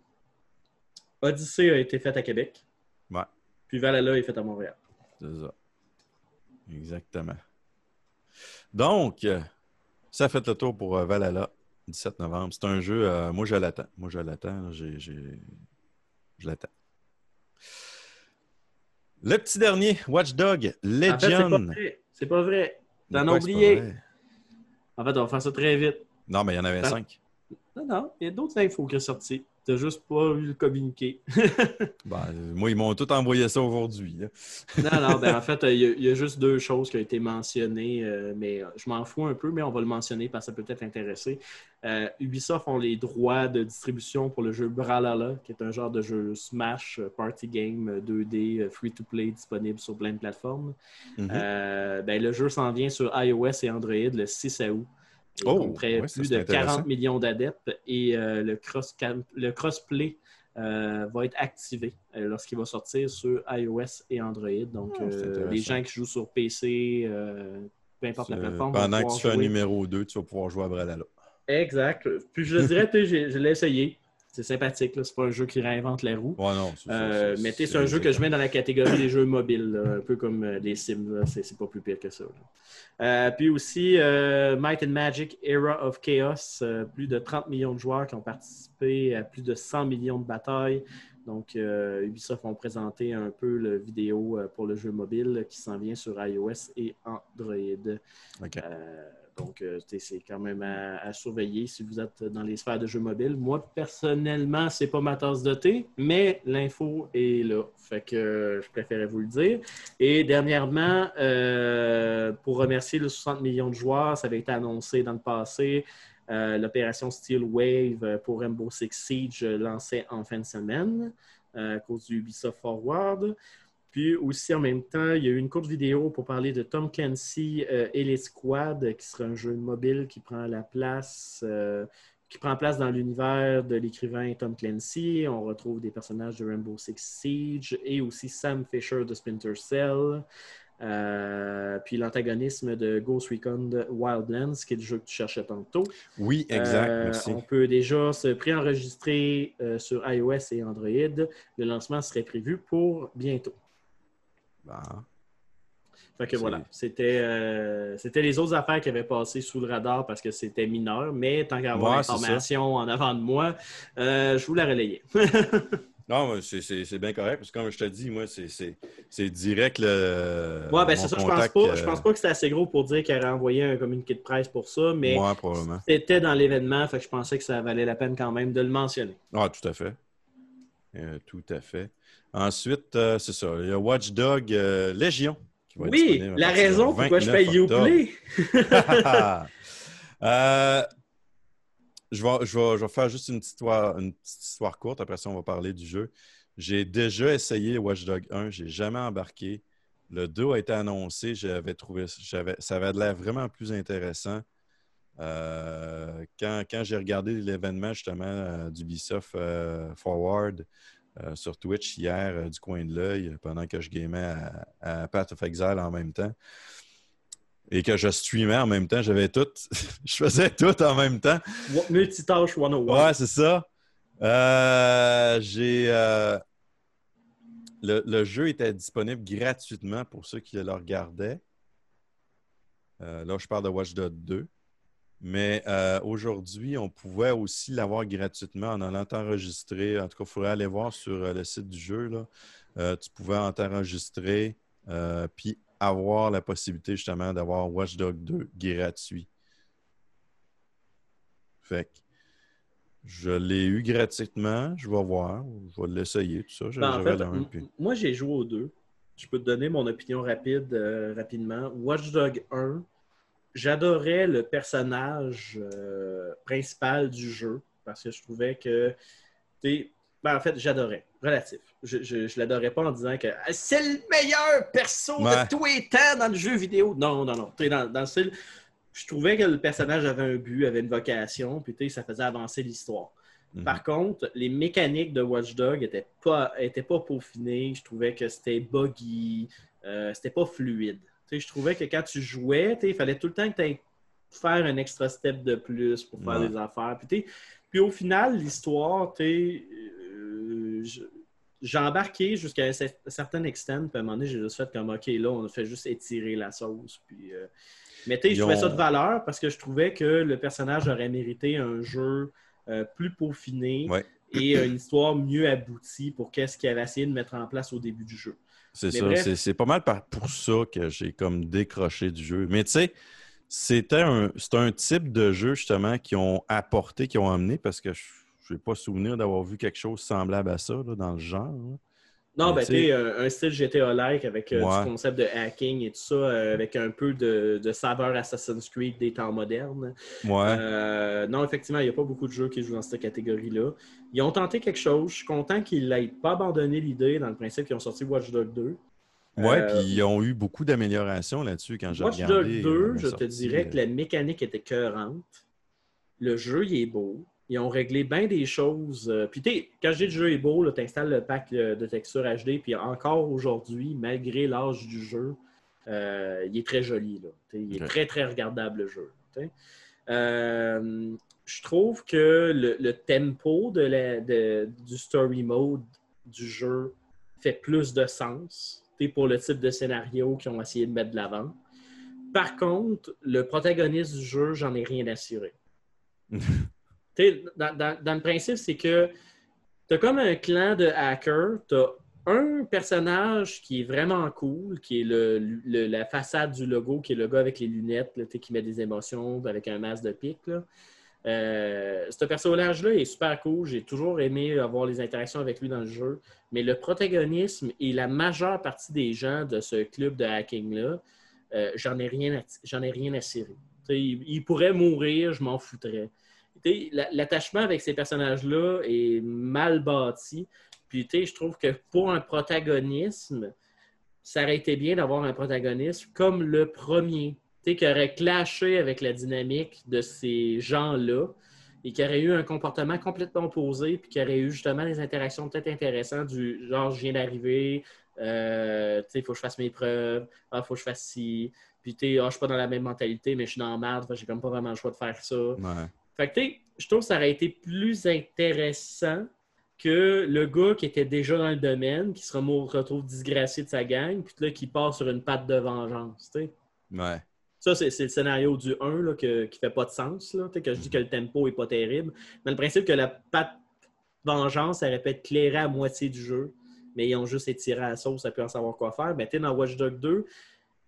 B: Odyssey a été fait à Québec.
C: Ouais.
B: Puis Valhalla est fait à Montréal.
C: C'est ça. Exactement. Donc, ça fait le tour pour euh, Valhalla, 17 novembre. C'est un jeu, euh, moi je l'attends. Moi je l'attends. J'ai- Je l'attends. Le petit dernier, Watch Dog
B: En fait, c'est pas vrai. C'est pas vrai. T'en as oublié. En fait, on va faire ça très vite.
C: Non, mais il y en avait cinq.
B: Non, non, il y a d'autres infos qui sont sorties. T'as juste pas vu le communiqué.
C: Ben, euh, moi, ils m'ont tout envoyé ça aujourd'hui. là.
B: non, non, ben en fait, il y, a- il y a juste deux choses qui ont été mentionnées, euh, mais euh, je m'en fous un peu, mais on va le mentionner parce que ça peut peut-être intéresser. Euh, Ubisoft ont les droits de distribution pour le jeu Brawlhalla, qui est un genre de jeu Smash, Party Game euh, 2D, euh, free-to-play, disponible sur plein de plateformes.
C: Mhm.
B: Euh, ben, le jeu s'en vient sur iOS et Android le 6 août.
C: Oh,
B: compterait
C: ouais,
B: plus de 40
C: intéressant.
B: millions d'adeptes et euh, le, cross le crossplay euh, va être activé euh, lorsqu'il va sortir sur iOS et Android. Donc,
C: Ah,
B: les gens qui jouent sur PC, peu importe la plateforme.
C: pendant que tu fais un numéro 2, tu vas pouvoir jouer à Brawlhalla.
B: Exact. Puis je le dirais, je l'ai essayé. C'est sympathique, là. c'est pas un jeu qui réinvente la roue.
C: Ouais, non.
B: Euh, mais c'est un jeu que je mets dans la catégorie des jeux mobiles, là, un peu comme euh, les Sims. là. C'est pas plus pire que ça. Euh, puis aussi, euh, Might and Magic Era of Chaos. euh, plus de 30 millions de joueurs qui ont participé à plus de 100 millions de batailles. Donc, euh, Ubisoft ont présenté un peu le vidéo euh, pour le jeu mobile qui s'en vient sur iOS et Android. Donc, euh, c'est quand même à, surveiller si vous êtes dans les sphères de jeux mobiles. Moi, personnellement, c'est pas ma tasse de thé, mais l'info est là. Fait que euh, je préférais vous le dire. Et dernièrement, euh, pour remercier les 60 millions de joueurs, ça avait été annoncé dans le passé. L'opération Steel Wave pour Rainbow Six Siege lancée en fin de semaine à cause du Ubisoft Forward. Puis aussi, en même temps, il y a eu une courte vidéo pour parler de Tom Clancy euh, et les Squad, qui sera un jeu mobile qui prend la place, euh, qui prend place dans l'univers de l'écrivain Tom Clancy. On retrouve des personnages de Rainbow Six Siege et aussi Sam Fisher de Splinter Cell. Euh, puis l'antagonisme de Ghost Recon Wildlands, qui est le jeu que tu cherchais tantôt.
C: Oui, exact.
B: Euh,
C: merci.
B: On peut déjà se préenregistrer euh, sur iOS et Android. Le lancement serait prévu pour bientôt.
C: Bon.
B: Fait que voilà, c'était euh, c'était les autres affaires qui avaient passé sous le radar parce que c'était mineur, mais tant qu'à avoir
C: Ouais,
B: l'information en avant de moi, euh, je vous la relayais.
C: Non, c'est- bien correct, parce que comme je te dis, moi, c'est- direct le.
B: ouais, ben c'est ça, je pense pas.
C: euh,
B: Je pense pas que c'était assez gros pour dire qu'elle aurait envoyé un communiqué de presse pour ça, mais c'était dans l'événement, fait que je pensais que ça valait la peine quand même de le mentionner.
C: Ah, tout à fait. Euh, tout à fait. Ensuite, euh, c'est ça. Il y a Watchdog euh, Légion. qui va être
B: Oui, la raison pourquoi je
C: 29
B: paye
C: octobre.
B: Uplay.
C: Euh, je, vais, je, vais, je vais faire juste une petite, histoire, une petite histoire courte. Après ça, on va parler du jeu. J'ai déjà essayé Watchdog 1. Je n'ai jamais embarqué. Le 2 a été annoncé. J'avais trouvé j'avais, ça avait l'air vraiment plus intéressant. Euh, quand quand j'ai regardé l'événement justement d'Ubisoft Forward euh, sur Twitch hier euh, du coin de l'œil pendant que je gamais à, à Path of Exile en même temps et que je streamais en même temps, j'avais tout, je faisais tout en même temps.
B: Multitâche 101.
C: Ouais, c'est ça. Euh, j'ai euh, le, le jeu était disponible gratuitement pour ceux qui le regardaient. Euh, là, je parle de Watch Dogs 2. Mais euh, aujourd'hui, on pouvait aussi l'avoir gratuitement en allant t'enregistrer. En tout cas, il faudrait aller voir sur euh, le site du jeu. Là. Euh, tu pouvais en t'enregistrer euh, puis avoir la possibilité justement d'avoir Watch Dogs 2 gratuit. Fait que je l'ai eu gratuitement. Je vais voir. Je vais l'essayer, tout ça.
B: Ben, en
C: J'avais
B: fait,
C: le un,
B: m-
C: puis-
B: moi, j'ai joué aux deux. Je peux te donner mon opinion rapide, rapidement. Watch Dog 1, j'adorais le personnage euh, principal du jeu parce que je trouvais que. Ben, en fait, j'adorais. Relatif. Je, je, je l'adorais pas en disant que Ah, c'est le meilleur perso
C: Ouais.
B: de tous les temps dans le jeu vidéo. Non, non, non. T'sais, Dans, dans le style, je trouvais que le personnage avait un but, avait une vocation, puis ça faisait avancer l'histoire.
C: Mhm.
B: Par contre, les mécaniques de Watch Dog n'étaient pas, étaient pas peaufinées. Je trouvais que c'était buggy, euh, c'était pas fluide. Je trouvais que quand tu jouais, il fallait tout le temps que tu ailles faire un extra step de plus pour faire
C: Ouais.
B: des affaires. Puis, au final, l'histoire, tu euh, j'ai embarqué jusqu'à un cer- certain extent, puis à un moment donné, j'ai juste fait comme, OK, là, on a fait juste étirer la sauce. Puis, euh, Mais tu sais, je trouvais ça de valeur parce que je trouvais que le personnage aurait mérité un jeu euh, plus peaufiné
C: Ouais.
B: et une histoire mieux aboutie pour qu'est-ce qu'il avait essayé de mettre en place au début du jeu.
C: C'est ça. C'est, pas mal pour ça que j'ai comme décroché du jeu. Mais tu sais, c'était un, type de jeu justement qui ont apporté, qui ont amené, parce que je n'ai pas souvenir d'avoir vu quelque chose semblable à ça là, dans le genre. là.
B: Non, ben,
C: tu sais-
B: sais, un, un style GTA-like avec euh,
C: Ouais.
B: du concept de hacking et tout ça, euh, avec un peu de, de saveur Assassin's Creed des temps modernes.
C: Ouais.
B: Euh, non, effectivement, il n'y a pas beaucoup de jeux qui jouent dans cette catégorie-là. Ils ont tenté quelque chose. Je suis content qu'ils n'aient pas abandonné l'idée dans le principe qu'ils ont sorti Watch Dogs 2.
C: Ouais,
B: Euh,
C: puis ils ont eu beaucoup d'améliorations là-dessus quand j'ai
B: Watch
C: regardé.
B: Dogs
C: euh,
B: 2,
C: la
B: je te dirais que
C: euh,
B: la mécanique était cœurante. Le jeu, il est beau. Ils ont réglé bien des choses. Euh, Puis, quand je dis le jeu est beau, tu installes le pack euh, de texture HD. Puis, encore aujourd'hui, malgré l'âge du jeu, euh, il est très joli. Là. Il est très, très regardable, le jeu. Euh, je trouve que le, le tempo de la, de- du story mode du jeu fait plus de sens pour le type de scénario qu'ils ont essayé de mettre de l'avant. Par contre, le protagoniste du jeu, j'en ai rien assuré. Dans, le principe, c'est que tu as comme un clan de hackers, tu as un personnage qui est vraiment cool, qui est la façade du logo, qui est le gars avec les lunettes, qui met des émotions avec un masque de pique. Euh, ce personnage-là est super cool. J'ai toujours aimé avoir les interactions avec lui dans le jeu. Mais le protagonisme et la majeure partie des gens de ce club de hacking-là, euh, j'en ai rien à, j'en il pourrait mourir, je m'en foutrais. L'attachement avec ces personnages-là est mal bâti. Puis, je trouve que pour un protagonisme, ça aurait été bien d'avoir un protagoniste comme le premier, qui aurait clashé avec la dynamique de ces gens-là et qui aurait eu un comportement complètement opposé, puis qui aurait eu justement des interactions peut-être intéressantes du genre, je viens d'arriver, euh, il faut que je fasse mes preuves, il faut que je fasse ci, puis tu ah, je suis pas dans la même mentalité, mais je suis dans la merde, j'ai comme pas vraiment le choix de faire ça.
C: Ouais.
B: Fait que, tu je trouve que ça aurait été plus intéressant que le gars qui était déjà dans le domaine, qui se retrouve disgracié de sa gang, puis là, qui part sur une patte de vengeance, tu sais.
C: Ouais.
B: Ça, c'est le scénario du 1 là, que- qui fait pas de sens. Là. Que je dis que le tempo est pas terrible. Mais le principe que la patte vengeance, ça aurait pu être clairé à moitié du jeu, mais ils ont juste étiré à la sauce, ça peut en savoir quoi faire. Mais tu dans Watch Dogs 2,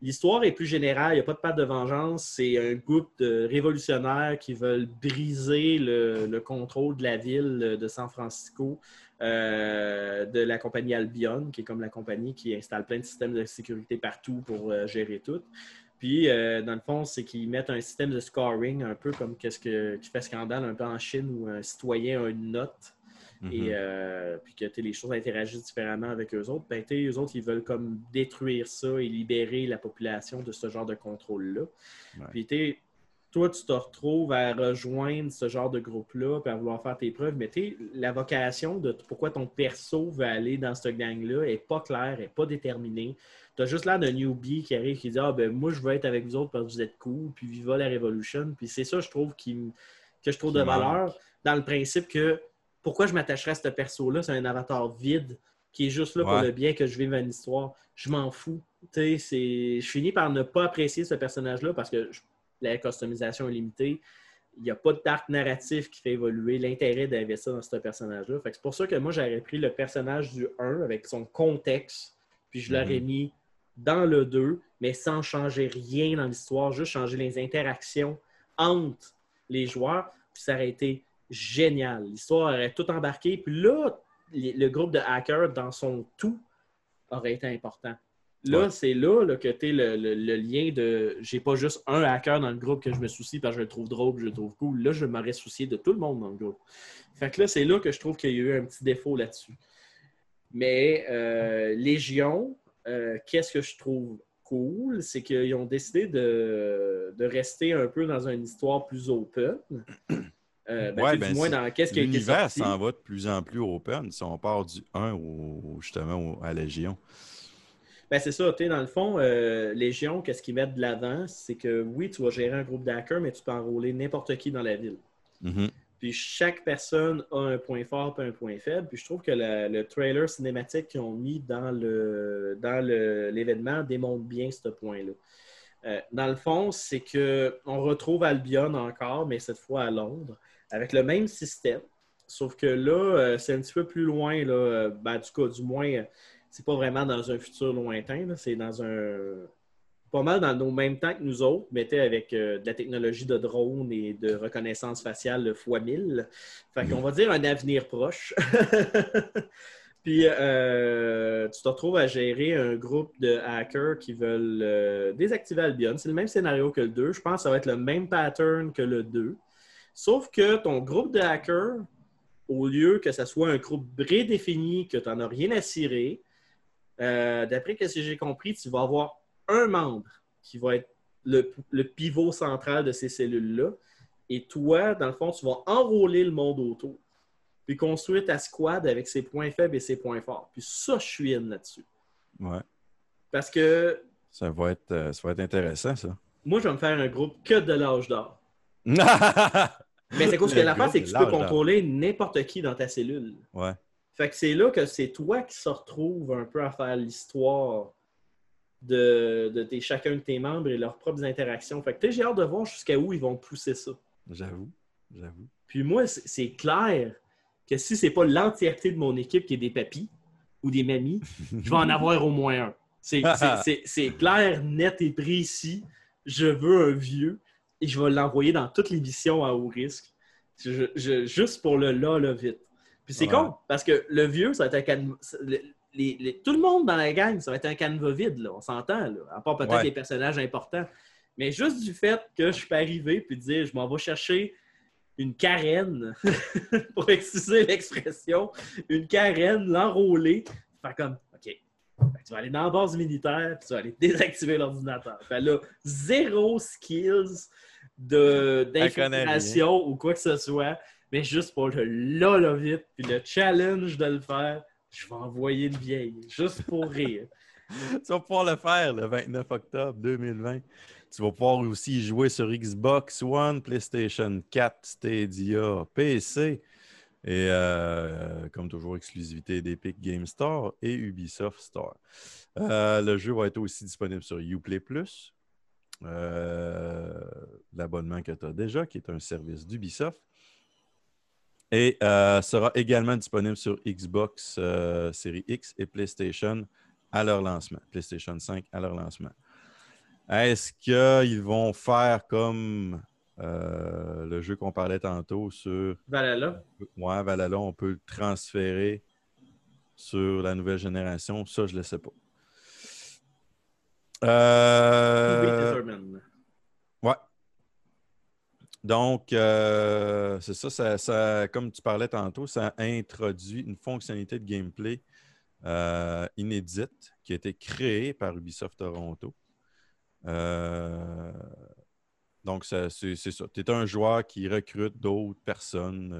B: l'histoire est plus générale. Il n'y a pas de patte de vengeance. C'est un groupe de révolutionnaires qui veulent briser le, le contrôle de la ville de San Francisco. euh, de la compagnie Albion, qui est comme la compagnie qui installe plein de systèmes de sécurité partout pour euh, gérer tout. Puis, euh, dans le fond, c'est qu'ils mettent un système de scoring, un peu comme qu'est-ce que, qui fait scandale un peu en Chine, où un citoyen a une note
C: Mhm.
B: et euh, puis que les choses interagissent différemment avec eux autres. Ben, eux autres, ils veulent comme détruire ça et libérer la population de ce genre de contrôle-là.
C: Ouais.
B: Puis, toi, tu te retrouves à rejoindre ce genre de groupe-là, puis à vouloir faire tes preuves, mais la vocation de pourquoi ton perso veut aller dans cette gang-là est pas claire, est pas déterminée. Tu as juste l'air d'un newbie qui arrive qui dit Ah, ben moi, je veux être avec vous autres parce que vous êtes cool, puis viva la Revolution. Puis c'est ça, je trouve, qui, que je trouve
C: Qui
B: de
C: manque.
B: valeur dans le principe que pourquoi je m'attacherais à ce perso-là? C'est un avatar vide qui est juste là pour le bien que je vive une histoire. Je m'en fous. Tu sais, c'est- Je finis par ne pas apprécier ce personnage-là parce que je- la customisation est limitée. Il n'y a pas d'arc narratif qui fait évoluer l'intérêt d'investir dans ce personnage-là. Fait que C'est pour ça que moi, j'aurais pris le personnage du 1 avec son contexte, puis je l'aurais
C: Mhm.
B: mis dans le 2, mais sans changer rien dans l'histoire, juste changer les interactions entre les joueurs, puis ça aurait été génial. L'histoire aurait tout embarqué, puis là, les- le groupe de hackers dans son tout aurait été important. Là,
C: Ouais.
B: c'est là, là, que tu le, le- le lien de j'ai pas juste un hacker dans le groupe que je me soucie parce que je le trouve drôle, je le trouve cool. Là, je m'aurais soucié de tout le monde dans le groupe. Fait que là, c'est là que je trouve qu'il y a eu un petit défaut là-dessus. Mais euh, Légion, euh, qu'est-ce que je trouve cool, c'est qu'ils ont décidé de, de rester un peu dans une histoire plus open. Euh, ben,
C: Ouais,
B: sais,
C: ben,
B: du moins dans qu'est-ce qui a été
C: L'univers s'en va de plus en plus open si on part du 1 au, justement au- à Légion.
B: Ben, c'est ça, tu sais, dans le fond, euh, Légion, qu'est-ce qu'ils mettent de l'avant, c'est que oui, tu vas gérer un groupe d'hackers, mais tu peux enrôler n'importe qui dans la ville.
C: Mhm.
B: Puis chaque personne a un point fort et un point faible. Puis je trouve que la- le trailer cinématique qu'ils ont mis dans le dans l'événement démontre bien ce point-là. Euh, dans le fond, c'est que on retrouve Albion encore, mais cette fois à Londres, avec le même système. Sauf que là, euh, c'est un petit peu plus loin. Là, euh, ben, du coup, du moins, euh, c'est pas vraiment dans un futur lointain. C'est dans un pas mal dans nos mêmes temps que nous autres, mais avec euh, de la technologie de drone et de reconnaissance faciale fois 1000. Fait qu'on va dire un avenir proche. Puis tu te retrouves à gérer un groupe de hackers qui veulent désactiver Albion. C'est le même scénario que le 2. Je pense que ça va être le même pattern que le 2. Sauf que ton groupe de hackers, au lieu que ce soit un groupe prédéfini, que tu n'en as rien à cirer, euh, d'après ce que j'ai compris, tu vas avoir un membre qui va être le, le pivot central de ces cellules-là. Et toi, dans le fond, tu vas enrôler le monde autour. Puis construire ta squad avec ses points faibles et ses points forts. Puis ça, je suis in là-dessus.
C: Ouais.
B: Parce que
C: Ça va être, euh, ça va être intéressant, ça.
B: moi, je vais me faire un groupe que de l'âge d'or. Mais c'est cause que l'affaire, c'est que tu peux contrôler n'importe qui dans ta cellule.
C: Ouais.
B: Fait que c'est là que c'est toi qui se retrouve un peu à faire l'histoire de, de tes, chacun de tes membres et leurs propres interactions. Fait que j'ai hâte de voir jusqu'à où ils vont pousser ça.
C: J'avoue. J'avoue.
B: Puis moi, c'est clair que si c'est pas l'entièreté de mon équipe qui est des papis ou des mamies, je vais en avoir au moins un. C'est clair, net et précis. Je veux un vieux et je vais l'envoyer dans toutes les missions à haut risque. Je- je- juste pour le là, là, vite. Puis c'est
C: Ouais.
B: con, parce que le vieux, ça va être un canevas. le- les- les- tout le monde dans la gang, ça va être un canevas vide, là, on s'entend, là, à part peut-être
C: Ouais.
B: les personnages importants. Mais juste du fait que je peux arriver puis dire, je m'en vais chercher une carène, pour excuser l'expression, une carène, l'enrôler, faire comme, OK, tu vas aller dans la base militaire, puis tu vas aller désactiver l'ordinateur. Fait là, zéro skills d'infiltration ou quoi que ce soit, mais juste pour le là, vite, puis le challenge de le faire, je vais envoyer une vieille, juste pour rire.
C: Tu vas pouvoir le faire le 29 octobre 2020. Tu vas pouvoir aussi jouer sur Xbox One, PlayStation 4, Stadia, PC. Et euh, comme toujours, exclusivité d'Epic Game Store et Ubisoft Store. Euh, le jeu va être aussi disponible sur Uplay Plus, euh, l'abonnement que tu as déjà, qui est un service d'Ubisoft. Et euh, sera également disponible sur Xbox euh, Série X et PlayStation à leur lancement, PlayStation 5 à leur lancement. Est-ce qu'ils vont faire comme le jeu qu'on parlait tantôt sur
B: Valhalla.
C: Ouais, Valhalla, on peut le transférer sur la nouvelle génération. Ça, je ne le sais pas. Euh. Ouais. Donc, euh, c'est ça, ça, ça- comme tu parlais tantôt, ça introduit une fonctionnalité de gameplay euh, inédite qui a été créée par Ubisoft Toronto. Euh, donc, c'est ça. Tu es un joueur qui recrute d'autres personnes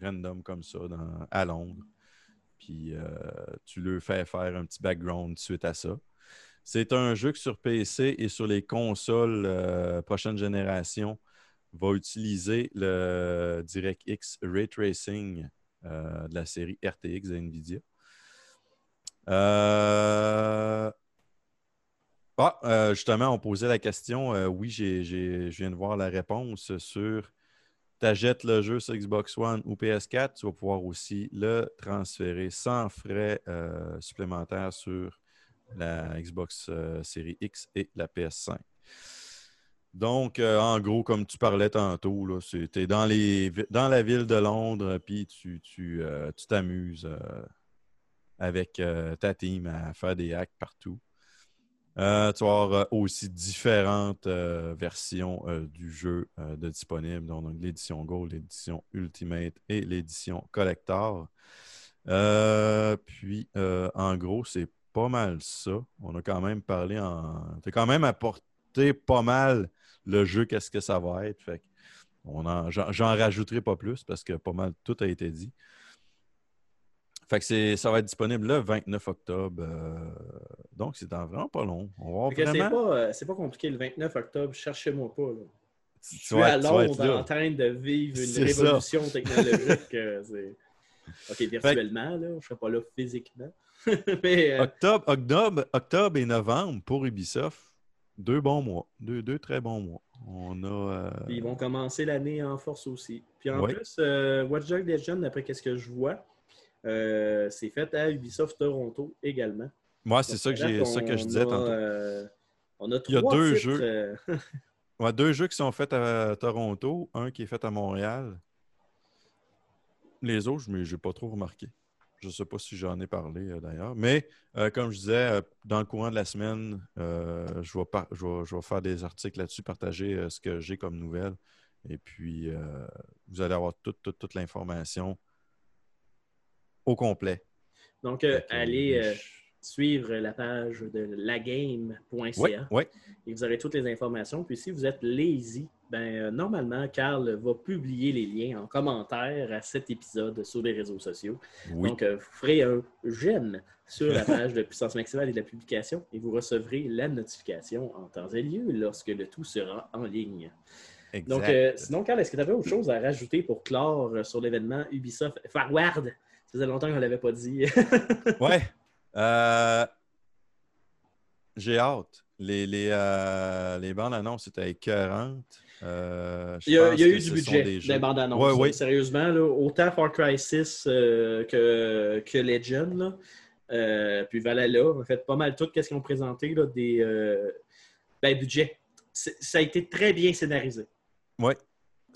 C: random comme ça dans- à Londres. Puis tu leur fais faire un petit background suite à ça. C'est un jeu que sur PC et sur les consoles euh, prochaine génération va utiliser le DirectX Ray Tracing euh, de la série RTX de NVIDIA. Euh, ah, justement, on posait la question. oui, je viens de voir la réponse sur tu achètes le jeu sur Xbox One ou PS4, tu vas pouvoir aussi le transférer sans frais supplémentaires sur la Xbox euh, Série X et la PS5. Donc, euh, en gros, comme tu parlais tantôt, tu es dans, les, dans la ville de Londres, puis tu tu, euh, tu t'amuses euh, avec ta team à faire des hacks partout. Tu vas avoir aussi différentes versions du jeu de disponibles, donc, l'édition Gold, l'édition Ultimate et l'édition Collector. Puis, en gros, c'est pas mal ça. On a quand même parlé en. Tu quand même apporté pas mal le jeu, qu'est-ce que ça va être. Fait que on en- j'en, rajouterai pas plus parce que pas mal tout a été dit. Fait que c'est, ça va être disponible le 29 octobre. euh, donc, c'est vraiment pas long. On va
B: C'est pas, euh, c'est pas compliqué. Le 29 octobre, cherchez-moi pas. Là.
C: Tu
B: Je suis à Londres en train de vivre une
C: ça.
B: révolution technologique. OK, virtuellement, là. Je ne serai pas là physiquement. Mais euh,
C: Octobre, octobre, octobre et novembre pour Ubisoft, deux bons mois. Deux, deux très bons mois. On a. euh,
B: ils vont commencer l'année en force aussi. Puis en
C: Ouais.
B: plus, euh, Watch Dogs Legion, d'après ce que je vois, c'est fait à Ubisoft Toronto également.
C: Moi, c'est ça que, j'ai, ça que je disais
B: a,
C: tantôt.
B: on a
C: Il y a deux
B: titres,
C: jeux. Ouais, deux jeux qui sont faits à Toronto, un qui est fait à Montréal. Les autres, je n'ai pas trop remarqué. Je ne sais pas si j'en ai parlé euh, d'ailleurs. Mais euh, comme je disais, euh, dans le courant de la semaine, je, vais par- je, vais, je vais faire des articles là-dessus, partager ce que j'ai comme nouvelles. Et puis, vous allez avoir toute, toute, toute l'information au complet.
B: Donc, allez suivre la page de lagame.ca
C: Oui, oui.
B: et vous aurez toutes les informations. Puis si vous êtes lazy, ben, euh, normalement, Carl va publier les liens en commentaire à cet épisode sur les réseaux sociaux.
C: Oui.
B: Donc, euh, vous ferez un j'aime sur la page de puissance maximale et de la publication et vous recevrez la notification en temps et lieu lorsque le tout sera en ligne.
C: Exact.
B: Donc, euh, sinon, Carl, est-ce que tu avais autre chose à rajouter pour clore sur l'événement Ubisoft Forward? Ça faisait longtemps qu'on ne l'avait pas dit.
C: Ouais. Euh, J'ai hâte. Les, les, euh, les bandes annonces étaient écœurantes. Euh,
B: Il y a, il y a eu du budget
C: des jeux-
B: bandes annonces.
C: Ouais, oui.
B: Sérieusement, là, autant Far Cry 6 euh, que, que Legend. Là. Euh, puis Valhalla, en fait, pas mal tout ce qu'ils ont présenté, là, des euh, ben, budget. C'est- Ça a été très bien scénarisé.
C: Ouais.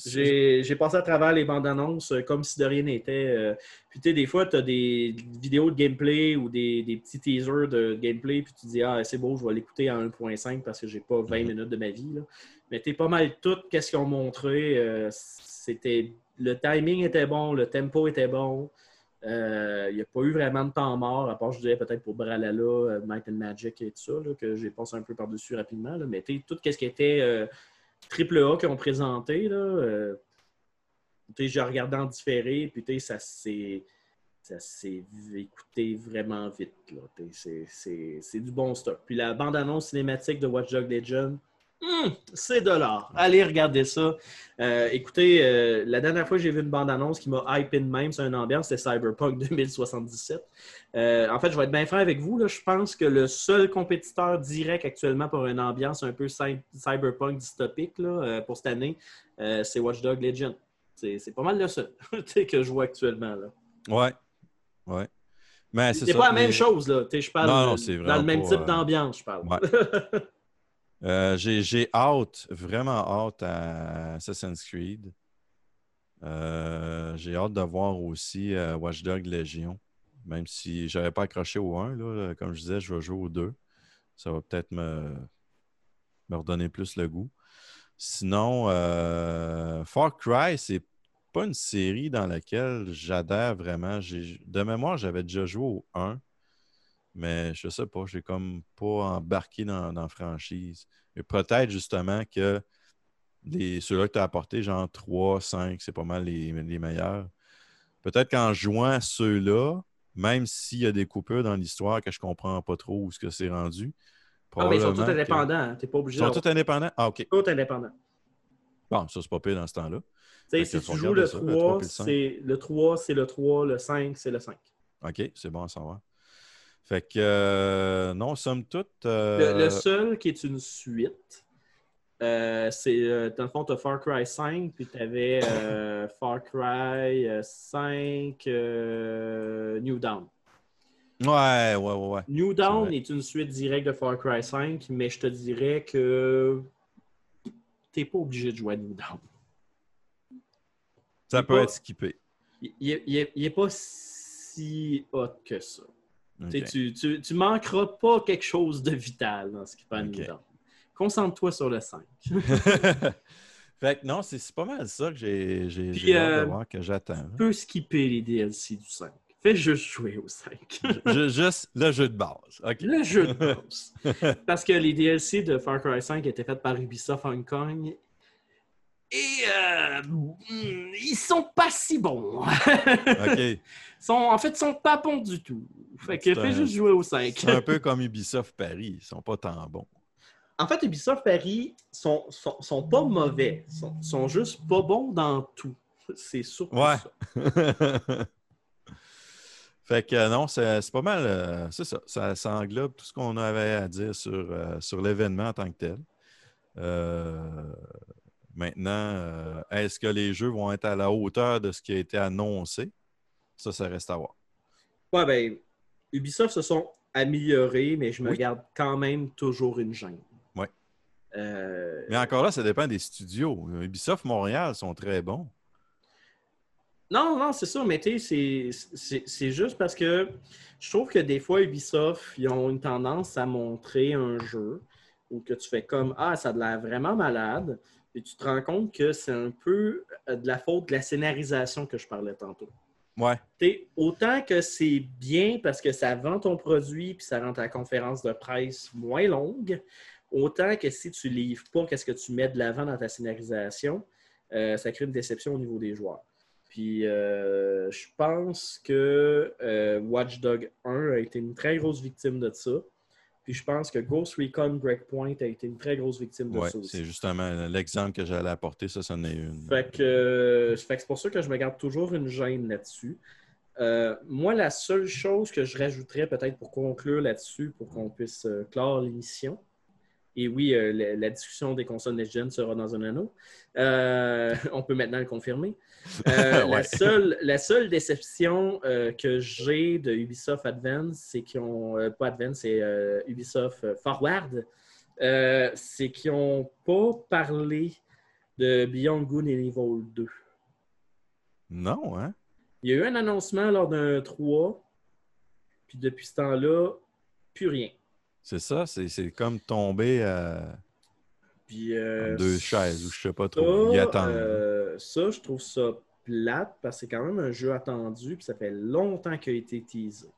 B: J'ai passé à travers les bandes annonces euh, comme si de rien n'était. euh. Puis, tu sais, des fois, tu as des vidéos de gameplay ou des, des petits teasers de gameplay, puis tu dis, ah, c'est beau, je vais l'écouter en 1.5 parce que j'ai pas 20
C: Mhm.
B: minutes de ma vie. Là. Mais t'es pas mal tout, qu'est-ce qu'ils ont montré. euh, c'était Le timing était bon, le tempo était bon. Euh, Il n'y a pas eu vraiment de temps mort, à part, je dirais, peut-être pour Bralala, Might and Magic et tout ça, là, que j'ai passé un peu par-dessus rapidement. là. Mais tout ce qui était euh, triple A qu'ils ont présenté, là, euh, j'ai regardé en différé, puis ça s'est ça écouté vraiment vite. C'est du bon stock. Puis la bande-annonce cinématique de Watch Dogs Legion, hum, c'est de l'art. Allez regarder ça. Euh, écoutez, euh, la dernière fois que j'ai vu une bande-annonce qui m'a hype in même sur une ambiance, c'était Cyberpunk 2077. Euh, en fait, je vais être bien franc avec vous. Là, je pense que le seul compétiteur direct actuellement pour une ambiance un peu cy- cyberpunk dystopique là, pour cette année, c'est Watch Dogs Legion. C'est pas mal le seul que je vois actuellement. Là.
C: Ouais. Ouais. Mais c'est
B: pas la même chose. Là. Je parle
C: Non, non,
B: de- dans le même type d'ambiance, je parle.
C: Ouais. Euh, J'ai hâte, vraiment hâte à Assassin's Creed. Euh, J'ai hâte de voir aussi euh, Watch Dogs Legion. Même si je n'avais pas accroché au 1, là, comme je disais, je vais jouer au 2. Ça va peut-être me, me redonner plus le goût. Sinon, Far Cry, c'est pas une série dans laquelle j'adhère vraiment. De mémoire, j'avais déjà joué au 1. Mais je sais pas, j'ai comme pas embarqué dans, dans la franchise. Et peut-être justement que les, ceux-là que tu as apportés, genre 3, 5, c'est pas mal les, les meilleurs. Peut-être qu'en jouant ceux-là, même s'il y a des coupures dans l'histoire que je comprends pas trop où ce que c'est rendu.
B: Ah, mais ils sont tous
C: que-
B: indépendants. Tu n'es pas obligé
C: Ils sont tous indépendants? Ah, OK.
B: tous indépendants.
C: Bon, ça, c'est pas pire dans ce temps-là.
B: Tu sais,
C: Fait
B: si tu joues le
C: ça, le
B: 3,
C: trois puis le cinq.
B: c'est le 3, c'est le 3, le 5, c'est le 5.
C: OK, c'est bon à savoir. Fait que, euh, non, somme toute.
B: Le,
C: euh,
B: le seul qui est une suite, euh, c'est, dans le fond, tu as Far Cry 5, puis tu avais Far Cry euh, 5 euh, New Dawn.
C: Ouais, ouais, ouais, ouais.
B: New Dawn est, une suite directe de Far Cry 5, mais je te dirais que t'es pas obligé de jouer à New Dawn.
C: Ça peut
B: pas-
C: être skippé.
B: Il, il- il est- il est pas si hot que ça. Tu, tu, tu manqueras pas quelque chose de vital dans ce qui fait à
C: Ok.
B: New Dawn. Concentre-toi sur le 5.
C: fait que non, c'est pas mal ça que j'ai hâte
B: euh,
C: de voir que j'attends.
B: Tu peux skipper les DLC du 5. Fais juste jouer au 5.
C: Je- Juste le jeu de base.
B: Le jeu de base. Parce que les DLC de Far Cry 5 étaient faits par Ubisoft Hong Kong. Et euh, mm, ils sont pas si bons. Sont, en fait, ils sont pas bons du tout. Fait que fais juste jouer au 5.
C: C'est un peu comme Ubisoft Paris. Ils sont pas tant bons.
B: En fait, Ubisoft Paris sont, sont, sont pas mauvais. Ils sont, sont juste pas bons dans tout. C'est surtout
C: Ouais.
B: ça.
C: fait que euh, non, c'est c'est pas mal. euh, c'est ça. ça. ça englobe tout ce qu'on avait à dire sur, euh, sur l'événement en tant que tel. Maintenant, euh, est-ce que les jeux vont être à la hauteur de ce qui a été annoncé? Ça, ça reste à voir.
B: Ouais, ben, Ubisoft se sont améliorés, mais je me
C: Oui.
B: garde quand même toujours une gêne.
C: Ouais.
B: Euh,
C: Mais encore là, ça dépend des studios. Ubisoft Montréal sont très bons.
B: Non, non, c'est ça, mais tu sais, c'est- juste parce que je trouve que des fois, Ubisoft, ils ont une tendance à montrer un jeu où que tu fais comme Ah, ça a de l'air vraiment malade, et tu te rends compte que c'est un peu euh, de la faute de la scénarisation que je parlais tantôt.
C: Ouais.
B: T'sais, autant que c'est bien parce que ça vend ton produit puis ça rend ta conférence de presse moins longue, autant que si tu livres pas qu'est-ce que tu mets de l'avant dans ta scénarisation, euh, ça crée une déception au niveau des joueurs. Puis euh, je pense que euh, Watch Dog 1 a été une très grosse victime de ça. Puis je pense que Ghost Recon Breakpoint a été une très grosse victime de
C: Ouais,
B: ça aussi.
C: c'est justement l'exemple que j'allais apporter, ça, c'en est une.
B: Fait que, euh, fait que c'est pour ça que je me garde toujours une gêne là-dessus. Euh, moi, la seule chose que je rajouterais peut-être pour conclure là-dessus, pour qu'on puisse euh, clore l'émission, et oui, euh, la, la discussion des consoles Next-Gen sera dans un anneau, Euh, on peut maintenant le confirmer. Euh,
C: Ouais.
B: la, seule, la seule déception que j'ai de Ubisoft Advance, c'est qu'ils ont, pas Advance, c'est Ubisoft Forward, c'est qu'ils n'ont pas parlé de Beyond Good and Evil 2.
C: Non, hein?
B: Il y a eu un annoncement lors d'un 3, puis depuis ce temps-là, plus rien.
C: C'est ça, c'est comme tomber à
B: Puis, euh,
C: deux chaises ou je sais pas
B: ça,
C: trop. Y attendre.
B: euh, ça, je trouve ça plate parce que c'est quand même un jeu attendu, puis ça fait longtemps qu'il a été teasé.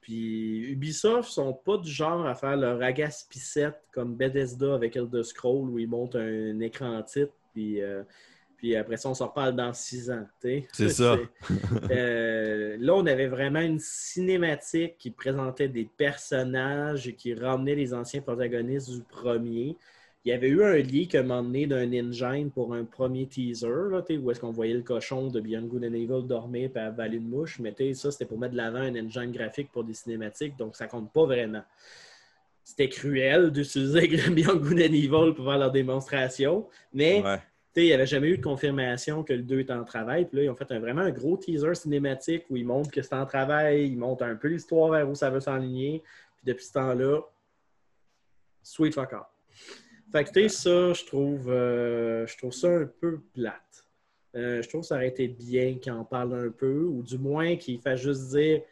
B: Puis Ubisoft sont pas du genre à faire leur agace-pissette comme Bethesda avec Elder Scroll où ils montent un écran titre, puis, euh, puis après ça, on s'en reparle dans six ans.
C: C'est ça.
B: Euh, là, on avait vraiment une cinématique qui présentait des personnages et qui ramenait les anciens protagonistes du premier. Il y avait eu un leak à un moment donné d'un engine pour un premier teaser, là, où est-ce qu'on voyait le cochon de Beyond Good and Evil dormir et avaler une mouche. Mais ça, c'était pour mettre de l'avant un engine graphique pour des cinématiques, donc ça compte pas vraiment. C'était cruel d'utiliser Beyond Good and Evil pour faire leur démonstration, mais
C: Ouais.
B: Il n'y avait jamais eu de confirmation que le 2 est en travail. Puis là, ils ont fait un- vraiment un gros teaser cinématique où ils montrent que c'est en travail, ils montrent un peu l'histoire vers où ça veut s'enligner. Puis depuis ce temps-là, sweet fuck. Fait que, ça, je trouve, euh, je trouve ça un peu plate. Euh, je trouve que ça aurait été bien qu'il en parle un peu, ou du moins qu'il fasse juste dire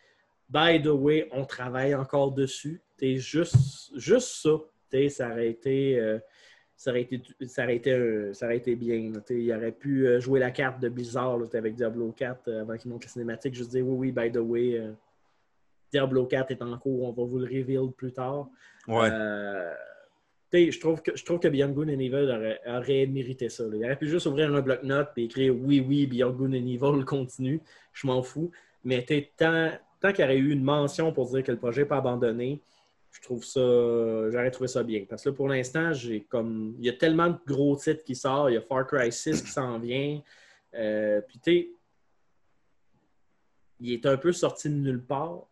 B: By the way, on travaille encore dessus. T'es juste, juste ça. T'sais, ça aurait été. euh, ça aurait été, ça aurait été, euh, ça aurait été bien. il aurait pu euh, jouer la carte de bizarre là, avec Diablo 4 euh, avant qu'il monte la cinématique. Juste dire oui, oui, by the way, euh, Diablo 4 est en cours, on va vous le reveal plus tard.
C: Ouais.
B: Je trouve que je trouve que Beyond Good and Evil aurait, aurait mérité ça. là. Il aurait pu juste ouvrir un bloc-notes et écrire oui, oui, Beyond Good and Evil continue. Je m'en fous. Mais tant, tant qu'il y aurait eu une mention pour dire que le projet n'est pas abandonné, je trouve ça. J'aurais trouvé ça bien. Parce que là, pour l'instant, j'ai comme. Il y a tellement de gros titres qui sortent. Il y a Far Cry 6 qui s'en vient. Euh, Puis tu sais, il est un peu sorti de nulle part.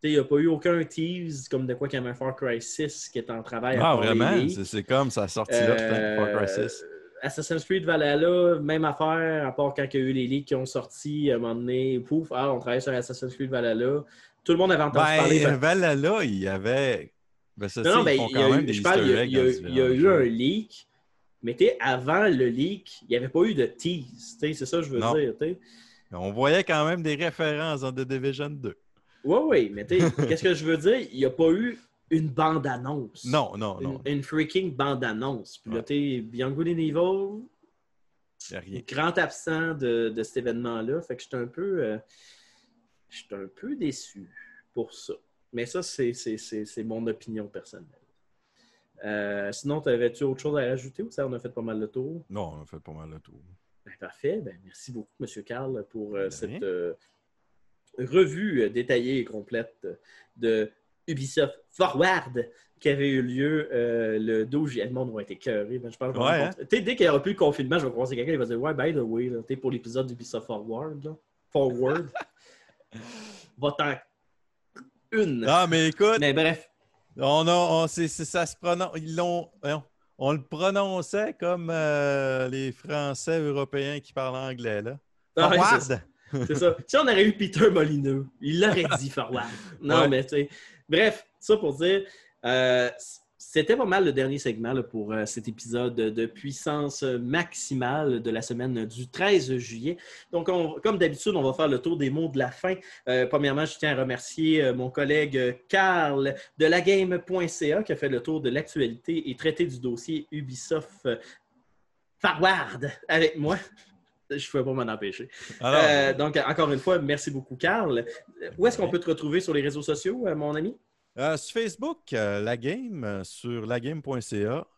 B: Tu sais, il n'y a pas eu aucun tease comme de quoi qu'il y avait un Far Cry 6 qui est en travail.
C: Ah, vraiment? C'est comme ça sorti là, putain, Far Cry 6.
B: Euh, Assassin's Creed Valhalla, même affaire, à part quand il y a eu les leaks qui ont sorti, à un moment donné, pouf, ah, on travaille sur Assassin's Creed Valhalla. Tout le monde avait entendu parler.
C: Ben, Valhalla, il y avait. Ben, ça,
B: Non, non,
C: ils
B: ben,
C: font
B: il y a
C: quand
B: eu-
C: même des
B: je parle, il y a, y y eu un leak, mais tu sais, avant le leak, il n'y avait pas eu de tease. tu sais, C'est ça que je veux
C: Non.
B: dire.
C: On voyait quand même des références dans The Division 2.
B: Oui, oui, mais tu sais, qu'est-ce que je veux dire? Il n'y a pas eu une bande-annonce.
C: Non, non, non.
B: Une, une freaking bande-annonce. Puis là, tu sais, Beyond Good and Evil,
C: rien.
B: grand absent de, de cet événement-là. Fait que j'étais un peu. euh, j'étais un peu déçu pour ça. Mais ça, c'est, mon opinion personnelle. Euh, sinon, avais-tu autre chose à rajouter ou ça, on a fait pas mal le tour?
C: Non, on a fait pas mal le tour.
B: Ben, parfait. Ben, merci beaucoup, M. Carl, pour euh, cette euh, revue euh, détaillée et complète de Ubisoft Forward qui avait eu lieu le 12 juillet. Le monde va être écœuré. Ben, je je
C: Ouais,
B: Tu sais, Dès qu'il n'y aura plus le confinement, je vais croiser quelqu'un qui va dire Ouais, by the way, t'es pour l'épisode d'Ubisoft Forward. là. Forward. Va-t'en une.
C: Ah, mais écoute,
B: Mais bref.
C: on a, on, ça se prononce. Ils l'ont. On le prononçait comme euh, les Français européens qui parlent anglais, là.
B: Ah, ouais, c'est
C: Forward!
B: ça. Ça. Si on aurait eu Peter Molineux, il l'aurait dit Forward. Non,
C: Ouais.
B: mais tu sais. Bref, ça pour dire, euh, c'était pas mal le dernier segment là, pour euh, cet épisode de puissance maximale de la semaine du 13 juillet. Donc, on- comme d'habitude, on va faire le tour des mots de la fin. Euh, premièrement, je tiens à remercier euh, mon collègue Carl de lagame.ca qui a fait le tour de l'actualité et traité du dossier Ubisoft Forward avec moi. Je ne pouvais pas m'en empêcher.
C: Alors,
B: Euh, donc, encore une fois, merci beaucoup, Carl. Où est-ce qu'on peut te retrouver sur les réseaux sociaux, mon ami?
C: Euh, sur Facebook, euh, la game, euh, sur lagame.ca.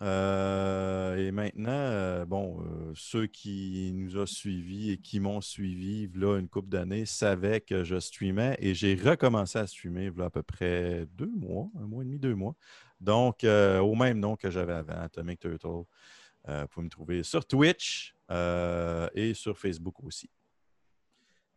C: Et maintenant, bon, ceux qui nous ont suivis et qui m'ont suivi là une couple d'années savaient que je streamais et j'ai recommencé à streamer là, à peu près deux mois, un mois et demi, deux mois. Donc, au même nom que j'avais avant, Atomic Turtle. Vous pouvez me trouver sur Twitch et sur Facebook aussi.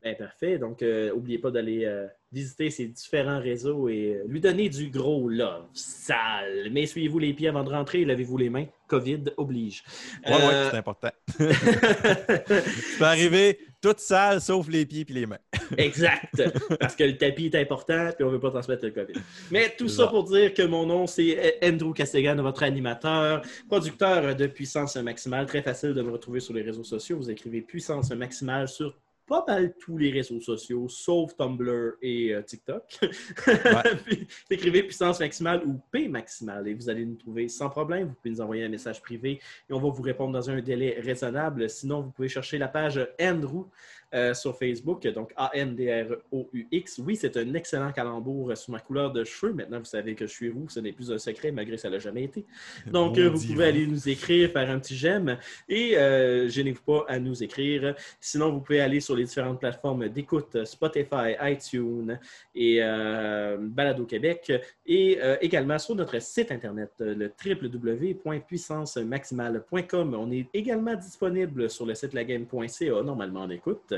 B: Ben, parfait. Donc, n'oubliez pas d'aller euh, visiter ses différents réseaux et euh, lui donner du gros love. Sale. Mais essuyez-vous les pieds avant de rentrer. Lavez-vous les mains. COVID oblige.
C: Oui, oui,
B: Euh,
C: c'est important. tu peux arriver toute sale sauf les pieds et les mains.
B: Exact. Parce que le tapis est important puis on ne veut pas transmettre le COVID. Mais tout ça. pour dire que mon nom, c'est Andrew Castegan, votre animateur, producteur de Puissance Maximale. Très facile de me retrouver sur les réseaux sociaux. Vous écrivez Puissance Maximale sur pas mal tous les réseaux sociaux, sauf Tumblr et euh, TikTok. Puis, écrivez Puissance Maximale ou P Maximale et vous allez nous trouver sans problème. Vous pouvez nous envoyer un message privé et on va vous répondre dans un délai raisonnable. Sinon, vous pouvez chercher la page Andrew euh, sur Facebook, donc A-N-D-R-O-U-X. Oui, c'est un excellent calembour euh, sur ma couleur de cheveux. Maintenant, vous savez que je suis roux, ce n'est plus un secret, malgré que ça l'a jamais été. Donc, euh, vous pouvez aller nous écrire, faire un petit j'aime et euh, gênez-vous pas à nous écrire. Sinon, vous pouvez aller sur les différentes plateformes d'écoute, Spotify, iTunes et euh, Balado Québec et également sur notre site internet, le www.puissancemaximale.com. On est également disponible sur le site lagame.ca, normalement en écoute.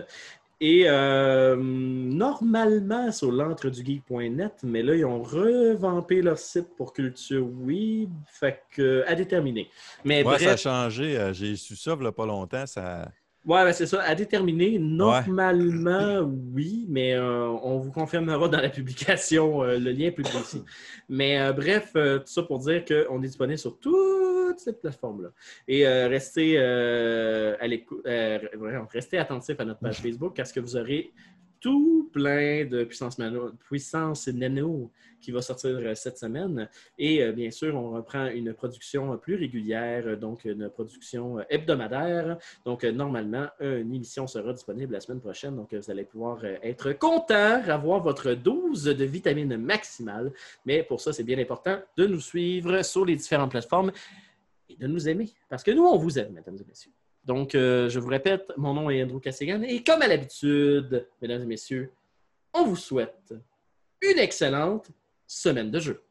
B: Et euh, normalement sur l'entredugeek.net, mais là, ils ont revampé leur site pour Culture Web, fait que à déterminer. Mais
C: Moi, ça a
B: bref,
C: changé. euh, J'ai su ça il n'y a pas longtemps. Ça...
B: Ben, c'est ça. À déterminer, normalement, oui, mais euh, on vous confirmera dans la publication euh, le lien plus précis. Mais euh, bref, tout ça pour dire qu'on est disponible sur toutes ces plateformes-là. Et euh, restez, euh, euh, restez attentifs à notre page Facebook parce que vous aurez tout plein de puissance, mano- puissance nano qui va sortir cette semaine. Et bien sûr, on reprend une production plus régulière, donc une production hebdomadaire. Donc, normalement, une émission sera disponible la semaine prochaine. Donc, vous allez pouvoir être content, avoir votre dose de vitamines maximale. Mais pour ça, c'est bien important de nous suivre sur les différentes plateformes et de nous aimer. Parce que nous, on vous aime, mesdames et messieurs. Donc, euh, je vous répète, mon nom est Andrew Cassigan. Et comme à l'habitude, mesdames et messieurs, on vous souhaite une excellente semaine de jeu.